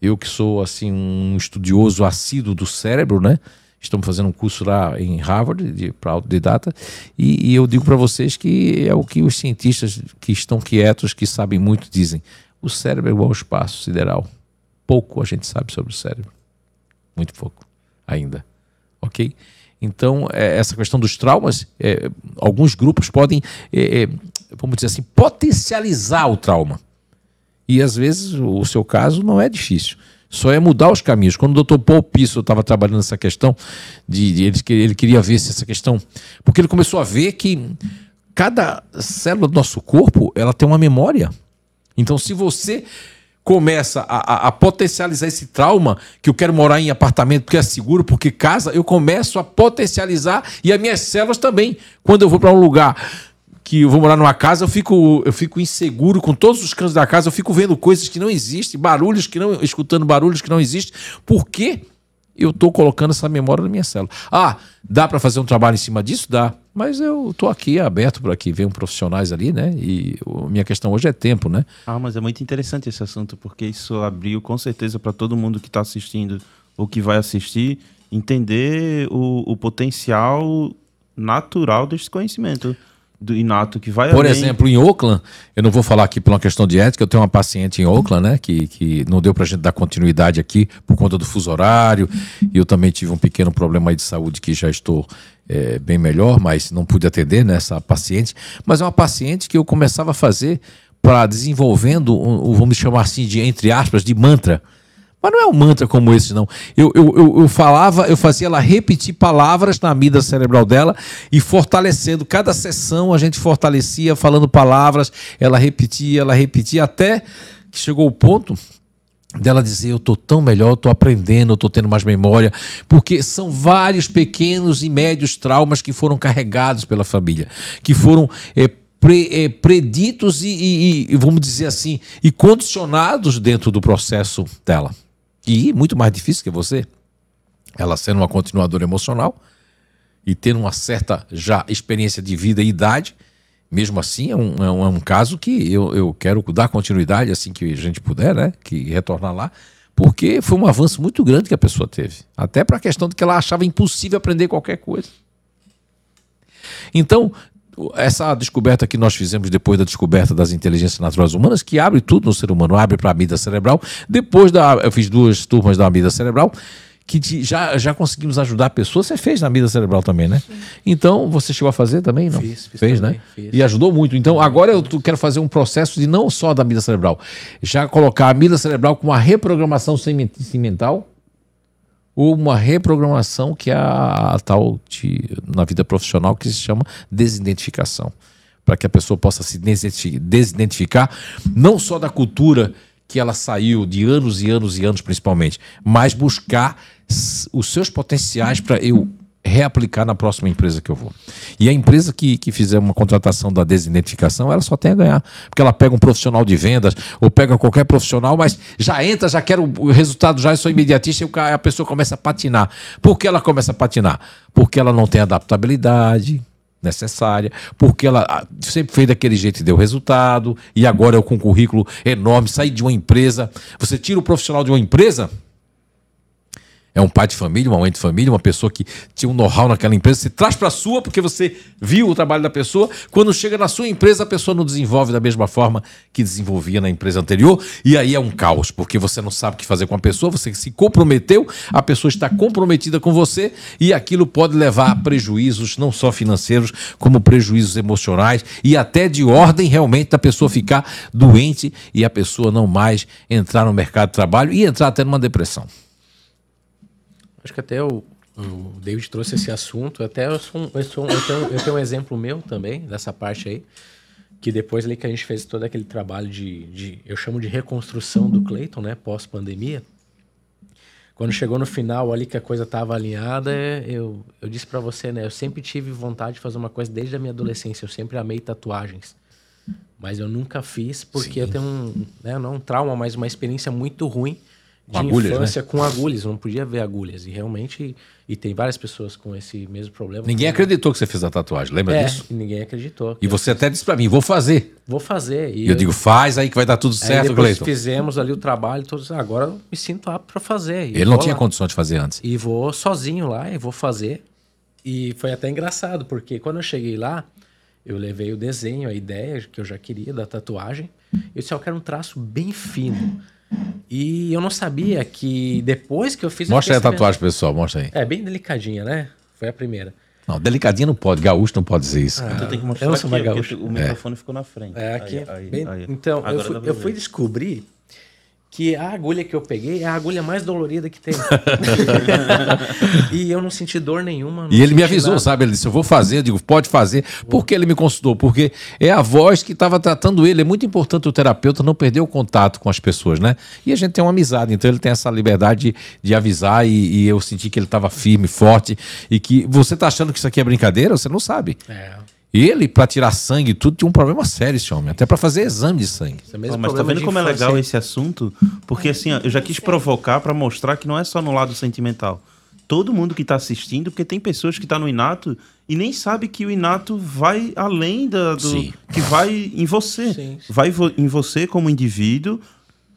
Eu que sou assim um estudioso assíduo do cérebro, né? Estamos fazendo um curso lá em Harvard para autodidata e, e eu digo para vocês que é o que os cientistas que estão quietos, que sabem muito, dizem. O cérebro é igual ao espaço sideral. Pouco a gente sabe sobre o cérebro. Muito pouco ainda. Ok? Então, é, essa questão dos traumas, é, alguns grupos podem é, é vamos dizer assim, potencializar o trauma. E às vezes o seu caso não é difícil. Só é mudar os caminhos. Quando o Dr. Paul Pisso estava trabalhando nessa questão, de, de, ele, ele queria ver se essa questão. Porque ele começou a ver que cada célula do nosso corpo ela tem uma memória. Então, se você começa a, a, a, potencializar esse trauma, que eu quero morar em apartamento porque é seguro, porque casa, eu começo a potencializar e as minhas células também. Quando eu vou para um lugar que eu vou morar numa casa, eu fico, eu fico inseguro com todos os cantos da casa, eu fico vendo coisas que não existem, barulhos que não, escutando barulhos que não existem, porque eu estou colocando essa memória na minha célula. Ah, dá para fazer um trabalho em cima disso? Dá. Mas eu estou aqui aberto para que venham profissionais ali, né? E minha questão hoje é tempo, né? Ah, mas é muito interessante esse assunto, porque isso abriu com certeza para todo mundo que está assistindo ou que vai assistir entender o, o potencial natural desse conhecimento do inato que vai Por além... exemplo, em Oakland, eu não vou falar aqui por uma questão de ética, eu tenho uma paciente em Oakland, né, que, que não deu pra gente dar continuidade aqui por conta do fuso horário, e eu também tive um pequeno problema de saúde que já estou é, bem melhor, mas não pude atender nessa né, paciente, mas é uma paciente que eu começava a fazer para desenvolvendo, um, vamos chamar assim de entre aspas, de mantra, Mas não é um mantra como esse, não. Eu, eu, eu, eu, falava, eu fazia ela repetir palavras na amígdala cerebral dela e fortalecendo. Cada sessão a gente fortalecia, falando palavras, ela repetia, ela repetia, até que chegou o ponto dela dizer: Eu estou tão melhor, estou aprendendo, estou tendo mais memória, porque são vários pequenos e médios traumas que foram carregados pela família, que foram. É, pre, é, preditos e, e, e, vamos dizer assim, e condicionados dentro do processo dela. E muito mais difícil que você, ela sendo uma continuadora emocional e tendo uma certa já experiência de vida e idade, mesmo assim é um, é um, é um caso que eu, eu quero dar continuidade assim que a gente puder, né? Que retornar lá, porque foi um avanço muito grande que a pessoa teve. Até para a questão de que ela achava impossível aprender qualquer coisa. Então, essa descoberta que nós fizemos depois da descoberta das inteligências naturais humanas, que abre tudo no ser humano, abre para a amígdala cerebral. Depois da. Eu fiz duas turmas da amígdala cerebral, que já, já conseguimos ajudar pessoas. Você fez na amígdala cerebral também, né? Sim. Então, você chegou a fazer também? Não? Fiz, fiz Fez, também, né? Fiz. E ajudou muito. Então, agora eu quero fazer um processo de não só da amígdala cerebral, já colocar a amígdala cerebral com uma reprogramação sentimental ou uma reprogramação que é a, a tal de, na vida profissional que se chama desidentificação. Para que a pessoa possa se desidentificar, não só da cultura que ela saiu de anos e anos e anos principalmente, mas buscar os seus potenciais para eu reaplicar na próxima empresa que eu vou. E a empresa que, que fizer uma contratação da desidentificação, ela só tem a ganhar. Porque ela pega um profissional de vendas ou pega qualquer profissional, mas já entra, já quer o resultado, já é só imediatista e a pessoa começa a patinar. Por que ela começa a patinar? Porque ela não tem adaptabilidade necessária, porque ela ah, sempre fez daquele jeito e deu resultado, e agora eu com um currículo enorme, sair de uma empresa. Você tira o profissional de uma empresa é um pai de família, uma mãe de família, uma pessoa que tinha um know-how naquela empresa, você traz para a sua porque você viu o trabalho da pessoa. Quando chega na sua empresa, a pessoa não desenvolve da mesma forma que desenvolvia na empresa anterior, e aí é um caos, porque você não sabe o que fazer com a pessoa, você se comprometeu, a pessoa está comprometida com você, e aquilo pode levar a prejuízos não só financeiros, como prejuízos emocionais e até de ordem realmente da pessoa ficar doente e a pessoa não mais entrar no mercado de trabalho e entrar até numa depressão. Acho que até o, o David trouxe esse assunto. Até eu, sou, eu, sou, eu, tenho, eu tenho um exemplo meu também, dessa parte aí. Que depois ali que a gente fez todo aquele trabalho de, de eu chamo de reconstrução do Cleiton, né? Pós-pandemia. Quando chegou no final ali que a coisa estava alinhada, eu, eu disse para você, né? Eu sempre tive vontade de fazer uma coisa desde a minha adolescência. Eu sempre amei tatuagens. Mas eu nunca fiz porque Sim. eu tenho um, né, não um trauma, mas uma experiência muito ruim de agulhas, infância né? com agulhas, não podia ver agulhas. E realmente, e tem várias pessoas com esse mesmo problema. Ninguém acreditou que você fez a tatuagem, lembra é, disso? Ninguém acreditou. E você até disse para mim, vou fazer. Vou fazer. E eu, eu, digo, faz aí que vai dar tudo certo, Cleiton. fizemos ali o trabalho, todos, agora eu me sinto apto para fazer. Ele não tinha lá. condição de fazer antes. E vou sozinho lá e vou fazer. E foi até engraçado, porque quando eu cheguei lá, eu levei o desenho, a ideia que eu já queria da tatuagem. Eu disse, eu quero um traço bem fino. E eu não sabia que depois que eu fiz Mostra aí a tatuagem, pessoal, mostra aí. É bem delicadinha, né? Foi a primeira. Não, delicadinha não pode, gaúcho não pode dizer isso. Ah, tu tem que mostrar eu não sou aqui, gaúcho. o microfone é. ficou na frente. É aqui. Aí, aí, bem, aí. Então, eu fui, eu fui descobrir que a agulha que eu peguei é a agulha mais dolorida que tem. e eu não senti dor nenhuma. E ele me avisou, nada. sabe? Ele disse: Eu vou fazer. Eu digo: Pode fazer. Por que ele me consultou? Porque é a voz que estava tratando ele. É muito importante o terapeuta não perder o contato com as pessoas, né? E a gente tem uma amizade, então ele tem essa liberdade de, de avisar. E, e, eu senti que ele estava firme, forte. E que você está achando que isso aqui é brincadeira? Você não sabe. É. Ele, para tirar sangue e tudo, tinha um problema sério esse homem, até para fazer exame de sangue. É mas tá vendo como é legal esse assunto? Porque assim, ó, eu já quis provocar para mostrar que não é só no lado sentimental. Todo mundo que está assistindo, porque tem pessoas que estão tá no inato e nem sabe que o inato vai além da, do Sim. que vai em você, sim, sim. vai em você como indivíduo,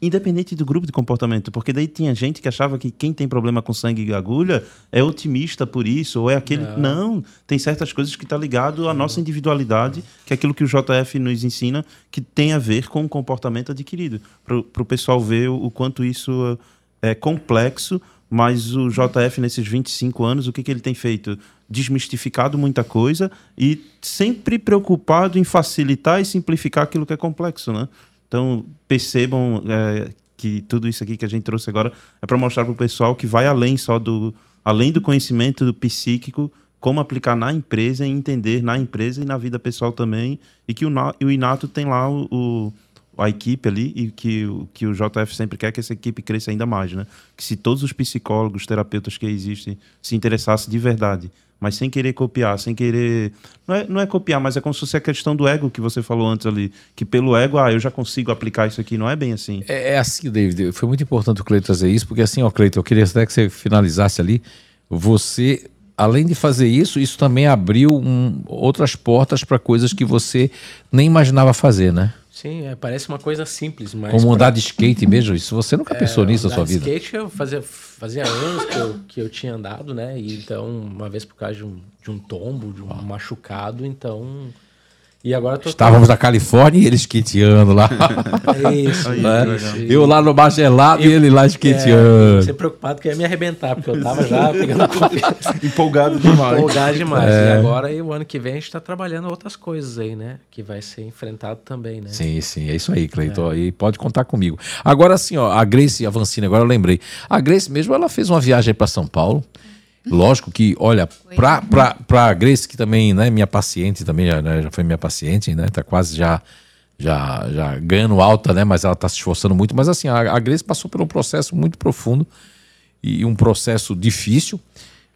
independente do grupo de comportamento, porque daí tinha gente que achava que quem tem problema com sangue e agulha é otimista por isso, ou é aquele. Não, Não tem certas coisas que está ligado à nossa individualidade, que é aquilo que o JF nos ensina, que tem a ver com o comportamento adquirido. Para o pessoal ver o, o, quanto isso é complexo, mas o JF, nesses 25 anos, o que, que ele tem feito? Desmistificado muita coisa e sempre preocupado em facilitar e simplificar aquilo que é complexo, né? Então, percebam é, que tudo isso aqui que a gente trouxe agora é para mostrar para o pessoal que vai além só do além do conhecimento do psíquico, como aplicar na empresa e entender na empresa e na vida pessoal também, e que o, o Inato tem lá o, o a equipe ali e que, que o JF sempre quer que essa equipe cresça ainda mais, né? Que se todos os psicólogos, terapeutas que existem se interessassem de verdade, mas sem querer copiar, sem querer... Não é, não é copiar, mas é como se fosse a questão do ego que você falou antes ali, que pelo ego, ah, eu já consigo aplicar isso aqui, não é bem assim. É, é assim, David, foi muito importante o Cleiton trazer isso, porque assim, ó, Cleiton, eu queria até que você finalizasse ali, você além de fazer isso, isso também abriu um, outras portas para coisas que você nem imaginava fazer, né? Sim, é, parece uma coisa simples, mas. Como andar pra... de skate mesmo? Isso você nunca pensou é, nisso na sua vida? skate eu fazia, fazia anos que eu, que eu tinha andado, né? E então, uma vez por causa de um, de um tombo, de um ah. machucado, então e agora tô... Estávamos na Califórnia e ele esquiteando lá. É isso, né? isso, Eu lá no mar gelado eu, e ele lá esquiteando. É, você preocupado que ia me arrebentar, porque eu tava já pegando a. Empolgado demais. Empolgado demais. É. E agora, e o ano que vem, a gente está trabalhando outras coisas aí, né? Que vai ser enfrentado também, né? Sim, sim. É isso aí, Cleiton. É. E pode contar comigo. Agora, assim, ó, a Grace Avancini, agora eu lembrei. A Grace mesmo, ela fez uma viagem para São Paulo. Lógico que, olha, para a Grace, que também né, minha paciente, também já, né, já foi minha paciente, né? Tá quase já, já, já ganhando alta, né? Mas ela está se esforçando muito. Mas assim, a, a Grace passou por um processo muito profundo e um processo difícil,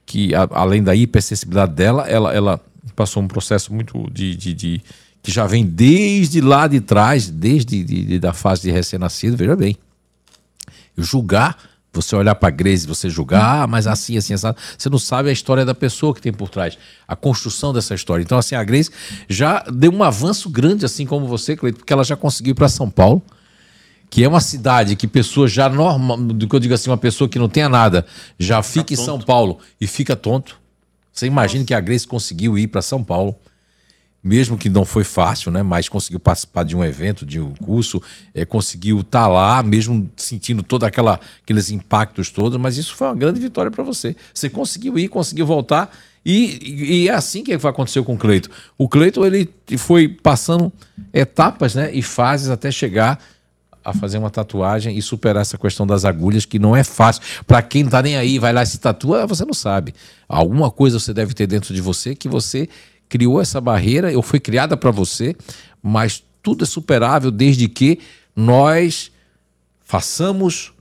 que a, além da hipersensibilidade dela, ela, ela passou um processo muito de, de, de que já vem desde lá de trás, desde de, de, da fase de recém-nascido, veja bem. Julgar você olhar para a Grace, você julgar, ah, mas assim, assim, assim, você não sabe a história da pessoa que tem por trás, a construção dessa história. Então, assim, a Grace já deu um avanço grande, assim como você, Cleiton, porque ela já conseguiu ir para São Paulo, que é uma cidade que pessoas já normal, do que eu digo assim, uma pessoa que não tenha nada, já fica, fica em São Paulo e fica tonto. Você imagina que a Grace conseguiu ir para São Paulo mesmo que não foi fácil, né? Mas conseguiu participar de um evento, de um curso, é, conseguiu estar tá lá, mesmo sentindo todos aqueles impactos todos, mas isso foi uma grande vitória para você. Você conseguiu ir, conseguiu voltar, e, e, é assim que aconteceu com o Cleito. O Cleito ele foi passando etapas né, e fases até chegar a fazer uma tatuagem e superar essa questão das agulhas, que não é fácil. Para quem não tá nem aí, vai lá e se tatua, você não sabe. Alguma coisa você deve ter dentro de você que você criou essa barreira, ou foi criada para você, mas tudo é superável desde que nós façamos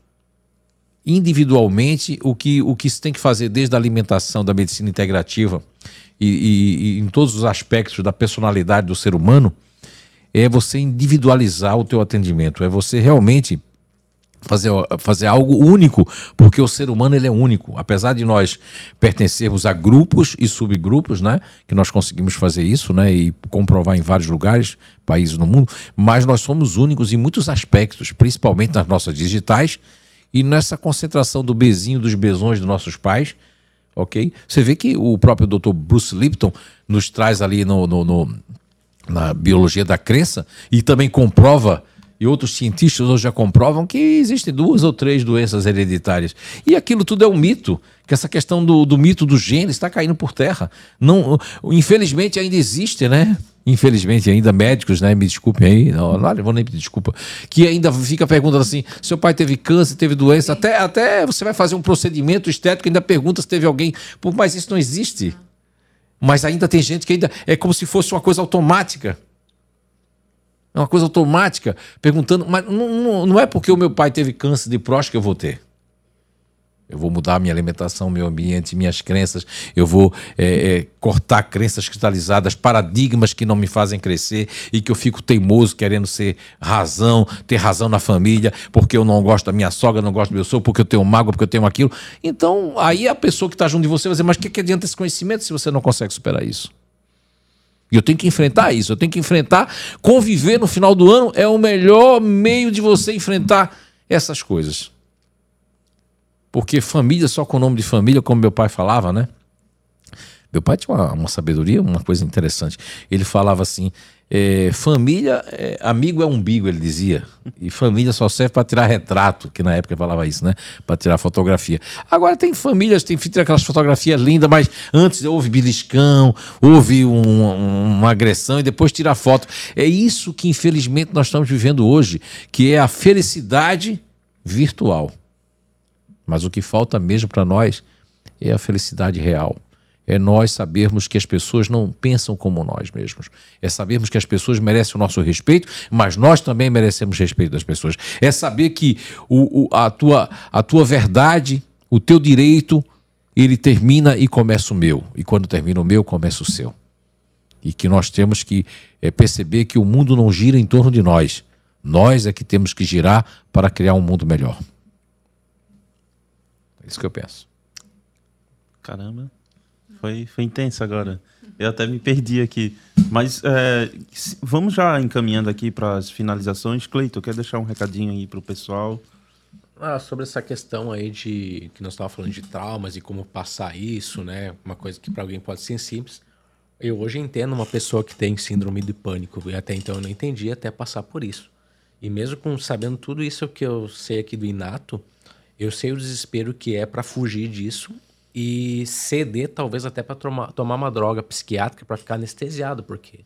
individualmente o que, o que se tem que fazer desde a alimentação, da medicina integrativa e, e, e em todos os aspectos da personalidade do ser humano, é você individualizar o teu atendimento, é você realmente fazer, fazer algo único, porque o ser humano ele é único. Apesar de nós pertencermos a grupos e subgrupos, né, que nós conseguimos fazer isso, né, e comprovar em vários lugares, países no mundo, mas nós somos únicos em muitos aspectos, principalmente nas nossas digitais e nessa concentração do bezinho dos besões dos nossos pais, ok? Você vê que o próprio Dr. Bruce Lipton nos traz ali no, no, no na biologia da crença e também comprova e outros cientistas hoje já comprovam que existem duas ou três doenças hereditárias. E aquilo tudo é um mito, que essa questão do, do mito do gene está caindo por terra. Não, infelizmente ainda existe, né? Infelizmente ainda médicos, né? Me desculpem aí, não, não vou nem pedir desculpa, que ainda fica perguntando assim: seu pai teve câncer, teve doença, até, até você vai fazer um procedimento estético ainda pergunta se teve alguém, mas isso não existe. Mas ainda tem gente que ainda é como se fosse uma coisa automática. É uma coisa automática, perguntando, mas não, não é porque o meu pai teve câncer de próstata que eu vou ter. Eu vou mudar minha alimentação, meu ambiente, minhas crenças. Eu vou é, é, cortar crenças cristalizadas, paradigmas que não me fazem crescer e que eu fico teimoso querendo ser razão, ter razão na família, porque eu não gosto da minha sogra, não gosto do meu sogro, porque eu tenho mágoa, porque eu tenho aquilo. Então, aí a pessoa que está junto de você vai dizer, mas o que, que adianta esse conhecimento se você não consegue superar isso? E eu tenho que enfrentar isso, eu tenho que enfrentar. Conviver no final do ano é o melhor meio de você enfrentar essas coisas. Porque família, só com o nome de família, como meu pai falava, né? Meu pai tinha uma, uma sabedoria, uma coisa interessante. Ele falava assim: é, família, é, amigo é umbigo, ele dizia. E família só serve para tirar retrato, que na época falava isso, né? Para tirar fotografia. Agora tem famílias, tem tira aquelas fotografias lindas, mas antes houve beliscão, houve um, uma agressão e depois tira foto. É isso que infelizmente nós estamos vivendo hoje, que é a felicidade virtual. Mas o que falta mesmo para nós é a felicidade real. É nós sabermos que as pessoas não pensam como nós mesmos. É sabermos que as pessoas merecem o nosso respeito, mas nós também merecemos respeito das pessoas. É saber que o, o, a, tua, a tua verdade, o teu direito, ele termina e começa o meu. E quando termina o meu, começa o seu. E que nós temos que é, perceber que o mundo não gira em torno de nós. Nós é que temos que girar para criar um mundo melhor. É isso que eu penso. Caramba. Foi, foi intenso agora. Eu até me perdi aqui. Mas é, vamos já encaminhando aqui para as finalizações. Cleito, quer deixar um recadinho aí para o pessoal? Ah, sobre essa questão aí de que nós estávamos falando de traumas e como passar isso, né? Uma coisa que para alguém pode ser simples. Eu hoje entendo uma pessoa que tem síndrome de pânico e até então eu não entendi até passar por isso. E mesmo com sabendo tudo isso que eu sei aqui do inato, eu sei o desespero que é para fugir disso e ceder talvez até para tomar, tomar uma droga psiquiátrica para ficar anestesiado, porque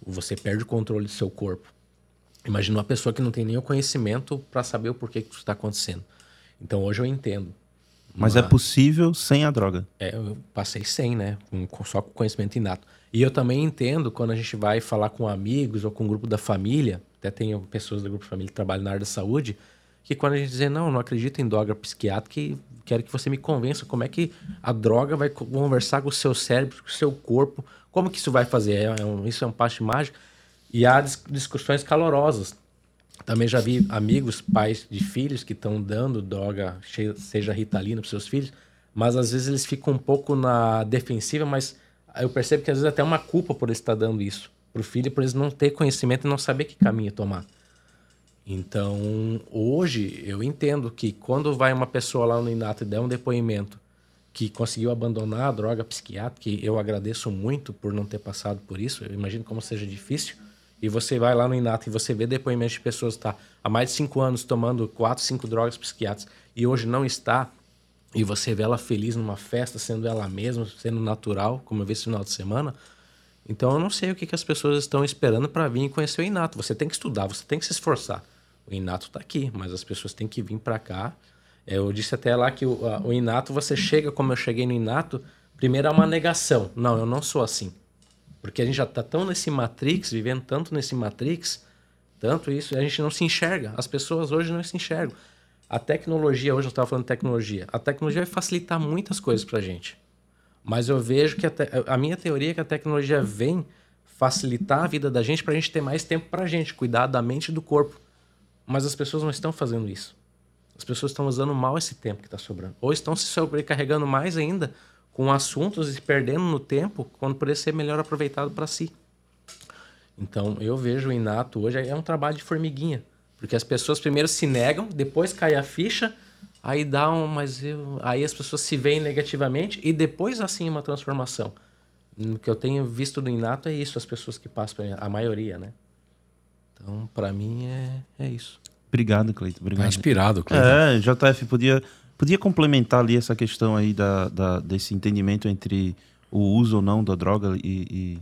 você perde o controle do seu corpo. Imagina uma pessoa que não tem nenhum conhecimento para saber o porquê que isso está acontecendo. Então hoje eu entendo. Mas é possível sem a droga. É, eu passei sem, né? Só com conhecimento inato. E eu também entendo quando a gente vai falar com amigos ou com um grupo da família, até tem pessoas do grupo de família que trabalham na área da saúde, que quando a gente dizer, não, não acredito em droga psiquiátrica, quero que você me convença como é que a droga vai conversar com o seu cérebro, com o seu corpo, como que isso vai fazer? É, é um, isso é um passe mágico? E há discussões calorosas. Também já vi amigos, pais de filhos que estão dando droga, seja ritalina para seus filhos, mas às vezes eles ficam um pouco na defensiva, mas eu percebo que às vezes até é uma culpa por estar dando isso para o filho, por eles não ter conhecimento e não saber que caminho tomar. Então, hoje eu entendo que quando vai uma pessoa lá no Inato e der um depoimento que conseguiu abandonar a droga psiquiátrica, que eu agradeço muito por não ter passado por isso, eu imagino como seja difícil, e você vai lá no Inato e você vê depoimentos de pessoas que tá há mais de cinco anos tomando quatro, cinco drogas psiquiátricas e hoje não está, e você vê ela feliz numa festa, sendo ela mesma, sendo natural, como eu vi esse final de semana, então eu não sei o que, que as pessoas estão esperando para vir conhecer o Inato. Você tem que estudar, você tem que se esforçar. O Inato está aqui, mas as pessoas têm que vir para cá. É, eu disse até lá que o, a, o Inato, você chega como eu cheguei no Inato, primeiro é uma negação. Não, eu não sou assim. Porque a gente já está tão nesse Matrix, vivendo tanto nesse Matrix, tanto isso, a gente não se enxerga. As pessoas hoje não se enxergam. A tecnologia, hoje eu estava falando de tecnologia, a tecnologia vai facilitar muitas coisas para a gente. Mas eu vejo que a, te, a minha teoria é que a tecnologia vem facilitar a vida da gente para a gente ter mais tempo para a gente, cuidar da mente e do corpo. Mas as pessoas não estão fazendo isso. As pessoas estão usando mal esse tempo que está sobrando. Ou estão se sobrecarregando mais ainda com assuntos e se perdendo no tempo, quando poderia ser melhor aproveitado para si. Então, eu vejo o Inato hoje é um trabalho de formiguinha. Porque as pessoas primeiro se negam, depois cai a ficha, aí dá um. Mas eu, aí as pessoas se veem negativamente e depois, assim, uma transformação. O que eu tenho visto do Inato é isso, as pessoas que passam, a maioria, né? Então, para mim, é, é isso. Obrigado, Cleiton. Obrigado. Tá inspirado, Cleiton. É, JF, podia, podia complementar ali essa questão aí da, da, desse entendimento entre o uso ou não da droga e, e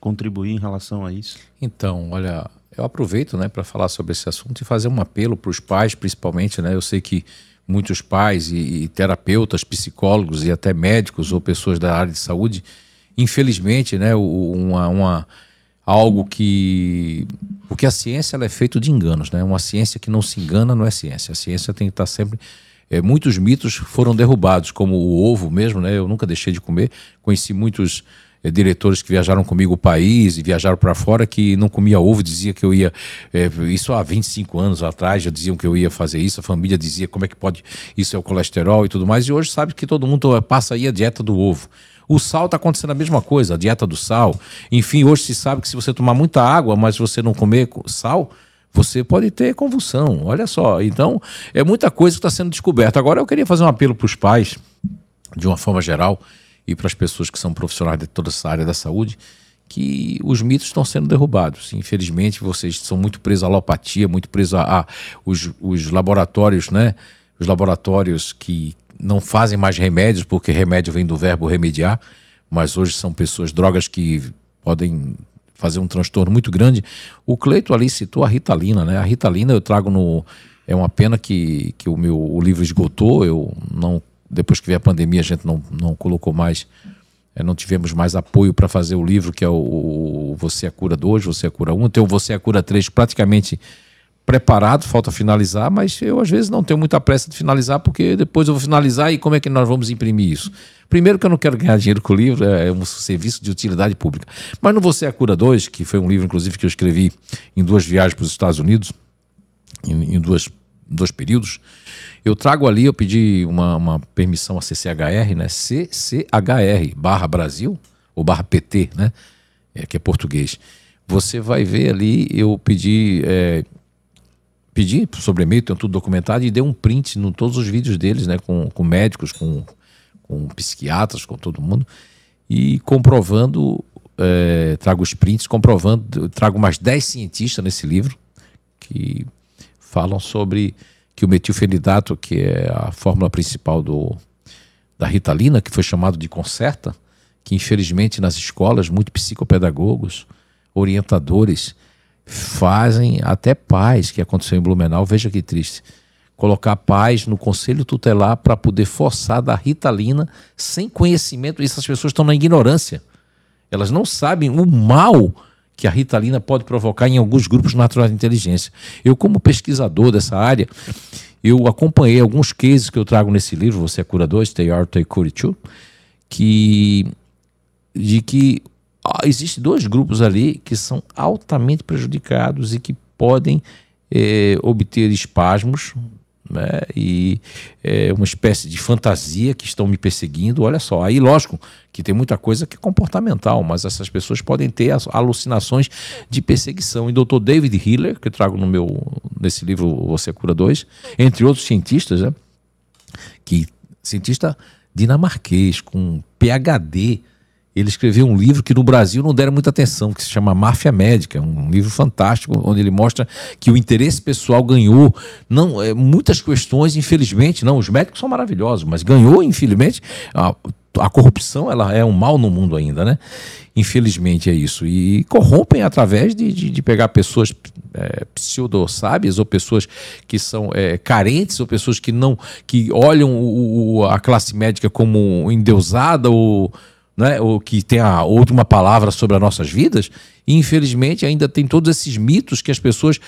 contribuir em relação a isso? Então, olha, eu aproveito né, para falar sobre esse assunto e fazer um apelo para os pais, principalmente. Né? Eu sei que muitos pais e, e, terapeutas, psicólogos e até médicos ou pessoas da área de saúde, infelizmente, né, uma, uma algo que. Porque a ciência ela é feita de enganos, né? Uma ciência que não se engana não é ciência. A ciência tem que estar sempre. É, muitos mitos foram derrubados, como o ovo mesmo, né? Eu nunca deixei de comer. Conheci muitos é, diretores que viajaram comigo o país e viajaram para fora que não comia ovo, dizia que eu ia. É, isso há 25 anos atrás já diziam que eu ia fazer isso, a família dizia como é que pode, isso é o colesterol e tudo mais, e hoje sabe que todo mundo passa aí a dieta do ovo. O sal está acontecendo a mesma coisa, a dieta do sal. Enfim, hoje se sabe que se você tomar muita água, mas você não comer sal, você pode ter convulsão. Olha só. Então, é muita coisa que está sendo descoberta. Agora, eu queria fazer um apelo para os pais, de uma forma geral, e para as pessoas que são profissionais de toda essa área da saúde, que os mitos estão sendo derrubados. Infelizmente, vocês são muito presos à alopatia, muito presos a, a os, os laboratórios, né? Os laboratórios que não fazem mais remédios, porque remédio vem do verbo remediar, mas hoje são pessoas, drogas que podem fazer um transtorno muito grande. O Cleito ali citou a Ritalina, né? A Ritalina eu trago no. É uma pena que, que o meu o livro esgotou. Eu não depois que veio a pandemia a gente não, não colocou mais, é, não tivemos mais apoio para fazer o livro que é o, o Você é a Cura 2, Você é a Cura 1. Tem o Você é a Cura 3 praticamente preparado, falta finalizar, mas eu às vezes não tenho muita pressa de finalizar porque depois eu vou finalizar e como é que nós vamos imprimir isso? Primeiro que eu não quero ganhar dinheiro com o livro, é um serviço de utilidade pública. Mas no Você é a Cura 2, que foi um livro inclusive que eu escrevi em duas viagens para os Estados Unidos, em, em duas dois períodos, eu trago ali, eu pedi uma, uma permissão a CCHR, né? CCHR barra Brasil, ou barra PT, né? É, que é português. Você vai ver ali, eu pedi, é, pedi sobre e-mail, tenho tudo documentado, e dei um print em todos os vídeos deles, né? Com, com médicos, com, com psiquiatras, com todo mundo, e comprovando, é, trago os prints, comprovando, trago mais 10 cientistas nesse livro, que falam sobre que o metilfenidato, que é a fórmula principal do, da ritalina, que foi chamado de concerta, que infelizmente nas escolas, muitos psicopedagogos, orientadores, fazem até pais, que aconteceu em Blumenau, veja que triste, colocar pais no conselho tutelar para poder forçar da ritalina sem conhecimento. Essas pessoas estão na ignorância. Elas não sabem o mal que a ritalina pode provocar em alguns grupos naturais de inteligência. Eu, como pesquisador dessa área, eu acompanhei alguns cases que eu trago nesse livro, Você é Curador, Stay Art, Stay Cure que de que existem dois grupos ali que são altamente prejudicados e que podem é, obter espasmos né? e é uma espécie de fantasia que estão me perseguindo. Olha só, aí lógico que tem muita coisa que é comportamental, mas essas pessoas podem ter alucinações de perseguição. E Dr. David Hiller, que eu trago no meu nesse livro Você é Cura 2, entre outros cientistas, né? que cientista dinamarquês com PhD ele escreveu um livro que no Brasil não deram muita atenção, que se chama Máfia Médica, um livro fantástico, onde ele mostra que o interesse pessoal ganhou não é, muitas questões, infelizmente, não, os médicos são maravilhosos, mas ganhou, infelizmente, a, a corrupção ela é um mal no mundo ainda, né? Infelizmente é isso. E corrompem através de, de, de pegar pessoas é, pseudo-sábias ou pessoas que são é, carentes ou pessoas que não que olham o, o, a classe médica como endeusada ou né, ou que tem a última palavra sobre as nossas vidas, e infelizmente ainda tem todos esses mitos que as pessoas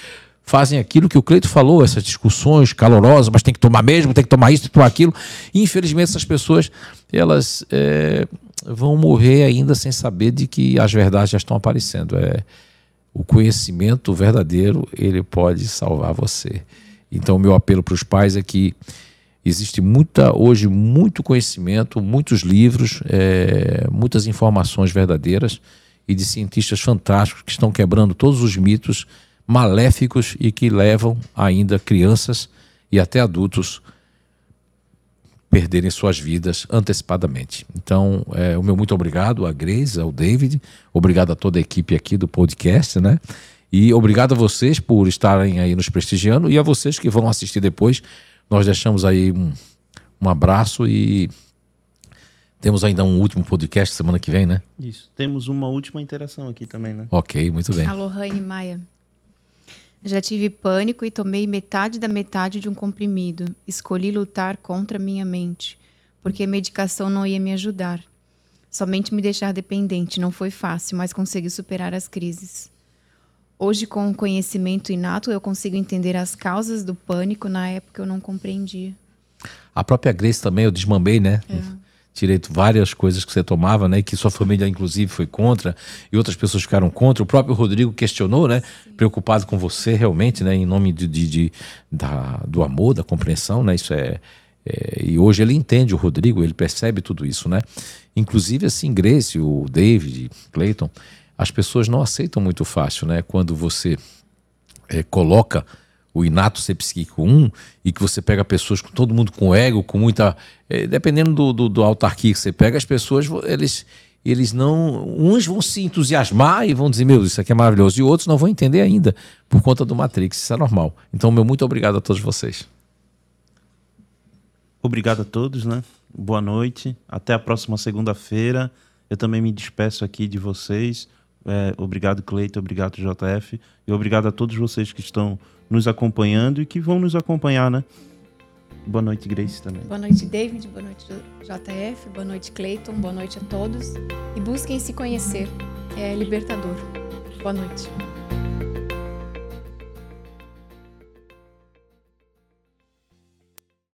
fazem aquilo que o Cleito falou, essas discussões calorosas, mas tem que tomar mesmo, tem que tomar isso, tem que tomar aquilo. E infelizmente essas pessoas elas é, vão morrer ainda sem saber de que as verdades já estão aparecendo. É, o conhecimento verdadeiro ele pode salvar você. Então o meu apelo para os pais é que Existe muita hoje muito conhecimento, muitos livros, é, muitas informações verdadeiras e de cientistas fantásticos que estão quebrando todos os mitos maléficos e que levam ainda crianças e até adultos perderem suas vidas antecipadamente. Então, é, o meu muito obrigado a Grace, ao David, obrigado a toda a equipe aqui do podcast, né? E obrigado a vocês por estarem aí nos prestigiando e a vocês que vão assistir depois nós deixamos aí um, um abraço e temos ainda um último podcast semana que vem, né? Isso. Temos uma última interação aqui também, né? Ok, muito bem. Alô, Raine Maia. Já tive pânico e tomei metade da metade de um comprimido. Escolhi lutar contra minha mente, porque a medicação não ia me ajudar. Somente me deixar dependente. Não foi fácil, mas consegui superar as crises. Hoje, com o conhecimento inato, eu consigo entender as causas do pânico. Na época, eu não compreendia. A própria Grace também, eu desmambei, né? É. Tirei várias coisas que você tomava, né? Que sua família, inclusive, foi contra e outras pessoas ficaram contra. O próprio Rodrigo questionou, né? Sim. Preocupado com você, realmente, né? Em nome de, de, de da, do amor, da compreensão, né? Isso é, é, E hoje ele entende, o Rodrigo, ele percebe tudo isso, né? Inclusive, assim, Grace, o David, Clayton, as pessoas não aceitam muito fácil, né? Quando você é, coloca o inato ser psíquico 1 e que você pega pessoas com todo mundo com ego, com muita. É, dependendo do, do, do autarquia que você pega, as pessoas, eles, eles não. Uns vão se entusiasmar e vão dizer, meu, isso aqui é maravilhoso, e outros não vão entender ainda, por conta do Matrix. Isso é normal. Então, meu muito obrigado a todos vocês. Obrigado a todos, né? Boa noite. Até a próxima segunda-feira. Eu também me despeço aqui de vocês É, obrigado, Cleiton. Obrigado, JF. E obrigado a todos vocês que estão nos acompanhando e que vão nos acompanhar, né? Boa noite, Grace, também. Boa noite, David. Boa noite, JF. Boa noite, Cleiton. Boa noite a todos. E busquem se conhecer. É libertador. Boa noite.